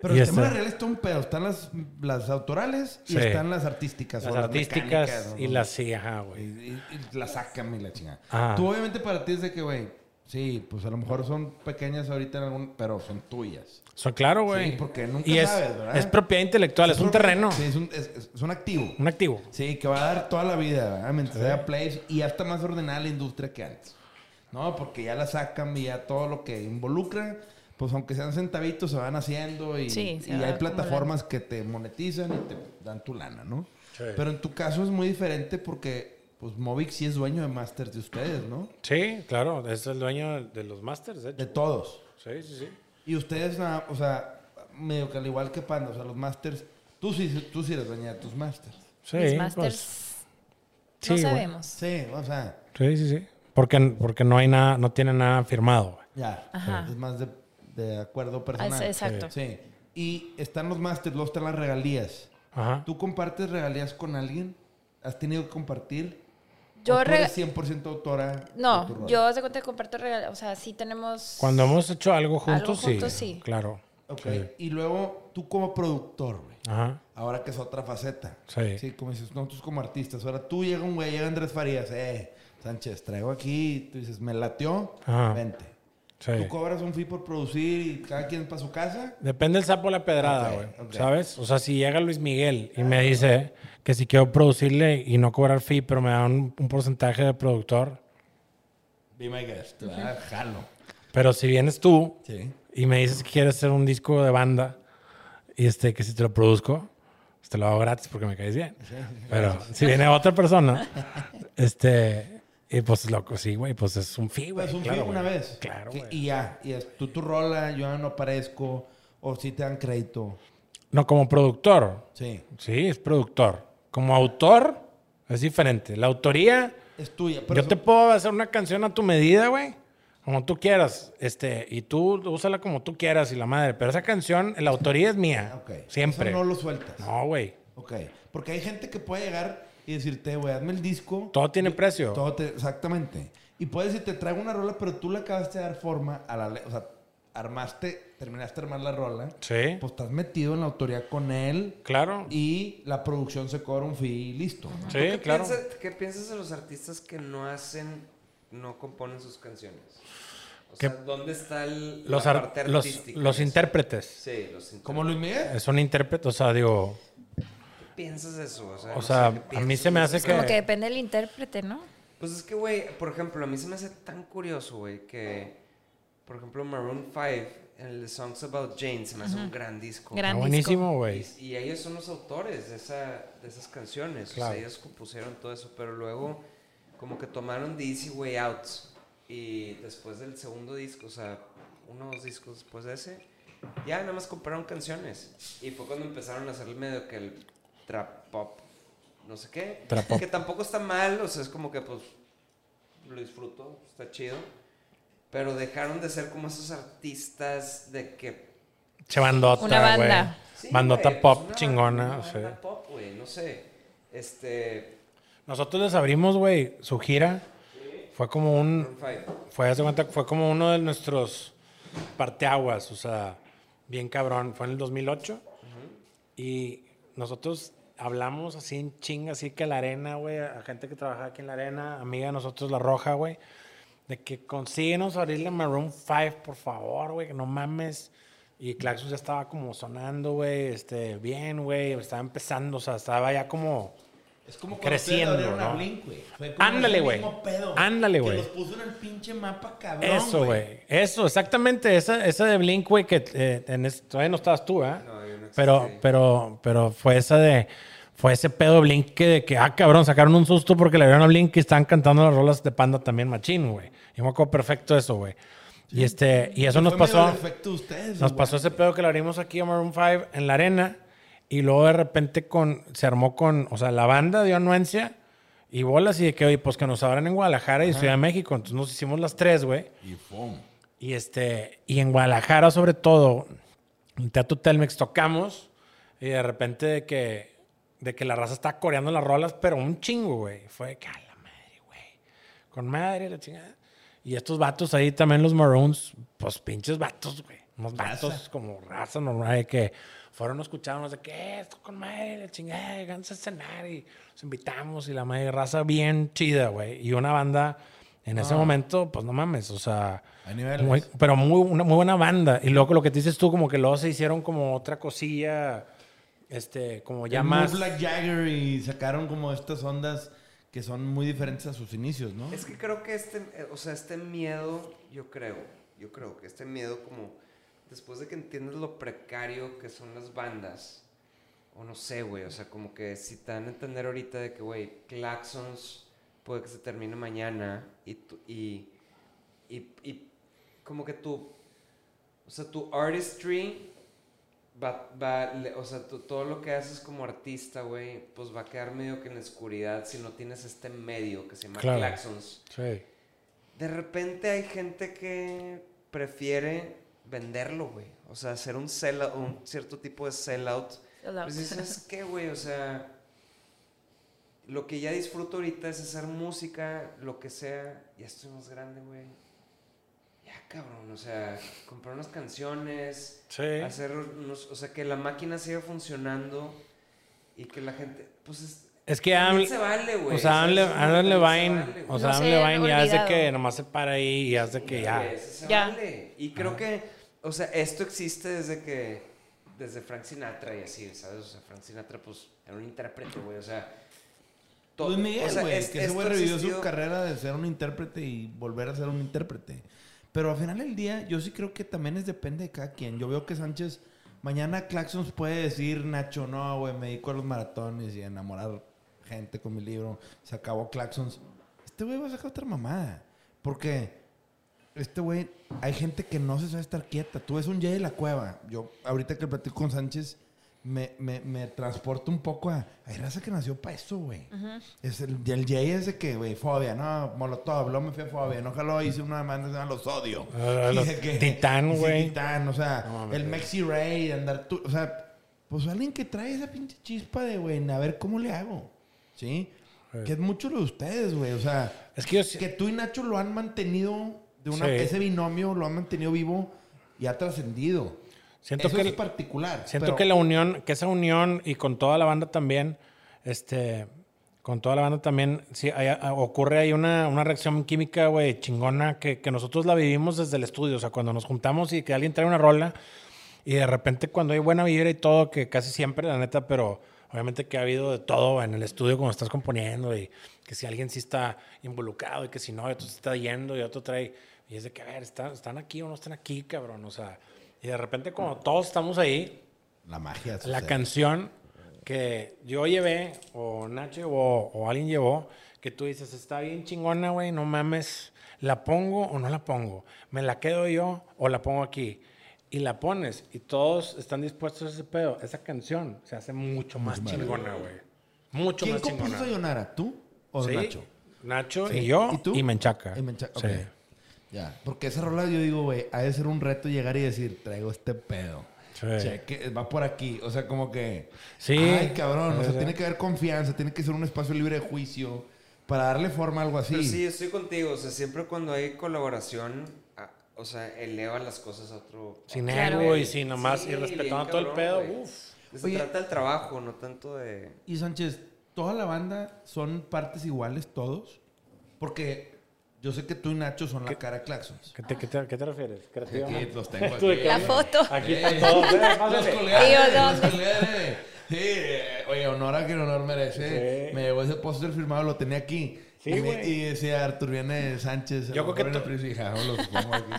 Pero Y el este- tema real está un pedo. Están las, las autorales y Sí. están las artísticas. las o artísticas mecánicas, y ¿no? las sí, ajá, Y, güey. y- y las sacan y la chingada. Ajá. Tú, obviamente, para ti es de que, güey, sí, pues a lo mejor son pequeñas ahorita en algún, pero son tuyas. Son claro, güey. Sí, porque nunca y es, sabes, ¿verdad? es propiedad intelectual, es, un terreno, Sí, es un, es, es- un activo. un activo. Sí, que va a dar toda la vida, ¿verdad? Mientras haya plays y ya está más ordenada la industria que antes. ¿No? Porque ya la sacan y ya todo lo que involucra, pues aunque sean centavitos, se van haciendo y, Sí, hay plataformas que te monetizan y te dan tu lana, ¿no? Sí. Pero en tu caso es muy diferente porque, pues, Movic sí es dueño de masters de ustedes, ¿no? Sí, claro, es el dueño de los masters, de hecho. De todos. Sí, sí, sí. Y ustedes, o sea, medio que al igual que Panda, o sea, los masters, tú sí, tú sí eres dueña de tus masters. Sí, Mis pues, masters sí, no sabemos. Sí, o sea, Sí, sí, sí. Porque, porque no hay nada, no tiene nada firmado, ya. Ajá. Es más de, de acuerdo Ah, personal. es- Exacto. Sí. Y están los masters, luego están las regalías. Ajá. ¿Tú compartes regalías con alguien? ¿Has tenido que compartir? Yo ¿O tú eres 100% autora? No, yo de cuenta que comparto regalos. O sea, sí tenemos. Cuando hemos hecho algo juntos, juntos, sí. sí. Claro. Ok. Sí. Y luego tú como productor, güey. Ajá. Ahora que es otra faceta. Sí. Sí, como dices, nosotros como artistas. Ahora tú llega un güey, llega Andrés Farías, eh, Sánchez, traigo aquí, tú dices, me lateó, Ajá. vente. Sí. Tú cobras un fee por producir y cada quien para su casa. Depende del sapo la pedrada, güey. ¿Sabes? O sea, si llega Luis Miguel y me dice que si quiero producirle y no cobrar fee, pero me da un, un porcentaje de productor. Be my guest, ¿verdad? Jalo. Pero si vienes tú Sí. y me dices que quieres hacer un disco de banda y este que si te lo produzco, pues te lo hago gratis porque me caes bien. *laughs* Pero si viene otra persona, este, y pues loco, sí, güey, pues es un fee, güey. Pues un claro, fee una vez. Claro, güey. Y ya, y es, tú tu rola, yo ya no aparezco, o si te dan crédito. No, como productor. Sí. Sí, es productor. Como autor, es diferente. La autoría, Es tuya. Pero yo eso- te puedo hacer una canción a tu medida, güey. Como tú quieras. Este, y tú úsala como tú quieras y la madre. Pero esa canción, la autoría es mía. Ok. Siempre. Eso no lo sueltas. No, güey. Ok. Porque hay gente que puede llegar y decirte, güey, hazme el disco. Todo tiene precio. Todo te- exactamente. Y puedes decir, te traigo una rola, pero tú le acabaste de dar forma a la... O sea, armaste, terminaste de armar la rola. Sí. Pues estás metido en la autoría con él. Claro. Y la producción se cobra un fee y listo. ¿no? Sí, ¿Qué, claro. piensas, ¿Qué piensas de los artistas que no hacen, no componen sus canciones? O Que- sea, ¿dónde está el, Los, la ar- parte artística? los intérpretes. Sí, los intérpretes. Como Luis Miguel. Son intérpretes, o sea, digo, ¿Qué piensas de eso? O sea, O no sea, sé, ¿qué a mí se me hace que- Como que depende del intérprete, ¿no? Pues es que, güey, por ejemplo, a mí se me hace tan curioso, güey, que, por ejemplo, Maroon 5, el Songs About Jane, se me hace un gran disco. Gran disco. buenísimo, güey. Y, y ellos son los autores de, esa, de esas canciones. Claro. O sea, ellos compusieron todo eso, pero luego como que tomaron The Easy Way Out. Y después del segundo disco, o sea, uno o dos discos después de ese, ya nada más compraron canciones. Y fue cuando empezaron a hacer medio que el trap pop, no sé qué. Trap pop. Que tampoco está mal, o sea, es como que pues lo disfruto, está chido. Pero dejaron de ser como esos artistas de que che bandota, Una banda. güey. Sí, Bandota güey, pop pues una- chingona. sí. banda pop, güey, no sé. Este. Nosotros les abrimos, güey, su gira. Fue como un. Fue, fue como uno de nuestros parteaguas, o sea, bien cabrón. Fue en el 2008. Y nosotros hablamos así en chinga, así que la arena, güey, a gente que trabaja aquí en la arena, amiga de nosotros, La Roja, güey, de que consíguenos abrirle Maroon 5, por favor, güey, que no mames. Y Claxon ya estaba como sonando, güey, este, bien, güey, estaba empezando, o sea, estaba ya como... Es como Creciendo, cuando ¿no? Blink, güey. Ándale, güey. Ándale, que güey. los puso en el pinche mapa cabrón, Eso, güey. Eso, exactamente. Esa, esa de Blink, güey, que eh, en es- todavía no estabas tú, ¿eh? No, yo no pero, pero, pero fue esa de. Fue ese pedo de Blink que, de que, ah, cabrón, sacaron un susto porque le dieron a Blink y estaban cantando las rolas de Panda también machín, güey. Yo me acuerdo perfecto eso, güey. Y este, y eso nos pasó. ustedes, Nos pasó ese pedo que le abrimos aquí a Maroon 5 en la arena. Y luego de repente con, se armó con, o sea, la banda dio anuencia y bolas y de que, oye, pues que nos abran en Guadalajara y Ciudad de México. Entonces nos hicimos las tres, güey. Y fum. Y este, y en Guadalajara sobre todo, en Teatro Telmex tocamos y de repente de que, de que la raza está coreando las rolas, pero un chingo, güey. Fue de que, a la madre, güey. Con madre, la chingada. Y estos vatos ahí también, los Maroons, pues pinches vatos, güey. Unos vatos como raza normal de que fueron a escucharnos de que "Eh, esto con madre, la chingada, vamos a cenar y los invitamos y la madre raza bien chida, güey. Y una banda en ese momento, pues no mames, o sea, muy- pero muy, una muy buena banda. Y luego lo que te dices tú, como que luego se hicieron como otra cosilla, este, como ya El más. Jagger y sacaron como estas ondas que son muy diferentes a sus inicios, ¿no? Es que creo que este, eh, o sea, este miedo, yo creo, yo creo que este miedo como, después de que entiendes lo precario que son las bandas, o no sé, güey, o sea, como que si te dan a entender ahorita de que, güey, Claxons puede que se termine mañana y, tu- y, y, y como que tu, o sea, tu artistry va, va, le- o sea, tú- todo lo que haces como artista, güey, pues va a quedar medio que en la oscuridad si no tienes este medio que se llama Claro. Claxons. Sí. De repente hay gente que prefiere venderlo, güey. O sea, hacer un sellout, un cierto tipo de sellout. Sellout. Pues dices, ¿qué, güey? O sea, lo que ya disfruto ahorita es hacer música, lo que sea. Ya estoy más grande, güey. Cabrón. O sea, comprar unas canciones, Sí. hacer unos, o sea, que la máquina siga funcionando y que la gente, pues es, Es que Adam, se vale, güey. o sea, Adam, Adam se Levine, vale, o sea, No Adam sé, Levine ya olvidado. que nomás se para ahí y de que ya. Se Ya. vale. Y creo que, o sea, esto existe desde que, desde Frank Sinatra y así, ¿sabes? O sea, Frank Sinatra, pues, era un intérprete, güey, o sea. to- Luis Miguel, o sea, güey, es- que ese güey revivió su carrera de ser un intérprete y volver a ser un intérprete. Pero al final del día, yo sí creo que también es depende de cada quien. Yo veo que Sánchez, mañana Claxons puede decir, Nacho, no, güey, me dedico a los maratones y a enamorar gente con mi libro. Se acabó Claxons. Este güey va a sacar otra mamada. Porque este güey, hay gente que no se sabe estar quieta. Tú ves un Jay de la cueva. Yo, ahorita que platico con Sánchez, me, me, me transporto un poco a. Hay raza que nació para eso, güey. Es el, el Jay es de que, güey, fobia, no, molotov, luego me fui a fobia, no jaló, hice una se llama Los Odio. Los de que- Titán, sí, güey. Titán, o sea, No el. Mexi Ray, andar tú, o sea, pues alguien que trae esa pinche chispa de, güey, a ver cómo le hago, ¿sí? Que es mucho lo de ustedes, güey, o sea, Es que yo sí- que tú y Nacho lo han mantenido, de una, Sí. ese binomio lo han mantenido vivo y ha trascendido. Siento Eso que es particular. Siento pero- que la unión, que esa unión y con toda la banda también, este, con toda la banda también, sí, hay- ocurre ahí una, una reacción química, güey, chingona, que, que nosotros la vivimos desde el estudio. O sea, cuando nos juntamos y que alguien trae una rola y de repente cuando hay buena vibra y todo, que casi siempre, la neta, pero obviamente que ha habido de todo en el estudio cuando estás componiendo y que si alguien sí está involucrado y que si no, otro se está yendo y otro trae, y es de que, a ver, ¿están, están aquí o no están aquí, cabrón? O sea, y de repente como todos estamos ahí, La magia. la canción que yo llevé, o Nacho llevó, o alguien llevó, que tú dices, está bien chingona, güey, no mames, ¿la pongo o no la pongo? ¿Me la quedo yo o la pongo aquí? Y la pones, y todos están dispuestos a ese pedo. Esa canción se hace mucho más chingona, güey. Mucho ¿Quién más compuso chingona. Sayonara? ¿Tú o Sí, Nacho? Nacho Sí. y yo ¿Y tú? y Menchaca. Y Menchaca, Sí. Ya, porque esa rola yo digo, güey, ha de ser un reto llegar y decir, traigo este pedo. Sí. Cheque, va por aquí. O sea, como que. Sí. Ay, cabrón. O sea, Sí. tiene que haber confianza, tiene que ser un espacio libre de juicio para darle forma a algo así. Pero sí, estoy contigo. O sea, siempre cuando hay colaboración, o sea, eleva las cosas a otro. Sin ego y sin nomás, Sí, y respetando bien todo el cabrón, pedo, güey. uf. Se Oye. trata del trabajo, no tanto de... Y Sánchez, ¿toda la banda son partes iguales todos? Porque yo sé que tú y Nacho son la cara de Claxons. ¿Qué te, qué te- qué te refieres? Aquí los tengo *laughs* aquí. La foto. Aquí Eh, está todo. Eh, Los colgué. Sí, eh, oye, honor a quien honor merece. Sí. Me llegó ese póster firmado, lo tenía aquí. Sí, y, me- y decía Artur Viene Sánchez. Yo creo que to- aquí.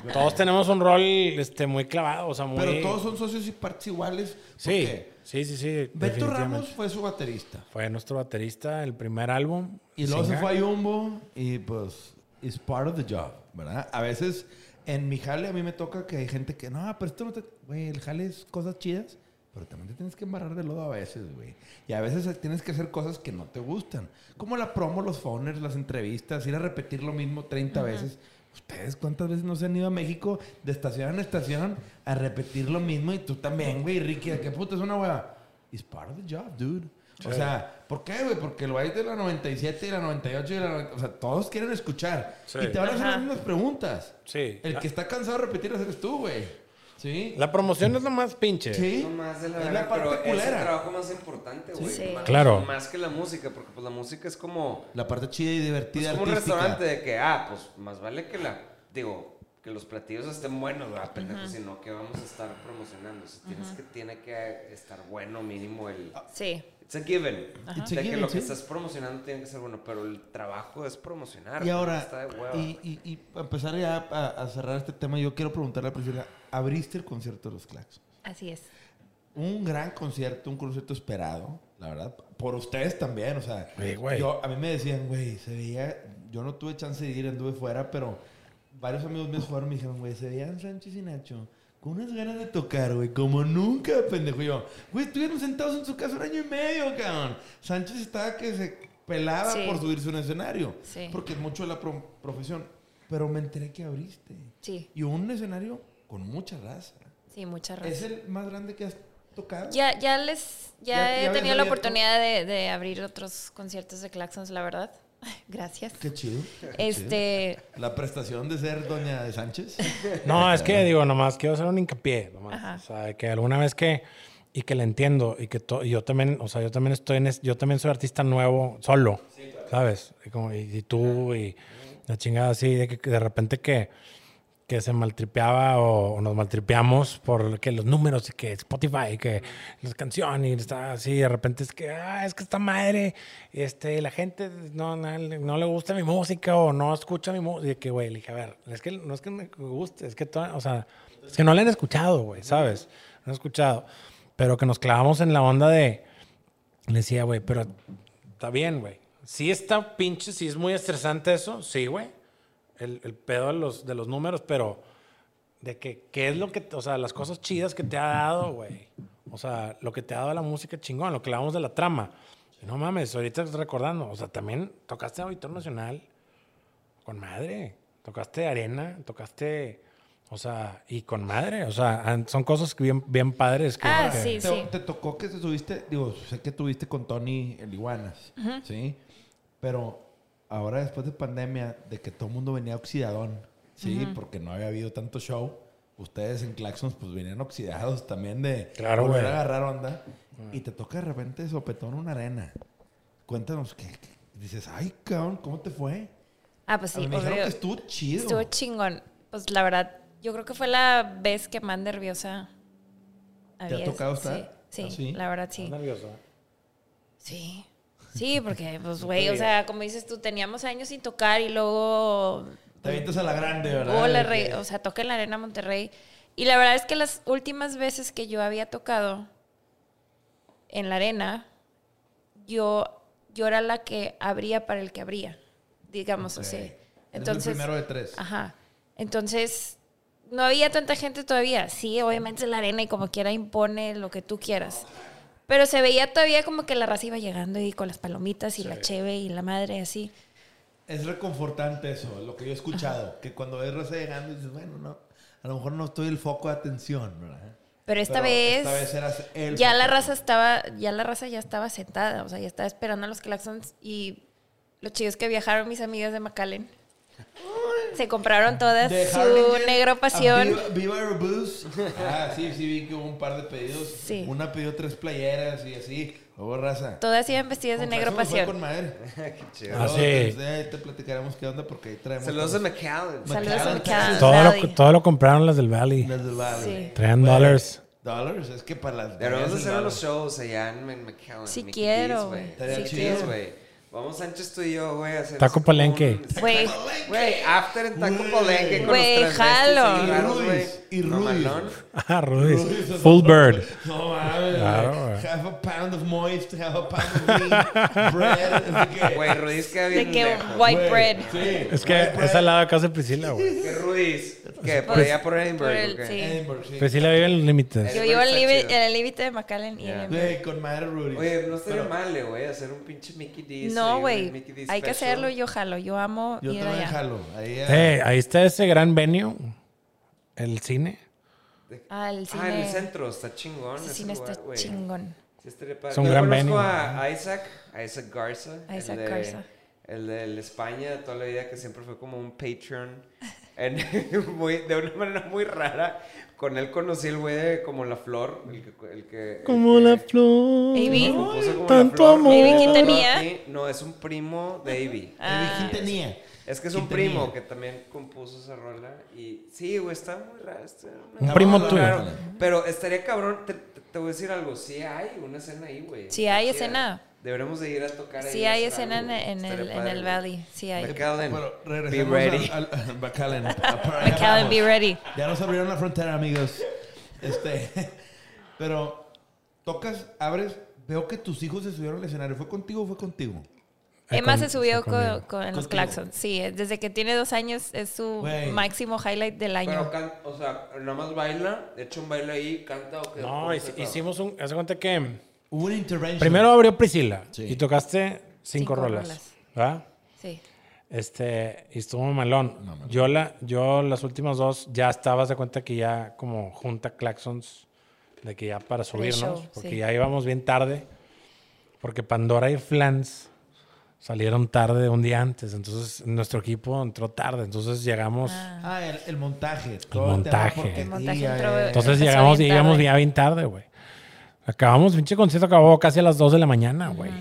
*laughs* Todos tenemos un rol este, muy clavado, o sea, muy... Pero todos son socios y partes iguales. ¿Por Sí, sí, sí, sí. Beto. Ramos fue su baterista. Fue nuestro baterista, el primer álbum. Y luego se fue a Jumbo y pues it's part of the job, ¿verdad? A veces en mi jale a mí me toca que hay gente que no, pero esto no te... Güey, el jale es cosas chidas, pero también te tienes que embarrar de lodo a veces, güey. Y a veces tienes que hacer cosas que no te gustan. Como la promo, los phoners, las entrevistas, ir a repetir lo mismo 30 veces. ¿Ustedes cuántas veces no se han ido a México de estación en estación a repetir lo mismo? Y tú también, güey, Ricky, ¿a qué puta es una hueva? It's part of the job, dude. O sea, ¿por qué, güey? Porque el güey de la 97 y la 98 y la 90, O sea, todos quieren escuchar. Sí. Y te van a hacer Ajá. las mismas preguntas. Sí. El que está cansado de repetirlas eres tú, güey. ¿Sí? la promoción es lo más pinche. Sí. No más de la es la parte pero es el culera. trabajo más importante, güey. Sí. Más- Claro. Más que la música, porque pues la música es como... La parte chida y Es divertida como un restaurante de que, ah, pues más vale que la... Digo, que los platillos estén buenos, ¿verdad, pendejo? Si no, que vamos a estar promocionando. O sea, tienes que, tiene que estar bueno mínimo el... Sí. It's a given. It's a de que lo que estás promocionando tiene que ser bueno, pero el trabajo es promocionar. Y ahora, Está de hueva. y, y, y para empezar ya a, a cerrar este tema, yo quiero preguntarle a Priscila, ¿abriste el concierto de los Claxons? Así es. un gran concierto, un concierto esperado, la verdad. Por ustedes también, o sea. Yo, a mí me decían, güey, se veía. Yo no tuve chance de ir, anduve fuera, pero varios amigos míos fueron y me dijeron, güey, se veían Sánchez y Nacho con unas ganas de tocar, güey, como nunca, pendejo. Yo, güey, estuvieron sentados en su casa un año y medio, cabrón. Sánchez estaba que se pelaba Sí. por subirse a un escenario, Sí. porque es mucho de la pro- profesión. Pero me enteré que abriste. Sí. Y un escenario con mucha raza. Sí, mucha razón. ¿Es el más grande que has tocado? Ya, ya les, ya, Ya- ya he habías tenido la abierto. oportunidad de, de abrir otros conciertos de Claxons, la verdad. *laughs* Gracias. Qué chido. Este. La prestación de ser doña de Sánchez. No, es que digo, nomás quiero hacer un hincapié. Nomás. Ajá. O sea, que alguna vez que. Y que le entiendo. Y que to- y yo también, o sea, yo también estoy en. es- yo también soy artista nuevo, solo. ¿Sabes? Y, como, y, y tú y la chingada así, de que de repente que. Que se maltripeaba o, nos maltripeamos por que los números y que Spotify y que las canciones y está así. De repente es que, ah, es que esta madre, este, la gente no, no, no le gusta mi música o no escucha mi música. Y que, güey, dije, a ver, es que no es que me guste, es que, to- o sea, es que no la han escuchado, güey, ¿sabes? No han escuchado. Pero que nos clavamos en la onda de, le decía, güey, pero está bien, güey. Sí está pinche, sí es muy estresante eso, sí, güey. El, el pedo de los, de los números, pero de que, qué es lo que, o sea, las cosas chidas que te ha dado, güey. O sea, lo que te ha dado la música chingón, lo que hablamos de la trama. No mames, ahorita estoy recordando, o sea, también tocaste Auditorio Nacional con madre. Tocaste Arena, tocaste, o sea, y con madre. O sea, son cosas bien, bien padres. Que, Ah, que- sí. te, te tocó que te subiste, digo, sé que tuviste con Tony el Iguanas, ¿sí? Pero ahora después de pandemia, de que todo el mundo venía oxidadón, ¿sí? Porque no había habido tanto show. Ustedes en Claxons pues venían oxidados también de Claro, volver güey. a agarrar onda. Y te toca de repente sopetón una arena. Cuéntanos qué, qué- dices, ay, cabrón, ¿cómo te fue? ah, pues sí, me dijeron que estuvo chido. Estuvo chingón. Pues la verdad, yo creo que fue la vez que más nerviosa ¿Te ha había. tocado estar? Sí, ¿Ah, sí, sí? la verdad sí. ¿Estás nervioso? Sí. Sí, porque, pues, güey, o sea, como dices tú, teníamos años sin tocar y luego Te avientas a la grande, ¿verdad? Hubo la re- o sea, toqué en la Arena Monterrey. Y la verdad es que las últimas veces que yo había tocado en la arena, yo, yo era la que abría para el que abría, digamos Ok. así. Entonces, el primero de tres. ajá. Entonces, no había tanta gente todavía. Sí, obviamente es la arena y como quiera impone lo que tú quieras. Pero se veía todavía como que la raza iba llegando y con las palomitas y la cheve y la madre así. Es reconfortante eso, lo que yo he escuchado. Que cuando ves raza llegando dices, bueno, no, a lo mejor no estoy el foco de atención, ¿verdad? Pero esta Pero vez, esta vez eras el ya la raza estaba, ya la raza ya estaba sentada, o sea, ya estaba esperando a los claxons y los chicos que viajaron, mis amigas de McAllen. Se compraron todas De su Harlingen negro a pasión. Viva, Viva Aerobús. Ah, sí, sí, vi que hubo un par de pedidos. Sí. Una pidió tres playeras y así. Hubo raza. Todas iban vestidas de negro pasión. con madre. *laughs* Qué chido. Ah, Luego, sí. pues, ahí te platicaremos qué onda porque ahí traemos. Saludos a todos. McAllen. Saludos a McAllen. Todo lo, todo lo compraron las del Valley. Las del Valley. Sí. Traían Bueno, dólares. Dollars, es que para las. Deberíamos del hacer unos shows allá en en McAllen. Sí Mickey quiero. Estaría sí chido. güey. Vamos Sánchez tú y yo, güey, a hacer Taco como Palenque. Güey. Güey, after en Taco. Palenque con Güey, los jalo. Y. Ruiz, y Ruiz. Mamalón. *laughs* Ah, Ruiz. Full bird. No mames. Claro. Half a pound of moist, half a pound of lean *laughs* bread. De que- Güey, Ruiz queda De bien que lejos. white bread. Sí. Es que es al lado de casa de Priscila, güey. ¿Qué Ruiz? ¿Qué? ¿Por Pues, allá por Edinburgh? por el- o qué? sí. Edinburgh, sí. Priscila vive en los límites. Yo vivo en el límite de McAllen y el Güey, con madre Rudy. Oye, no estaría Pero mal, eh, güey, hacer un pinche Mickey D's. No, güey. Hay que hacerlo, yo jalo. Yo amo Yo ir también allá. jalo. Ahí, Eh, ahí está ese gran venue. El cine. Ah, el cine. Ah, en el centro, está chingón. Ese cine lugar, está chingón. Sí, estaría padre. Es un Yo gran conozco venue. a Isaac, a Isaac Garza. Isaac el de, Garza. El de España de toda la vida, que siempre fue como un Patreon. En- *laughs* muy- de una manera muy rara. Con él conocí el güey de como la flor. El que. El que el Como que- la flor. Baby. compuso como Tanto la flor. amor. Baby, No, es un primo de Avi. Ah. ¿Quién tenía? Es que es ¿Quién un primo tenía? que también compuso esa rola. Y sí, güey, está muy raro. está Un primo tuyo. raro. Pero estaría cabrón. Te, te- te voy a decir algo. Sí hay una escena ahí, güey. Sí hay escena. Deberemos de ir a tocar ahí. Sí hay escena en, algo, en el, en el. Valley. Sí hay. McAllen. Pero Be ready. al, al, al McAllen. McAllen, be ready. Ya nos abrieron la frontera, amigos. Este, *laughs* pero tocas, abres, veo que tus hijos se subieron al escenario. ¿Fue contigo o fue contigo? Eh, Emma con- se subió con, con- en los Contigo. claxons. Sí, eh, desde que tiene dos años es su Güey. máximo highlight del año. Pero, can- o sea, nada más baila, echa un baile ahí, canta o qué. No, ¿Cómo hic- se hicimos un. Haz de cuenta que. Hubo una intervention. Primero abrió Priscila. Sí. Y tocaste cinco, Cinco rolas. rolas. ¿Verdad? Sí. Este, y estuvo malón. Yo, la, yo las últimas dos ya estabas de cuenta que ya como junta claxons de que ya para subirnos, show, porque sí. ya íbamos bien tarde, porque Pandora y Flans salieron tarde un día antes, entonces nuestro equipo entró tarde, entonces llegamos, Ah, el, el montaje. El montaje. El montaje entró- ya, ya. entonces llegamos llegamos ya bien tarde, güey. Acabamos, pinche concierto acabó casi a las 2 de la mañana, güey,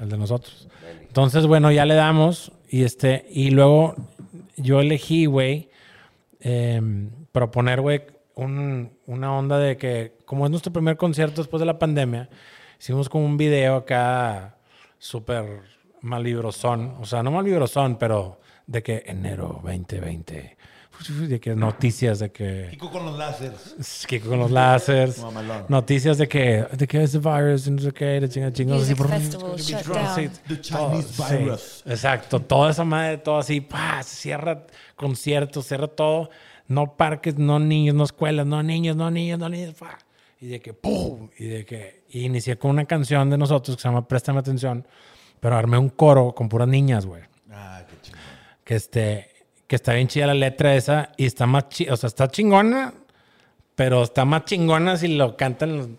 el de nosotros. Entonces, bueno, ya le damos y este, y luego yo elegí, güey, em, proponer, güey, un- una onda de que, como es nuestro primer concierto después de la pandemia, hicimos como un video acá súper malvibrosón, o sea, no malvibrosón, pero de que enero 2020, de que noticias de que... Kiko con los láseres. Que con los láseres, *laughs* Mamalón. noticias de que, de que es el virus, y no sé qué, de chinga, chingados, así Music por festival shut down. The todo, Chinese sí, virus. exacto, toda esa madre, todo así, pa, se cierra conciertos, cierra todo, no parques, no niños, no escuelas, no niños, no niños, no niños, pa. Y de que, ¡pum! Y de que, y inicié con una canción de nosotros que se llama Préstame Atención, pero armé un coro con puras niñas, güey Ah, qué chingón. que este que está bien chida la letra esa y está más chi- o sea, está chingona, pero está más chingona si lo cantan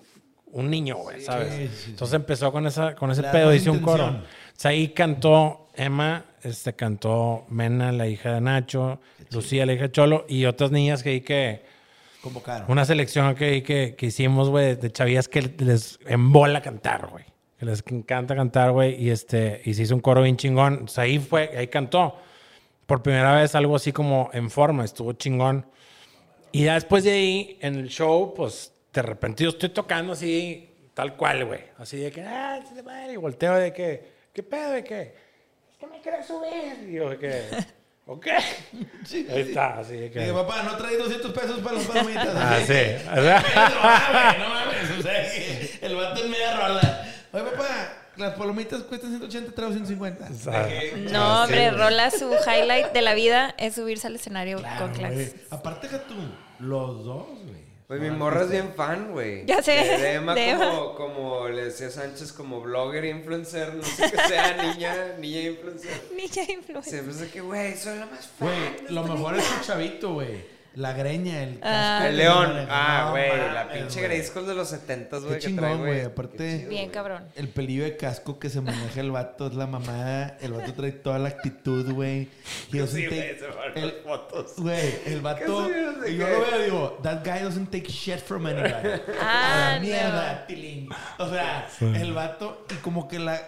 un niño, güey, ¿sabes? sí, sí. Entonces empezó con esa con ese pedo, hice un coro. O sea, ahí cantó Emma, este cantó Mena, la hija de Nacho, Lucía, la hija de Cholo y otras niñas que ahí que Convocaron. una selección que, que, que hicimos, güey, de chavillas que les embola cantar, güey. Que les encanta cantar, güey. Y, este, y se hizo un coro bien chingón. O sea, ahí fue, ahí cantó. Por primera vez algo así como en forma. Estuvo chingón. Y ya después de ahí, en el show, pues, de repente yo estoy tocando así, tal cual, güey. Así de que, ah, sí, de madre", y volteo de que, ¿qué pedo de que? Es que me quieres subir. Y yo de que, *laughs* ok. Sí, Ahí sí. está, así de que. Dije, papá, no traes 200 pesos para los palomitas. Ah, sí. O *laughs* No sea, mames, no mames. O sea, el vato en media rola. Oye, papá, las palomitas cuestan 180, traigo 150. O sea, No, hombre, Rola, su highlight de la vida es subirse al escenario con Claro, güey. claxons. Aparte que tú, los dos, güey. Pues mi morra es bien fan, güey. Ya sé, De, de Emma, como, como le decía Sánchez, como blogger, influencer, no sé qué sea, *laughs* niña, niña influencer. Niña influencer. Siempre de que, güey, soy la más fan. Güey, lo mejor es un chavito, güey. La greña, el Ah. El león. Ah, No güey. la mames, pinche. Grayskull de los 70 Qué güey. trae, chingón, güey. Aparte, Qué chido, Bien cabrón. el pelillo de casco que se maneja el vato es la mamada. El vato trae toda la actitud, güey. He doesn't Sí, güey, el- las fotos. Güey, el vato. ¿Qué Y yo qué? lo veo y digo, that guy doesn't take shit from anybody. *laughs* Ah, A la no. mierda, tilín. O sea, el vato, y como que la.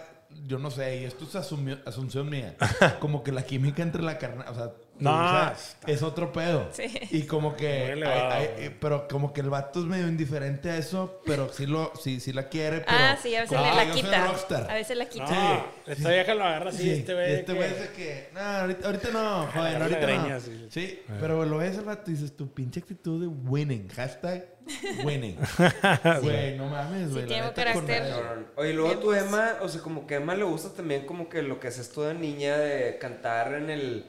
Yo no sé, y esto es asumio- asunción mía. Como que la química entre la carne. O sea, No, o sea, está- es otro pedo. Sí. Y como que. Hay- hay- eh, pero como que el vato es medio indiferente a eso, pero sí, lo, sí, sí la quiere. Pero Ah, sí, a veces le la quita. rockstar. A veces la quita. No, esta vieja lo agarra así, Sí, este güey. este que- güey dice que, no, ahorita, ahorita no, la ahorita greña, no. sí. Sí, pero lo ves al rato y dices, tu pinche actitud de winning, hashtag winning. *laughs* Güey, no mames, güey. la tiene carácter. Oye, luego tu Emma, o sea, como que a Emma le gusta también como que lo que haces tú de niña de cantar en el,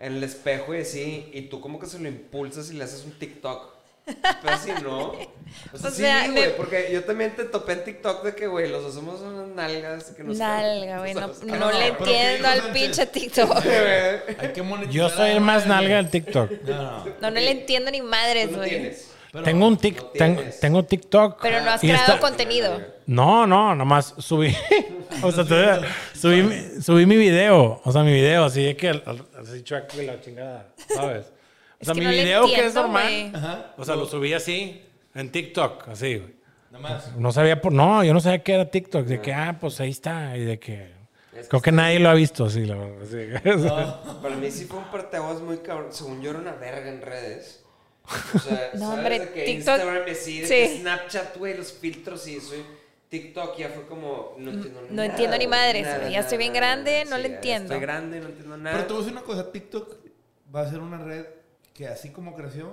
en el espejo y así, y tú como que se lo impulsas y le haces un TikTok. Pero así, ¿no? *laughs* O sea, O sí, sea, me- güey, porque yo también te topé en TikTok de que, güey, los hacemos unas nalgas que nos Nalga, *laughs* güey. No, no no, le ¿qué entiendo al pinche TikTok. *laughs* Hay que Yo soy el más nalga del TikTok. No, no. No, no le entiendo ni madres, güey. Pero- tengo un tic, no tengo, TikTok. Pero no has creado está- contenido. No, no, nomás subí. *laughs* o sea, todavía subí, mi- subí mi video. O sea, mi video, así de que. Así chueco y la chingada, ¿sabes? O Es sea, que mi no video que es normal. Ajá. O sea, lo subí así, en TikTok, así, güey. Nada más. No sabía por. No, yo no sabía que era TikTok. De que, ah, pues ahí está. Y de que. Es Creo que nadie lo ha visto, sí, la verdad. sí. *laughs* Para mí sí fue un parteaguas muy cabrón. Según yo era una verga en redes. O sea, No, ¿sabes hombre, que TikTok- Instagram así, de sí. Snapchat, güey, los filtros y eso. TikTok ya fue como, no entiendo nada. no entiendo ni madres, nada, güey. Ya estoy bien nada, grande, nada. no le ya entiendo. Estoy grande, no entiendo nada. Pero te voy a decir una cosa, TikTok va a ser una red que así como creció.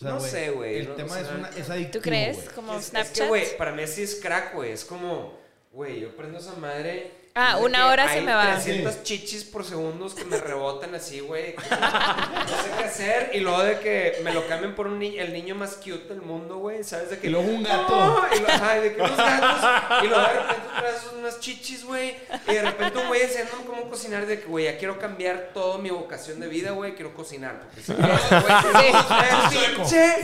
O No sé, güey, El no, tema o es, sea, una, es adictivo, ¿Tú crees? güey. Como es, es Snapchat. que, güey, para mí sí es crack, güey. Es como, güey, yo prendo esa madre. Ah, una hora se me va. 300 chichis por segundos que me rebotan así, güey. *laughs* No sé qué hacer. Y luego de que me lo cambien por un ni- el niño más cute del mundo, güey. ¿Sabes? De que. Y luego un gato. Y, lo- ajá, y de que unos gatos. Y luego de repente traes unas chichis, güey. Y de repente un güey enseñándome cómo cocinar. De que, güey, ya quiero cambiar toda mi vocación de vida, güey. Quiero cocinar. Porque si quieres, güey. *laughs* pinche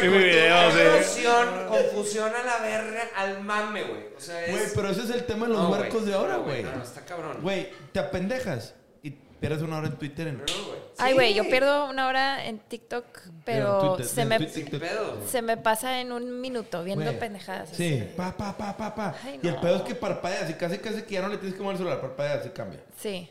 Sí, mi video, sí. Confusión, confusión a la verga, al mame, güey. Sea, es. Güey, pero ese es el tema de los No, güey. huercos de ahora, güey. No, no, está cabrón. Güey, te apendejas y pierdes una hora en Twitter. En... No, güey. Ay, Sí. güey, yo pierdo una hora en TikTok, pero en Twitter, se me, Twitter, ¿Qué pedo? se me pasa en un minuto viendo Güey. pendejadas. así. Sí, pa, pa, pa, pa, pa. Ay, Y el pedo es que parpadeas y casi, casi que ya no le tienes que mover el celular, parpadeas y cambia. Sí.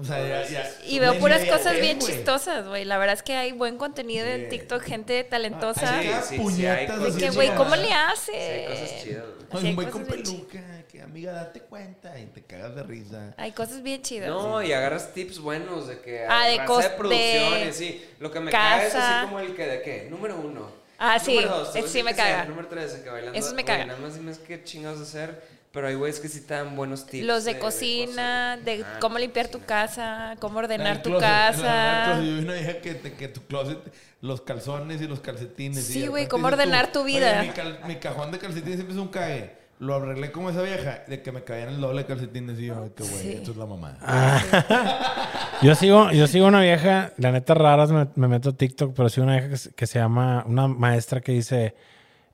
O sea, ya, ya. Y veo puras cosas bien chistosas, güey. La verdad es que hay buen contenido en TikTok, gente talentosa. Ay, Sí, sí, sí, puñetas hay de cosas que, güey, ¿cómo le Sí, hace? hay cosas chidas, güey. Sí, güey cosas con peluca, que amiga, date cuenta y te cagas de risa. Hay cosas bien chidas. No, y agarras tips buenos de que. Ah, de raza cos- de y así. Lo que me caga es casa. así como el que de qué. Número uno. Ah, sí, Número dos, sí me caga. Número tres, que bailando. Esos me cagan. Nada más dime qué chingados hacer. Pero hay güeyes que sí te dan buenos tips. Los de cocina, de Ah, cómo limpiar tu casa, cómo ordenar tu closet, casa. Yo vi una vieja que, te- que tu closet, los calzones y los calcetines. Sí, güey, cómo tú, ordenar tu "Oye, vida". mi, cal- mi cajón de calcetines siempre es un cague. Lo arreglé como esa vieja, de que me caían el doble de calcetines y yo, qué güey, Sí. esto es la mamá. *laughs* Yo sigo, yo sigo una vieja, la neta raras me, me meto a TikTok, pero sigo una vieja que, se- que se llama, una maestra que dice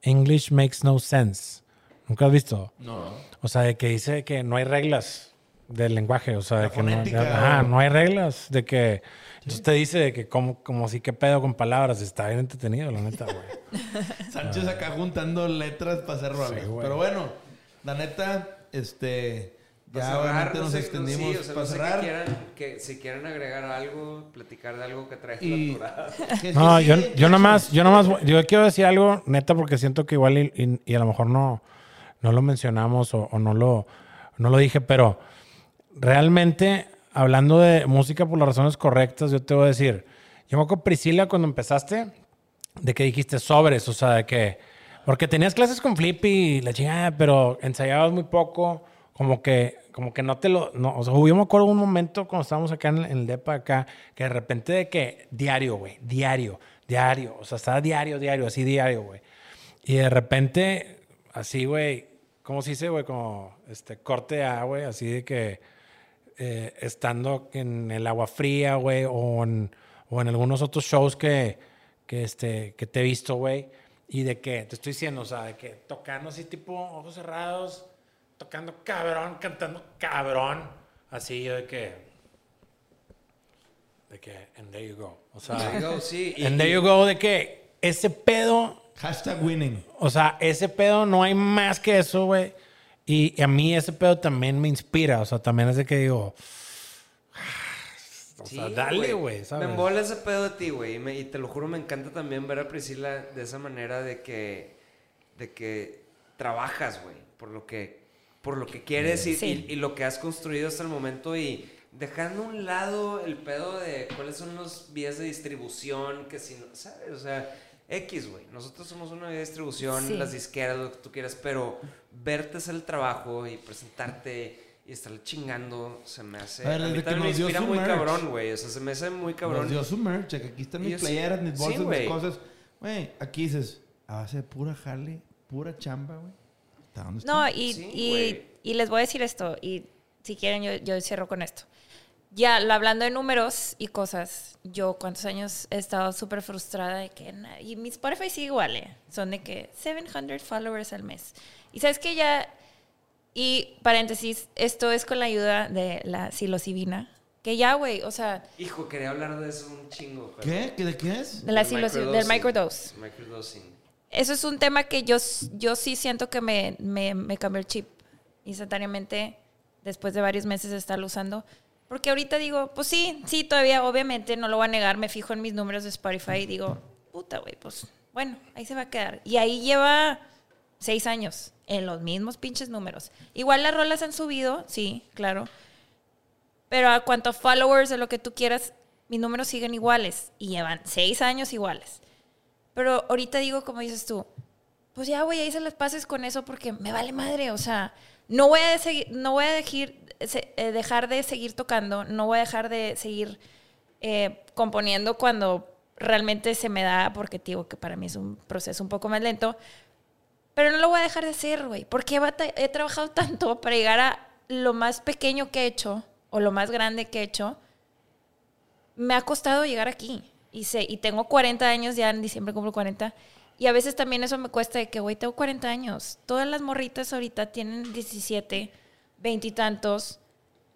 English makes no sense. ¿Nunca has visto? No. O sea, de que dice que no hay reglas del lenguaje, o sea, de que no, ajá, no hay reglas, de que entonces te dice de que como, como si qué pedo con palabras, está bien entretenido, la neta, güey. *laughs* Sánchez acá juntando letras para hacer rolas. Sí, güey. Pero bueno, la neta, este, ya cerrar, obviamente no nos sé, extendimos sí, o sea, para no sé cerrar. quieran, que si quieren agregar algo, platicar de algo que trae Y- *laughs* No, yo, yo nomás, yo nomás, yo quiero decir algo, neta, porque siento que igual y, y- y a lo mejor no, no lo mencionamos o, no, lo, no lo dije, pero realmente, hablando de música por las razones correctas, yo te voy a decir, yo me acuerdo, Priscila, cuando empezaste, de que dijiste sobres, o sea, de que, porque tenías clases con Flippy y la chingada, pero ensayabas muy poco, como que, como que no te lo, no, o sea, yo me acuerdo un momento cuando estábamos acá en, en el DEPA acá, que de repente de que diario, güey, diario, diario, o sea, estaba diario, diario, así diario, güey. Y de repente, así, güey, ¿cómo se dice, güey? Como, este, corte A, güey, así de que, eh, estando en el agua fría, güey, o en, o en algunos otros shows que, que, este, que te he visto, güey. Y de que, te estoy diciendo, o sea, de que tocando así tipo ojos cerrados, tocando cabrón, cantando cabrón. Así yo de que... De que, and there you go. O sea, There you go, sí. y- and there you go de que ese pedo Hashtag winning. o sea, ese pedo no hay más que eso, güey. Y a mí ese pedo también me inspira. O sea, también es de que digo. *sighs* O sea, Sí, dale, güey. Me embola ese pedo de ti, güey. Y, me- y te lo juro, me encanta también ver a Priscila de esa manera de que, de que trabajas, güey, por lo que, por lo que quieres y, Sí. y- y lo que has construido hasta el momento y dejando a un lado el pedo de cuáles son los vías de distribución, que si no, ¿sabes? O sea, X, güey. Nosotros somos una distribución, Sí. las disqueras, lo que tú quieras, pero verte hacer el trabajo y presentarte y estar chingando se me hace... A ver, a mí desde que también me inspira muy merch. cabrón, güey. O sea, se me hace muy cabrón. Nos dio su merch, que aquí están mis yo sí- playeras, mis sí, bolsas, mis cosas. Güey, aquí dices, a base de pura jale, pura chamba, güey. ¿Hasta dónde está? No, y, Sí, y, y les voy a decir esto, y si quieren yo, yo cierro con esto. Ya, hablando de números y cosas, yo cuántos años he estado súper frustrada de que, y mi Spotify sigue igual, eh, son de que 700 followers al mes. Y sabes que ya, y paréntesis, esto es con la ayuda de la psilocibina, que ya, güey, o sea, Hijo, quería hablar de eso un chingo. pero- ¿Qué? ¿Qué? ¿De qué es? de la Del psilocibina, del microdose. Microdosing. Eso es un tema que yo, yo sí siento que me, me, me cambió el chip instantáneamente después de varios meses de estarlo usando. Porque ahorita digo, pues sí, sí, todavía, obviamente, no lo voy a negar, me fijo en mis números de Spotify y digo, puta, güey, pues bueno, ahí se va a quedar. Y ahí lleva seis años en los mismos pinches números. Igual las rolas han subido, sí, claro. Pero a cuanto a followers de lo que tú quieras, mis números siguen iguales y llevan seis años iguales. Pero ahorita digo, como dices tú, pues ya, güey, ahí se las pases con eso porque me vale madre. O sea, no voy a, de segui- no voy a eh, dejar de seguir tocando, no voy a dejar de seguir eh, componiendo cuando realmente se me da, porque digo que para mí es un proceso un poco más lento. Pero no lo voy a dejar de hacer, güey. Porque he trabajado *laughs* tanto para llegar a lo más pequeño que he hecho o lo más grande que he hecho. Me ha costado llegar aquí. Y, sé, y tengo 40 años, ya en diciembre cumplo 40. Y a veces también eso me cuesta de que, güey, tengo 40 años. Todas las morritas ahorita tienen 17, 20 y tantos.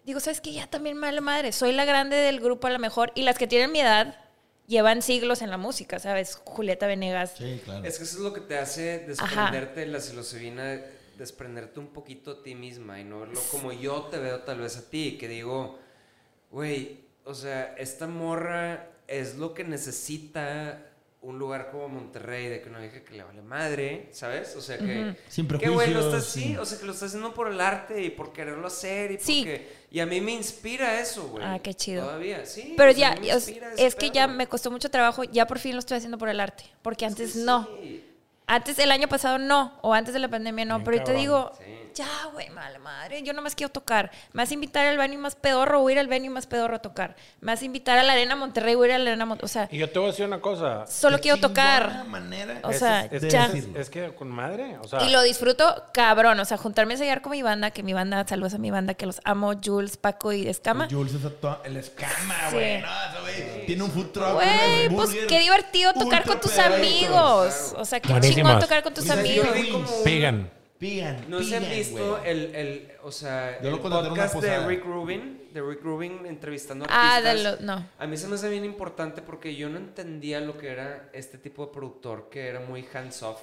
Digo, ¿sabes qué? Ya también mala madre. Soy la grande del grupo a lo mejor. Y las que tienen mi edad llevan siglos en la música, ¿sabes? Julieta Venegas. Sí, claro. Es que eso es lo que te hace desprenderte de la psilocibina, desprenderte un poquito a ti misma y no verlo como yo te veo tal vez a ti, que digo, güey, o sea, esta morra es lo que necesita un lugar como Monterrey, de que no deje que le vale madre, ¿sabes? O sea, que... Sin Que güey, lo prejuicios, estás, sí, sin- o sea, que lo estás haciendo por el arte y por quererlo hacer y Sí. porque... Y a mí me inspira eso, güey. Ah, qué chido. Todavía, sí. Pero o sea, a ya, es, es que ya me costó mucho trabajo, ya por fin lo estoy haciendo por el arte, porque antes no. Sí. Antes, el año pasado no, o antes de la pandemia no, Bien pero cabrón. digo, Sí. ya, güey, mala madre, yo nomás quiero tocar. Me vas a invitar al venue más pedorro, voy a ir al venue más pedorro a tocar. Me vas a invitar a la Arena Monterrey, voy a ir a la Arena Monterrey. O sea, Y yo te voy a decir una cosa. solo quiero tocar. manera O Es- sea, es, de ya. Es que con madre. O sea, Y lo disfruto cabrón, o sea, juntarme a ensayar con mi banda, que mi banda, saludos a mi banda, que los amo, Jules, Paco y Escama. Jules es el escama, Sí. güey. No, ese güey tiene un food truck. Güey, pues qué divertido tocar con tus amigos. O sea, qué Buenísimas. tocar con tus amigos. Pigan. Pigan, No se han visto el, el, o sea, el podcast de. Rick Rubin, de Rick Rubin entrevistando Ah, artistas. de lo- no. A mí se me hace bien importante porque yo no entendía lo que era este tipo de productor que era muy hands off,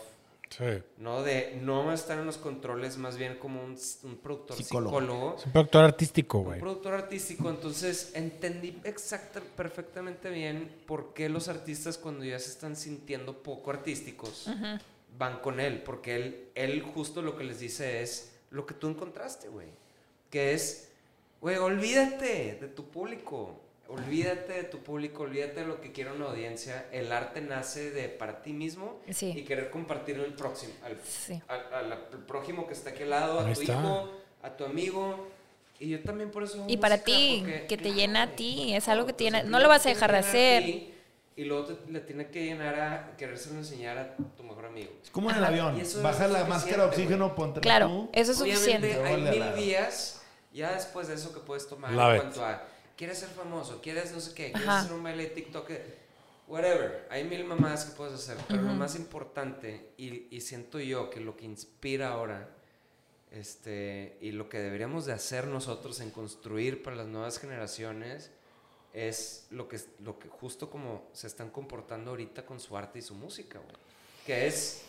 Sí. ¿no? De no estar en los controles, más bien como un, un productor Psicólogo. psicólogo. Es un productor artístico, un güey. productor artístico, entonces entendí exacta, perfectamente bien por qué los artistas cuando ya se están sintiendo poco artísticos van con él, porque él, él justo lo que les dice es lo que tú encontraste, güey, que es, güey, olvídate de tu público, olvídate de tu público, olvídate de lo que quiere una audiencia, el arte nace de para ti mismo Sí. y querer compartirlo al próximo, al, Sí. al- al- al prójimo que está aquí al lado, a Ahí tu está. hijo, a tu amigo. Y yo también por eso. Y para ti, porque- que te claro, llena a ti, es algo que sea, tiene- no lo vas a dejar de a hacer. ti, Y luego te, le tiene que llenar a querérselo enseñar a tu mejor amigo. Es como en el avión. Y eso Baja es la máscara de oxígeno, ponte Claro, tú. eso es Obviamente suficiente. hay mil vías, ya después de eso que puedes tomar Love en it. cuanto a quieres ser famoso, quieres no sé qué, quieres Ajá. hacer un baile de TikTok, whatever. Hay mil mamás que puedes hacer, pero lo más importante, y, y siento yo que lo que inspira ahora, este, y lo que deberíamos de hacer nosotros en construir para las nuevas generaciones, es lo que, lo que justo como se están comportando ahorita con su arte y su música, güey. Que es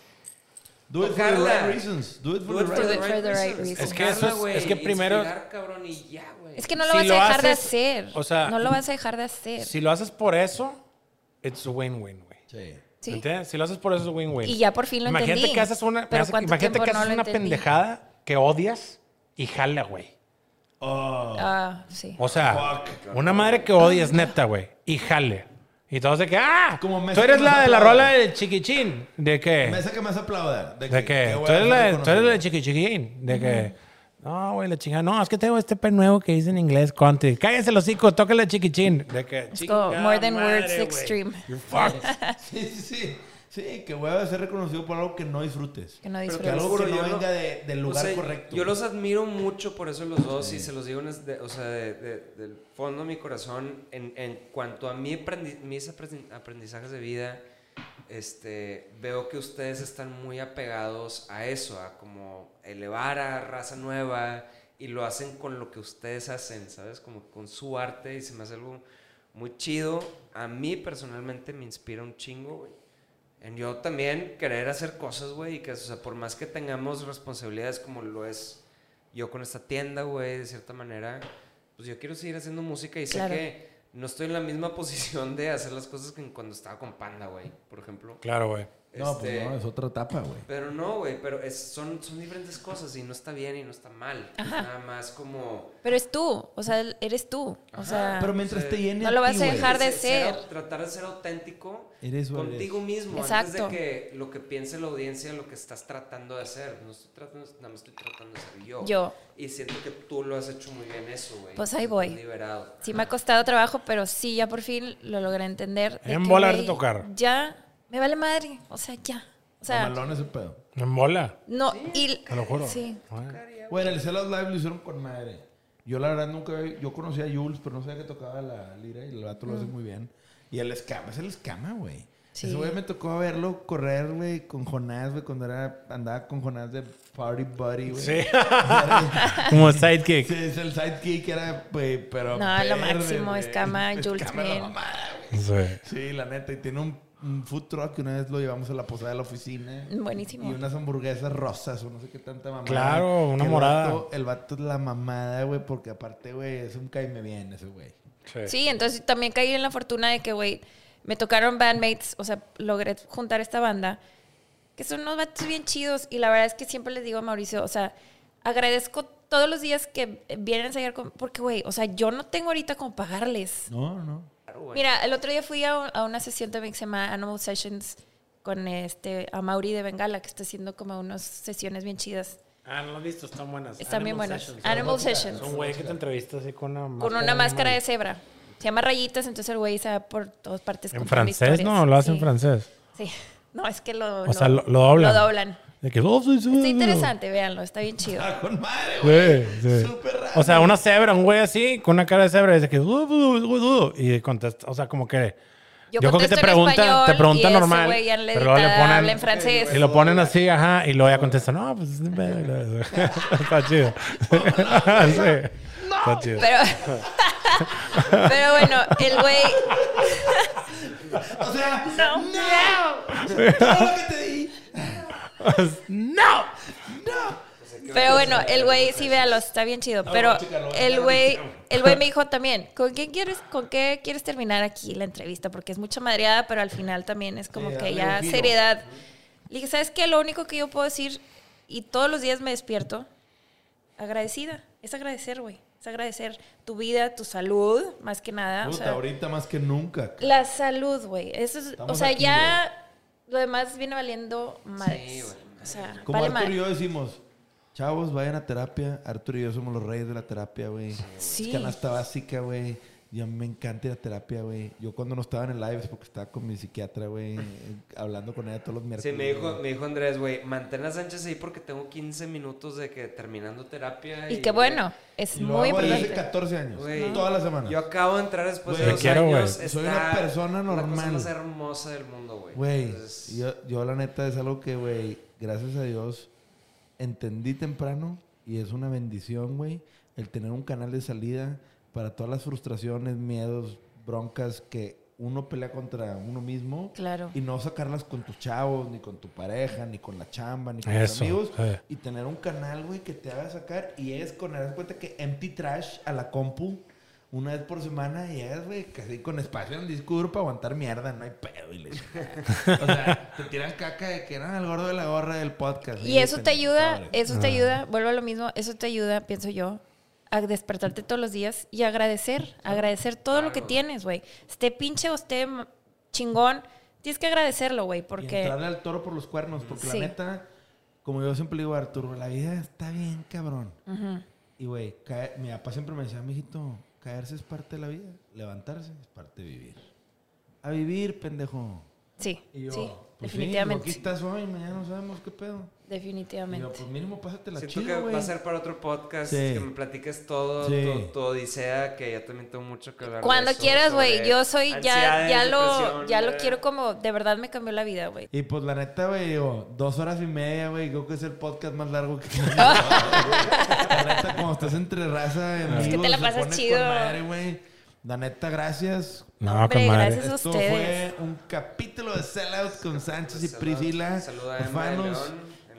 Do it for the right reasons. Do it for Do the right for the For right the right reasons. Es que eso es- que primero- inspirar, cabrón, y ya, güey. Es que no lo Si vas lo a dejar de hacer. o sea, no lo vas a dejar de hacer. Si lo haces por eso, it's a win-win, güey. Sí. Sí. ¿Entiendes? Si lo haces por eso, es win-win. Y ya por fin lo imagínate entendí. Que haces una, ¿cuánto imagínate que no haces una entendí? pendejada que odias y jala, güey. Oh. Ah, sí. O sea, una madre que odias, neta, güey. Y jale. Y todos de que, ¡ah! Como me tú eres que la de la rola del chiquichín. ¿De qué? Me hace que me hace aplaudir. ¿De qué? qué Tú eres, la de, tú eres la de reconocido. chiquichiquín. ¿De qué? No, güey, la chingada. No, es que tengo este pen nuevo que dice en inglés country. Cállense los hocico, tócale chiquichín. ¿De qué? Como more than words extreme. You're fucked. *laughs* Sí, sí, sí. Sí, que voy a ser reconocido por algo que no disfrutes. Que no Pero Que algo que no yo venga de- del o lugar sea, correcto. Yo los admiro mucho por eso los dos y se los digo en es- de- o sea, de- de- del fondo de mi corazón en, en cuanto a mi aprendi- mis aprendi- aprendizajes de vida. Este, veo que ustedes están muy apegados a eso, a como elevar a raza nueva y lo hacen con lo que ustedes hacen, ¿sabes? Como con su arte y se me hace algo muy chido. A mí personalmente me inspira un chingo, güey. En yo también querer hacer cosas, güey, y que, o sea, por más que tengamos responsabilidades como lo es yo con esta tienda, güey, de cierta manera, pues yo quiero seguir haciendo música y sé Claro. que no estoy en la misma *laughs* posición de hacer las cosas que cuando estaba con Panda, güey, por ejemplo. Claro, güey. No, pues Este, no, es otra etapa, güey. Pero no, güey, pero es- son, son diferentes cosas y no está bien y no está mal. Es nada más como... Pero es tú, o sea, eres tú. O sea, Pero mientras te llene no lo vas a dejar de ser- ser. Tratar de ser auténtico Eres contigo mismo. Exacto. Antes de que lo que piense la audiencia, lo que estás tratando de hacer. No estoy tratando, nada más estoy tratando de ser yo. Yo. Y siento que tú lo has hecho muy bien eso, güey. Pues ahí voy. Liberado. sí me ha costado trabajo, pero sí, ya por fin lo logré entender. de En que, bola de tocar. Ya, me vale madre. O sea, ya. O sea, Mamalón ese pedo. En bola. no, y... Te lo juro. Sí. Bueno, el Celos Live lo hicieron con madre. Yo la verdad nunca... Yo conocía a Jules, pero no sabía que tocaba la lira y el vato lo hace muy bien. Y el escama, es el escama, güey. Sí. Ese güey me tocó verlo correr, güey, con Jonás, güey, cuando era, andaba con Jonás de Party Buddy, güey. Sí. *laughs* Como sidekick. Sí, es el sidekick, era, güey, pero. No, lo máximo, güey. Escama, *laughs* Jules Escama la Green. mamada, güey. Sí. Sí, la neta. Y tiene un, un food truck que una vez lo llevamos a la posada de la oficina. Buenísimo. Y unas hamburguesas rosas o no sé qué tanta mamada. Claro, una el morada. vato- el vato es la mamada, güey, porque aparte, güey, es un caime bien ese güey. Sí, entonces también caí en la fortuna de que, güey, me tocaron bandmates, o sea, logré juntar esta banda, que son unos vatos bien chidos. Y la verdad es que siempre les digo a Mauricio, o sea, agradezco todos los días que vienen a ensayar, con, porque, güey, o sea, yo no tengo ahorita como pagarles. No, no. Mira, el otro día fui a, a una sesión también que se llama Animal Sessions con este, a Mauri de Bengala, que está haciendo como unas sesiones bien chidas. Ah, no lo he visto, están buenas. Están bien buenas. Sessions. Animal Sessions. Es un güey que te entrevista así con una máscara. Con una máscara de cebra. Se llama Rayitas, entonces el güey se va por todas partes. ¿En francés? historias. No, lo hace en francés. Sí. *laughs* No, es que lo. O sea, lo, lo doblan. Lo doblan. De que, oh, sí, sí, Está interesante, véanlo, está bien chido. *laughs* Ah, con madre, güey. Sí, sí. Súper raro. O sea, una cebra, un güey así, con una cara de cebra, y dice que, "Uh, uh, uh, uh", y contesta, o sea, como que. Yo, creo que te pregunta, español te pregunta normal. güey ya en la pero le ponen. habla en francés. Y lo ponen así, ajá, y luego ya contesta, no, pues. *laughs* Está chido. *laughs* sí. Está chido. Pero. *laughs* pero bueno, el güey. O sea, No. no. Todo lo que te di. ¡No! Pero bueno, el güey, sí, véalo, está bien chido. Pero el güey, el güey me dijo también, ¿con qué quieres, con qué quieres terminar aquí la entrevista? Porque es mucha madreada, pero al final también es como Sí, que ya seriedad. Le dije, ¿sabes qué? Lo único que yo puedo decir, y todos los días me despierto, agradecida. Es agradecer, güey. Es agradecer tu vida, tu salud, más que nada. o Puta, sea, ahorita más que nunca. la salud, güey. Eso es, o sea, aquí, ya lo demás viene valiendo madres. güey. o sea, Como vale Arturo y yo decimos, chavos, vayan a terapia. Arturo y yo somos los reyes de la terapia, güey. Sí. Es canasta básica, güey. Y a mí me encanta ir a terapia, güey. Yo cuando no estaba en el live es porque estaba con mi psiquiatra, güey, *laughs* hablando con ella todos los miércoles. Sí, me dijo, me dijo Andrés, güey, mantén a Sánchez ahí porque tengo 15 minutos de que terminando terapia. Y qué bueno, es Y lo muy hago desde hace importante. 14 años. Güey, Todas las semanas. Yo acabo de entrar después Güey, de dos quiero, güey. años. Soy una persona La cosa normal. más hermosa del mundo, güey. Güey, Entonces, yo, yo la neta es algo que, güey, gracias a Dios, entendí temprano y es una bendición, güey, el tener un canal de salida para todas las frustraciones, miedos, broncas que uno pelea contra uno mismo. Claro. Y no sacarlas con tus chavos, ni con tu pareja, ni con la chamba, ni con Eso, tus amigos. sí. Y tener un canal, güey, que te haga sacar. Y es con, das cuenta que empty trash a la compu una vez por semana y es, güey, casi con espacio en el disco duro para aguantar mierda, no hay pedo. Y le chingada. o sea, te tiran caca de que eran el gordo de la gorra del podcast. Y eso te ayuda, eso te ayuda, vuelvo a lo mismo, eso te ayuda, pienso yo, a despertarte todos los días y agradecer, agradecer todo lo que tienes, güey. Esté pinche o esté chingón, tienes que agradecerlo, güey, Y porque entrarle al toro por los cuernos, porque Sí. la neta, como yo siempre digo a Arturo, la vida está bien cabrón. Y güey, mi papá siempre me decía, mijito, caerse es parte de la vida, levantarse es parte de vivir. A vivir, pendejo. sí, Y yo, sí, pues definitivamente, Sí, aquí estás hoy, mañana no sabemos qué pedo. Definitivamente. yo, pues mínimo pásatela Siento chido, que güey. va a ser para otro podcast Sí. que me platiques todo, Sí. tu, tu odisea, que yo también tengo mucho que hablar. de Cuando eso, quieras, güey, yo soy, ya, ya lo, ya lo quiero como, de verdad me cambió la vida, güey. Y pues la neta, güey, digo, dos horas y media, güey, creo que es el podcast más largo que *laughs* La neta, como estás entre raza, en Es que te la pasas chido. güey. La neta, gracias. No, Hombre, gracias. a Esto ustedes. fue un capítulo de Sellout con Sánchez y Saludos- Priscila. saluda a Emma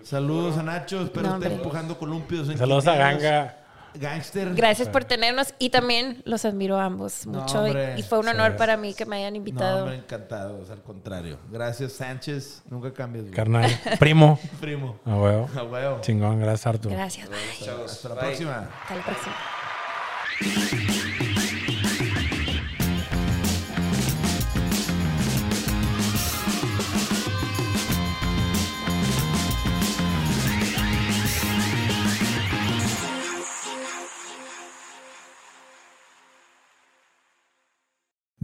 Saludos a Nacho. Espero No, esté empujando columpios. en Saludos a. Ganga. Gangster. Gracias por tenernos y también los admiro a ambos No, mucho y- fue un honor Sí. para mí que me hayan No, invitado. hombre, encantados. Al contrario. Gracias, Sánchez. Nunca cambies, güey. Carnal. *laughs* Primo. Primo. A huevo. A huevo. Chingón, gracias Arturo. Gracias, bye. Hasta la bye. próxima. Hasta la próxima.